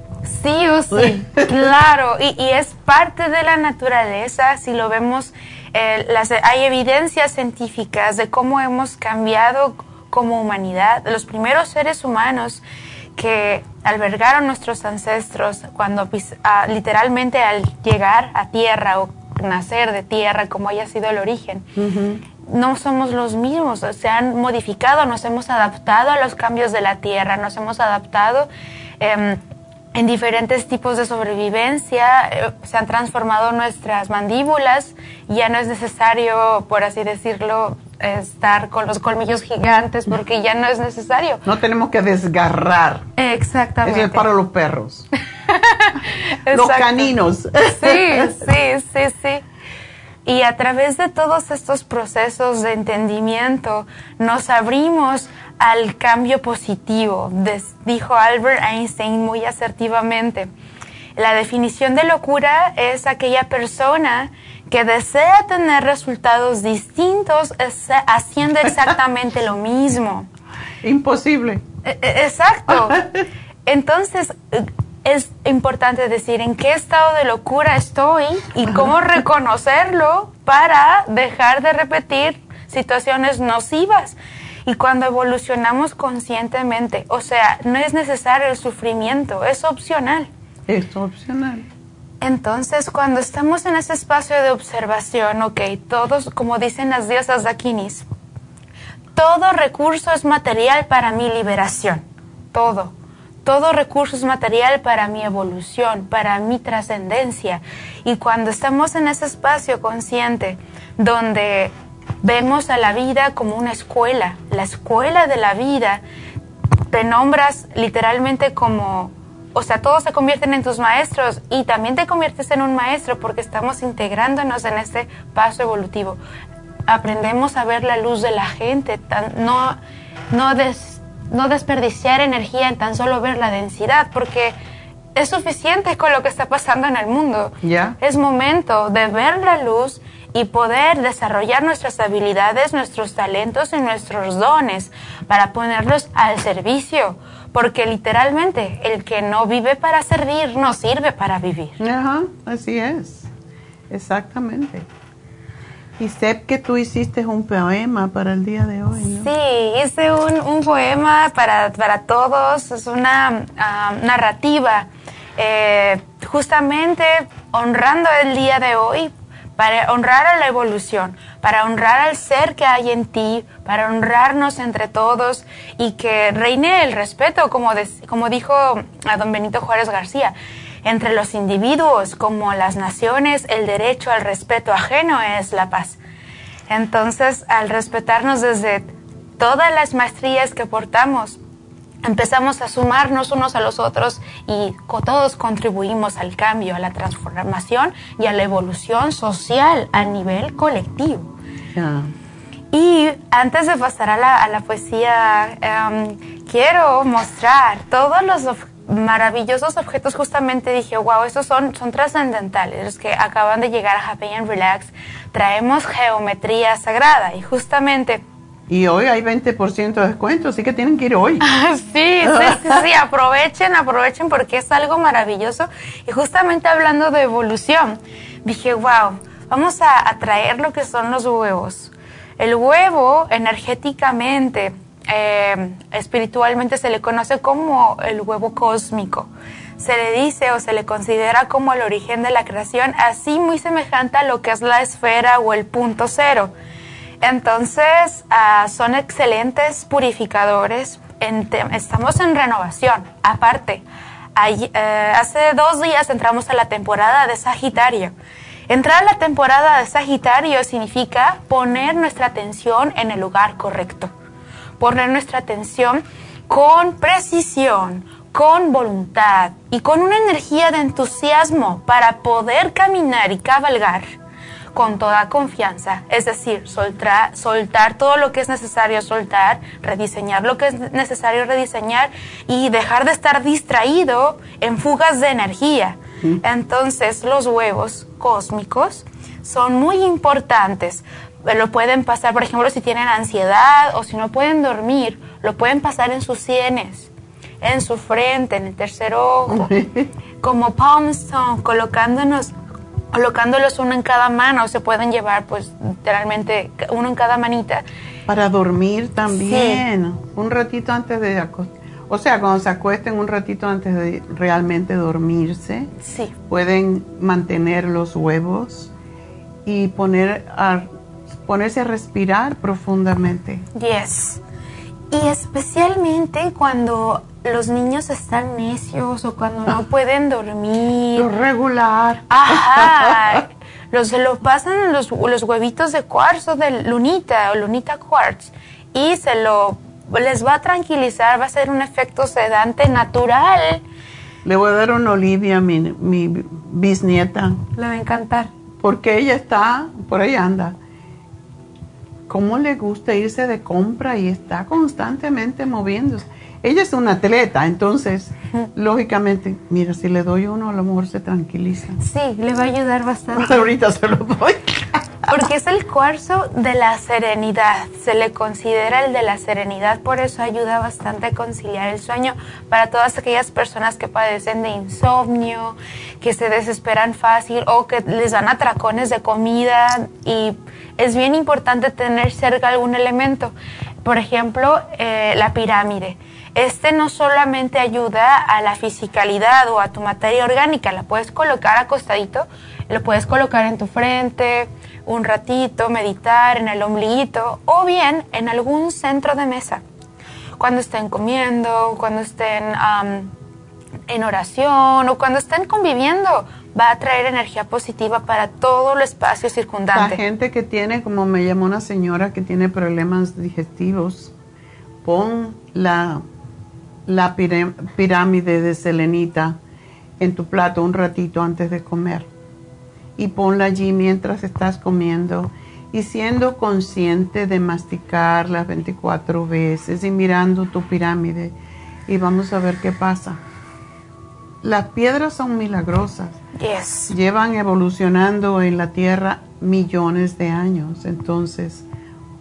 Sí o sí, claro, y, es parte de la naturaleza, si lo vemos, eh, las, hay evidencias científicas de cómo hemos cambiado como humanidad, los primeros seres humanos que albergaron nuestros ancestros cuando ah, literalmente al llegar a tierra o nacer de tierra, como haya sido el origen, no somos los mismos, se han modificado, nos hemos adaptado a los cambios de la tierra, nos hemos adaptado em, en diferentes tipos de sobrevivencia, eh, se han transformado nuestras mandíbulas, ya no es necesario, por así decirlo, estar con los colmillos gigantes porque ya no es necesario. No tenemos que desgarrar. Exactamente. es para los perros. los caninos. sí, sí, sí, sí. Y a través de todos estos procesos de entendimiento nos abrimos al cambio positivo, dijo Albert Einstein muy asertivamente. La definición de locura es aquella persona que desea tener resultados distintos haciendo exactamente lo mismo. Imposible. E, e, exacto. Entonces, es importante decir en qué estado de locura estoy y cómo reconocerlo para dejar de repetir situaciones nocivas. Y cuando evolucionamos conscientemente, o sea, no es necesario el sufrimiento, es opcional. Es opcional. Entonces, cuando estamos en ese espacio de observación, ok, todos, como dicen las diosas Dakinis, todo recurso es material para mi liberación, todo. Todo recurso es material para mi evolución, para mi trascendencia. Y cuando estamos en ese espacio consciente, donde vemos a la vida como una escuela, la escuela de la vida, te nombras literalmente como o sea, todos se convierten en tus maestros y también te conviertes en un maestro porque estamos integrándonos en este paso evolutivo. Aprendemos a ver la luz de la gente, no, no, no desperdiciar energía en tan solo ver la densidad, porque es suficiente con lo que está pasando en el mundo. Ya. Es momento de ver la luz y poder desarrollar nuestras habilidades, nuestros talentos y nuestros dones para ponerlos al servicio porque literalmente el que no vive para servir no sirve para vivir. Ajá, así es, exactamente. Y sé que tú hiciste un poema para el día de hoy, ¿no? Sí, hice un, poema para, para, todos, es una ah, narrativa, eh, justamente honrando el día de hoy, para honrar a la evolución, para honrar al ser que hay en ti, para honrarnos entre todos y que reine el respeto, como, como dijo a don Benito Juárez García entre los individuos como las naciones, el derecho al respeto ajeno es la paz. Entonces, al respetarnos desde todas las maestrías que portamos, empezamos a sumarnos unos a los otros y todos contribuimos al cambio, a la transformación y a la evolución social a nivel colectivo. Y antes de pasar a la, poesía, em, quiero mostrar todos los maravillosos objetos, justamente dije, wow, estos son, son trascendentales, los que acaban de llegar a Happy and Relax. Traemos geometría sagrada y justamente... Y hoy hay 20% de descuento, así que tienen que ir hoy. sí, sí, sí, sí, aprovechen, aprovechen porque es algo maravilloso. Y justamente hablando de evolución, dije, wow, vamos a, a traer lo que son los huevos. El huevo energéticamente eh, espiritualmente se le conoce como el huevo cósmico. Se le dice o se le considera como el origen de la creación, así muy semejante a lo que es la esfera o el punto cero. Entonces, ah, son excelentes purificadores. estamos en renovación. Aparte, eh, hace dos días entramos a la temporada de Sagitario. Entrar a la temporada de Sagitario significa poner nuestra atención en el lugar correcto poner nuestra atención con precisión, con voluntad y con una energía de entusiasmo para poder caminar y cabalgar con toda confianza, es decir, soltar, soltar todo lo que es necesario soltar, rediseñar lo que es necesario rediseñar y dejar de estar distraído en fugas de energía. Entonces los huevos cósmicos son muy importantes lo pueden pasar, por ejemplo, si tienen ansiedad o si no pueden dormir, lo pueden pasar en sus sienes, en su frente, en el tercer ojo, como palm stone, colocándonos, colocándolos uno en cada mano, se pueden llevar pues literalmente uno en cada manita. Para dormir también, un ratito antes de acostar. O sea, cuando se acuesten un ratito antes de realmente dormirse, sí. pueden mantener los huevos y poner a ponerse a respirar profundamente. Yes. Y especialmente cuando los niños están necios o cuando no pueden dormir. Lo regular. Ajá. los, se lo pasan los, los huevitos de cuarzo de lunita o lunita quartz y se lo les va a tranquilizar, va a ser un efecto sedante natural. Le voy a dar una Olivia, mi, mi bisnieta. Le va a encantar. Porque ella está, por ahí anda cómo le gusta irse de compra y está constantemente moviéndose. Ella es una atleta, entonces, lógicamente, mira, si le doy uno, a lo mejor se tranquiliza. Sí, le va a ayudar bastante. Ahorita se lo doy. Porque es el cuarzo de la serenidad, se le considera el de la serenidad, por eso ayuda bastante a conciliar el sueño para todas aquellas personas que padecen de insomnio, que se desesperan fácil o que les dan atracones de comida y es bien importante tener cerca algún elemento. Por ejemplo, eh, la pirámide. Este no solamente ayuda a la fisicalidad o a tu materia orgánica, la puedes colocar acostadito, lo puedes colocar en tu frente un ratito, meditar en el ombliguito o bien en algún centro de mesa. Cuando estén comiendo, cuando estén en oración o cuando estén conviviendo, va a traer energía positiva para todo el espacio circundante. La gente que tiene, como me llamó una señora que tiene problemas digestivos, pon la, la pirámide de selenita en tu plato un ratito antes de comer y ponla allí mientras estás comiendo y siendo consciente de masticar las 24 veces y mirando tu pirámide y vamos a ver qué pasa. Las piedras son milagrosas. Llevan evolucionando en la Tierra millones de años. Entonces,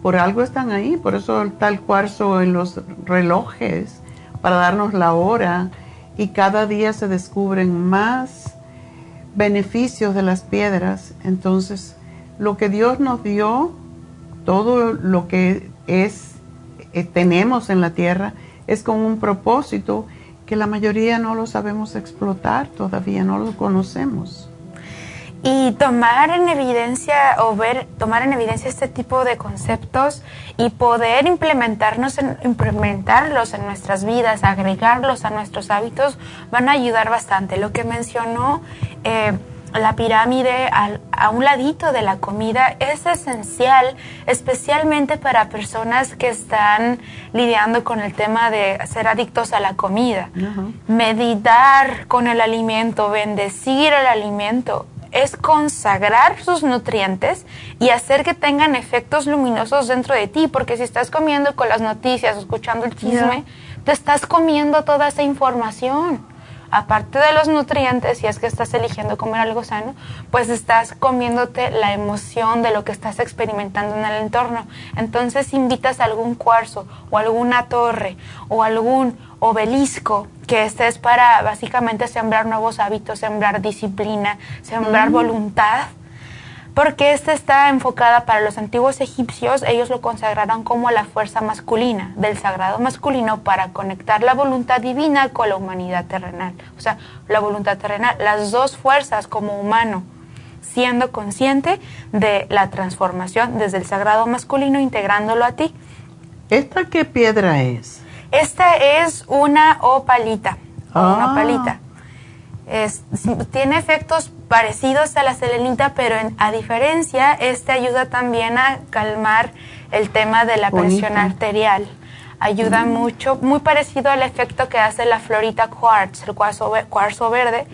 por algo están ahí. Por eso está el cuarzo en los relojes, para darnos la hora y cada día se descubren más beneficios de las piedras. Entonces, lo que Dios nos dio, todo lo que es eh, tenemos en la tierra es con un propósito que la mayoría no lo sabemos explotar todavía, no lo conocemos. Y tomar en evidencia o ver, tomar en evidencia este tipo de conceptos y poder implementarnos en, implementarlos en nuestras vidas, agregarlos a nuestros hábitos, van a ayudar bastante. Lo que mencionó eh, la pirámide a un ladito de la comida es esencial, especialmente para personas que están lidiando con el tema de ser adictos a la comida. Meditar con el alimento, bendecir el alimento, es consagrar sus nutrientes y hacer que tengan efectos luminosos dentro de ti, porque si estás comiendo con las noticias, escuchando el chisme, te estás comiendo toda esa información aparte de los nutrientes, si es que estás eligiendo comer algo sano, pues estás comiéndote la emoción de lo que estás experimentando en el entorno. Entonces invitas a algún cuarzo o alguna torre o algún obelisco que este es para básicamente sembrar nuevos hábitos, sembrar disciplina, sembrar mm. voluntad porque esta está enfocada para los antiguos egipcios, ellos lo consagraron como la fuerza masculina, del sagrado masculino para conectar la voluntad divina con la humanidad terrenal. O sea, la voluntad terrenal, las dos fuerzas como humano, siendo consciente de la transformación desde el sagrado masculino, integrándolo a ti. ¿Esta qué piedra es? Esta es una opalita, una opalita. Es, tiene efectos parecidos a la selenita, pero a diferencia, este ayuda también a calmar el tema de la presión arterial. Ayuda mm. mucho, muy parecido al efecto que hace la florita quartz, el cuarzo, cuarzo verde.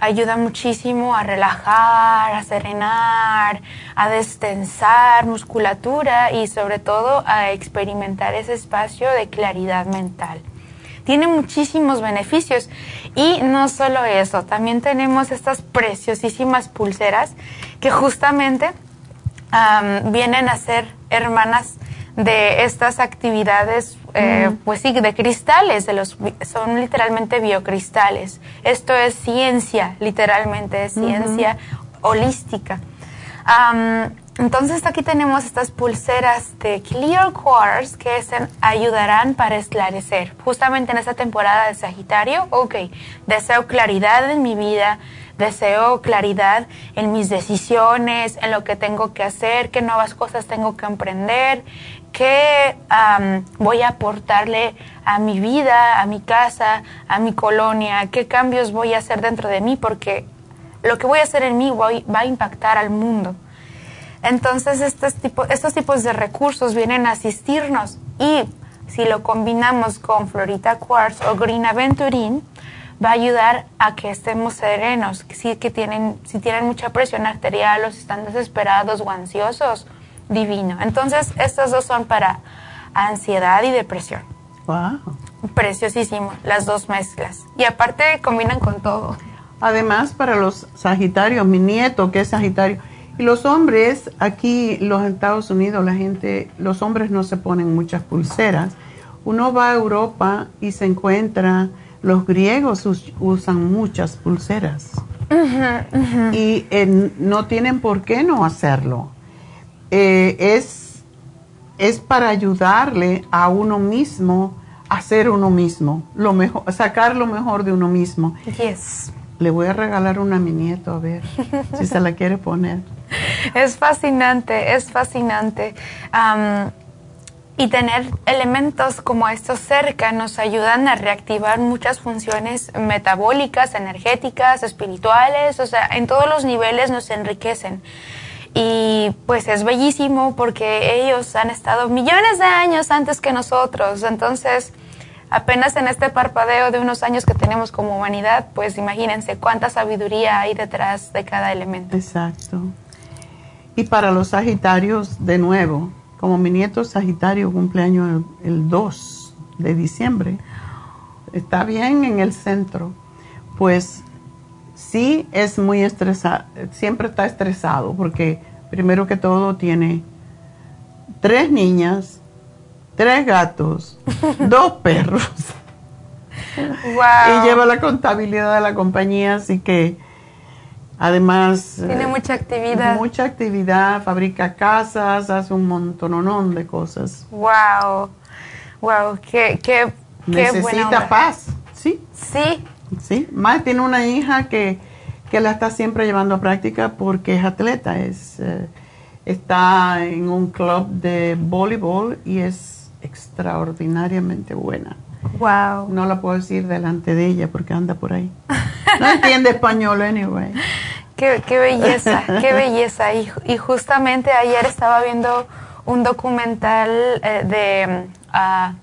Ayuda muchísimo a relajar, a serenar, a destensar musculatura y sobre todo a experimentar ese espacio de claridad mental tiene muchísimos beneficios. Y no solo eso, también tenemos estas preciosísimas pulseras que justamente vienen a ser hermanas de estas actividades, eh, pues sí, de cristales, de los, son literalmente biocristales. Esto es ciencia, literalmente es ciencia holística. Entonces aquí tenemos estas pulseras de Clear Quartz que ayudarán para esclarecer. Justamente en esta temporada de Sagitario, ok, deseo claridad en mi vida, deseo claridad en mis decisiones, en lo que tengo que hacer, qué nuevas cosas tengo que emprender, qué voy a aportarle a mi vida, a mi casa, a mi colonia, qué cambios voy a hacer dentro de mí, porque lo que voy a hacer en mí va a impactar al mundo. Entonces estos, estos tipos de recursos vienen a asistirnos y si lo combinamos con Florita Quartz o Green Aventurine, va a ayudar a que estemos serenos, si, que tienen, si tienen mucha presión arterial o si están desesperados o ansiosos, divino. Entonces, estos dos son para ansiedad y depresión. Wow. Preciosísimo, las dos mezclas. Y aparte combinan con todo. Además, para los Sagitarios, mi nieto que es Sagitario, y los hombres, aquí los Estados Unidos, la gente, los hombres no se ponen muchas pulseras. Uno va a Europa y se encuentra, los griegos usan muchas pulseras. Y no tienen por qué no hacerlo. Eh, es, es para ayudarle a uno mismo a ser uno mismo, lo mejor, sacar lo mejor de uno mismo. Yes. Le voy a regalar una a mi nieto a ver si se la quiere poner. Es fascinante, es fascinante. y tener elementos como estos cerca nos ayudan a reactivar muchas funciones metabólicas, energéticas, espirituales, o sea, en todos los niveles nos enriquecen. Y pues es bellísimo porque ellos han estado millones de años antes que nosotros, entonces apenas en este parpadeo de unos años que tenemos como humanidad, pues imagínense cuánta sabiduría hay detrás de cada elemento. Exacto. Y para los Sagitarios, de nuevo, como mi nieto Sagitario cumpleaños el, el 2 de diciembre, está bien en el centro, pues sí es muy estresado, siempre está estresado porque primero que todo tiene tres niñas, tres gatos, dos perros. Y lleva la contabilidad de la compañía, así que además... Tiene eh, mucha actividad. Mucha actividad, fabrica casas, hace un montononón de cosas. Wow, wow, qué, qué, qué Necesita paz, ¿sí? Sí. Sí, más tiene una hija que, que la está siempre llevando a práctica porque es atleta, es, eh, está en un club de voleibol y es extraordinariamente buena. Wow. No la puedo decir delante de ella porque anda por ahí. No entiende español, anyway. Qué, qué belleza, qué belleza. Y, y justamente ayer estaba viendo un documental eh, de ah,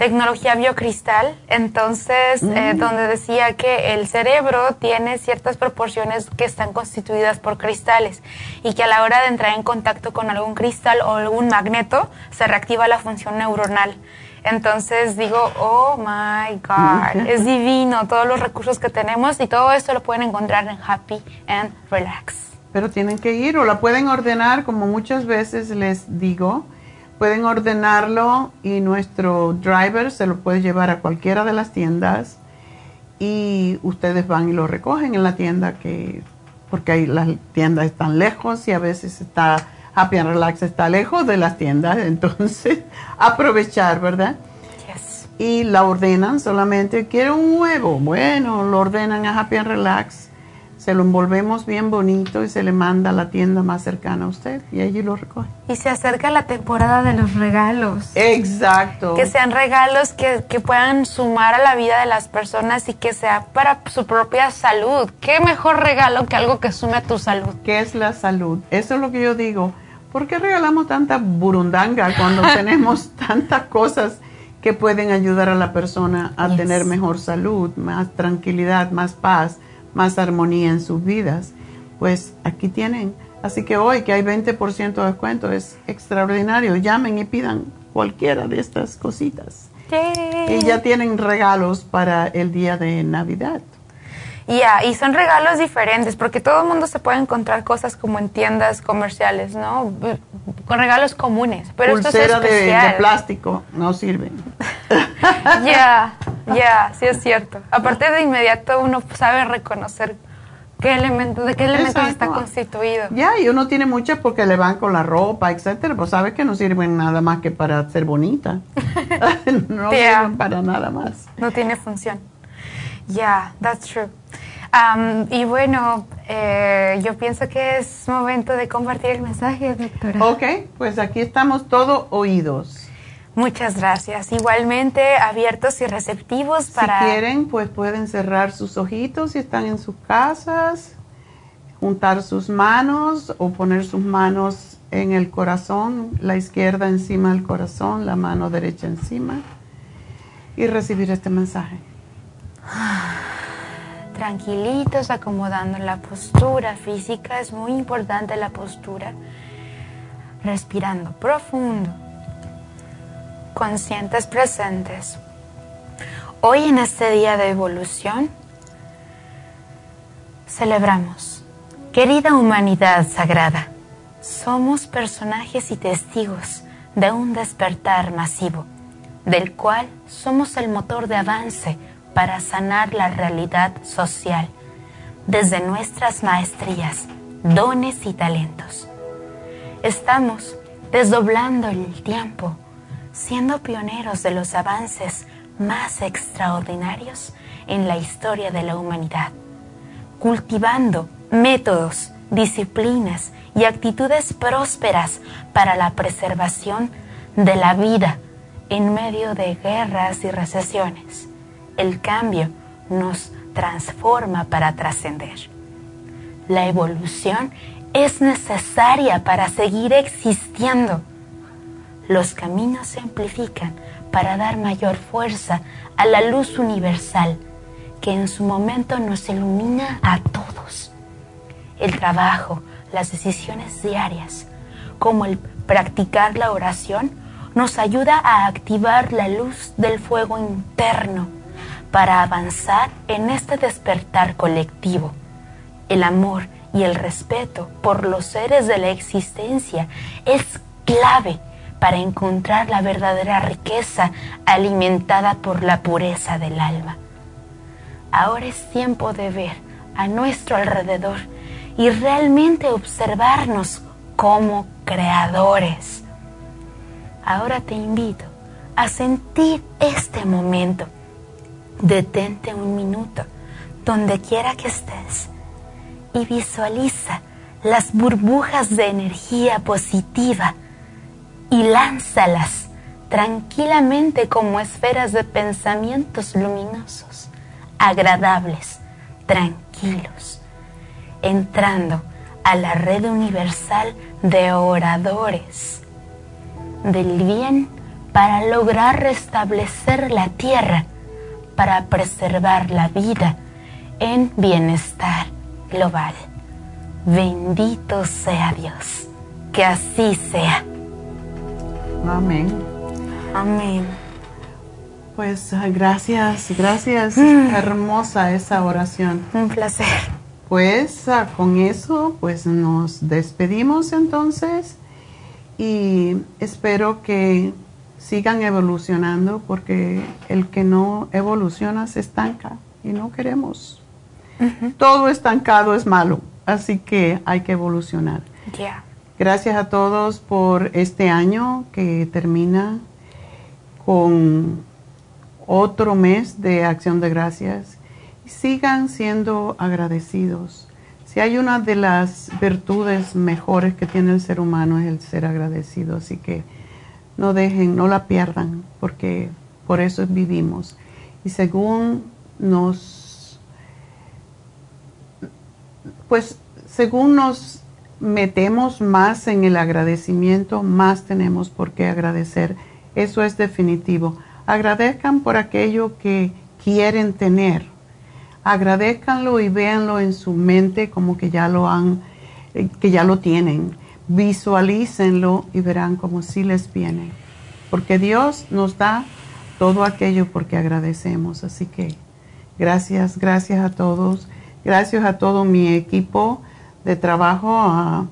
tecnología biocristal, entonces, eh, Mm. donde decía que el cerebro tiene ciertas proporciones que están constituidas por cristales y que a la hora de entrar en contacto con algún cristal o algún magneto se reactiva la función neuronal. Entonces digo, oh my God, es divino todos los recursos que tenemos y todo esto lo pueden encontrar en Happy and Relax. Pero tienen que ir o la pueden ordenar, como muchas veces les digo, pueden ordenarlo y nuestro driver se lo puede llevar a cualquiera de las tiendas y ustedes van y lo recogen en la tienda que porque ahí las tiendas están lejos y a veces está Happy and Relax está lejos de las tiendas, entonces aprovechar, ¿verdad? Y la ordenan solamente, quiero un huevo, bueno, lo ordenan a Happy and Relax, se lo envolvemos bien bonito y se le manda a la tienda más cercana a usted y allí lo recoge. Y se acerca la temporada de los regalos. Exacto. Que sean regalos que, que puedan sumar a la vida de las personas y que sea para su propia salud. ¿Qué mejor regalo que algo que sume a tu salud? ¿Qué es la salud? Eso es lo que yo digo. ¿Por qué regalamos tanta burundanga cuando tenemos tantas cosas que pueden ayudar a la persona a Yes. tener mejor salud, más tranquilidad, más paz, más armonía en sus vidas? Pues aquí tienen. Así que hoy que hay 20% de descuento es extraordinario. Llamen y pidan cualquiera de estas cositas. Y ya tienen regalos para el día de Navidad. Ya, y son regalos diferentes, porque todo el mundo se puede encontrar cosas como en tiendas comerciales, ¿no? Con regalos comunes, pero esto es Pulsera de, de especial. plástico no sirven. Ya, ya, sí es cierto. Aparte de inmediato uno sabe reconocer qué elemento, de qué elementos está constituido. Ya, y uno tiene muchas porque le van con la ropa, etcétera, pues sabe que no sirven nada más que para ser bonita. no sirven para nada más. No tiene función. Ya, that's true. Am, y bueno, eh, yo pienso que es momento de compartir el mensaje, doctora. Ok, pues aquí estamos todos oídos. Muchas gracias. Igualmente abiertos y receptivos para... Si quieren, pues pueden cerrar sus ojitos si están en sus casas, juntar sus manos o poner sus manos en el corazón, la izquierda encima del corazón, la mano derecha encima y recibir este mensaje. Tranquilitos, acomodando la postura física. Es muy importante la postura. Respirando profundo. Conscientes presentes. Hoy en este día de evolución celebramos. Querida humanidad sagrada, somos personajes y testigos de un despertar masivo, del cual somos el motor de avance para sanar la realidad social desde nuestras maestrías, dones y talentos. Estamos desdoblando el tiempo, siendo pioneros de los avances más extraordinarios en la historia de la humanidad, cultivando métodos, disciplinas y actitudes prósperas para la preservación de la vida en medio de guerras y recesiones. El cambio nos transforma para trascender. La evolución es necesaria para seguir existiendo. Los caminos se amplifican para dar mayor fuerza a la luz universal que en su momento nos ilumina a todos. El trabajo, las decisiones diarias, como el practicar la oración, nos ayuda a activar la luz del fuego interno para avanzar en este despertar colectivo. El amor y el respeto por los seres de la existencia es clave para encontrar la verdadera riqueza alimentada por la pureza del alma. Ahora es tiempo de ver a nuestro alrededor y realmente observarnos como creadores. Ahora te invito a sentir este momento. Detente un minuto donde quiera que estés y visualiza las burbujas de energía positiva y lánzalas tranquilamente como esferas de pensamientos luminosos, agradables, tranquilos, entrando a la red universal de oradores del bien para lograr restablecer la tierra, para preservar la vida en bienestar global. Bendito sea Dios, que así sea. Amén. Amén. Pues gracias, gracias. Mm. Hermosa esa oración. Un placer. Pues ah, con eso, pues nos despedimos entonces y espero que sigan evolucionando porque el que no evoluciona se estanca y no queremos. Todo estancado es malo, así que hay que evolucionar. Gracias a todos por este año que termina con otro mes de acción de gracias. Sigan siendo agradecidos. Si hay una de las virtudes mejores que tiene el ser humano es el ser agradecido, así que no dejen, no la pierdan, porque por eso vivimos. Y según nos, pues según nos metemos más en el agradecimiento, más tenemos por qué agradecer. Eso es definitivo. Agradezcan por aquello que quieren tener. Agradezcanlo y véanlo en su mente como que ya lo han, eh, que ya lo tienen. Visualícenlo y verán como si les viene. Porque Dios nos da todo aquello porque agradecemos. Así que gracias, gracias a todos. Gracias a todo mi equipo de trabajo.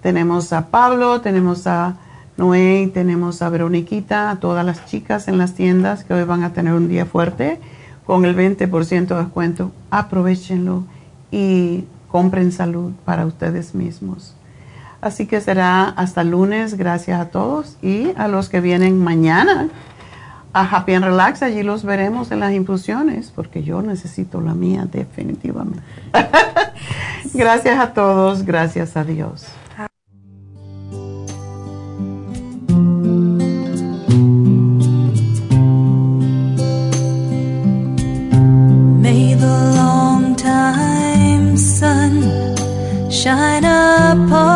tenemos a Pablo, tenemos a Noé, tenemos a Veroniquita, a todas las chicas en las tiendas que hoy van a tener un día fuerte con el 20% de descuento. Aprovechenlo y compren salud para ustedes mismos. Así que será hasta lunes. Gracias a todos y a los que vienen mañana a Happy and Relax. Allí los veremos en las infusiones porque yo necesito la mía definitivamente. gracias a todos. Gracias a Dios. May the long time sun shine upon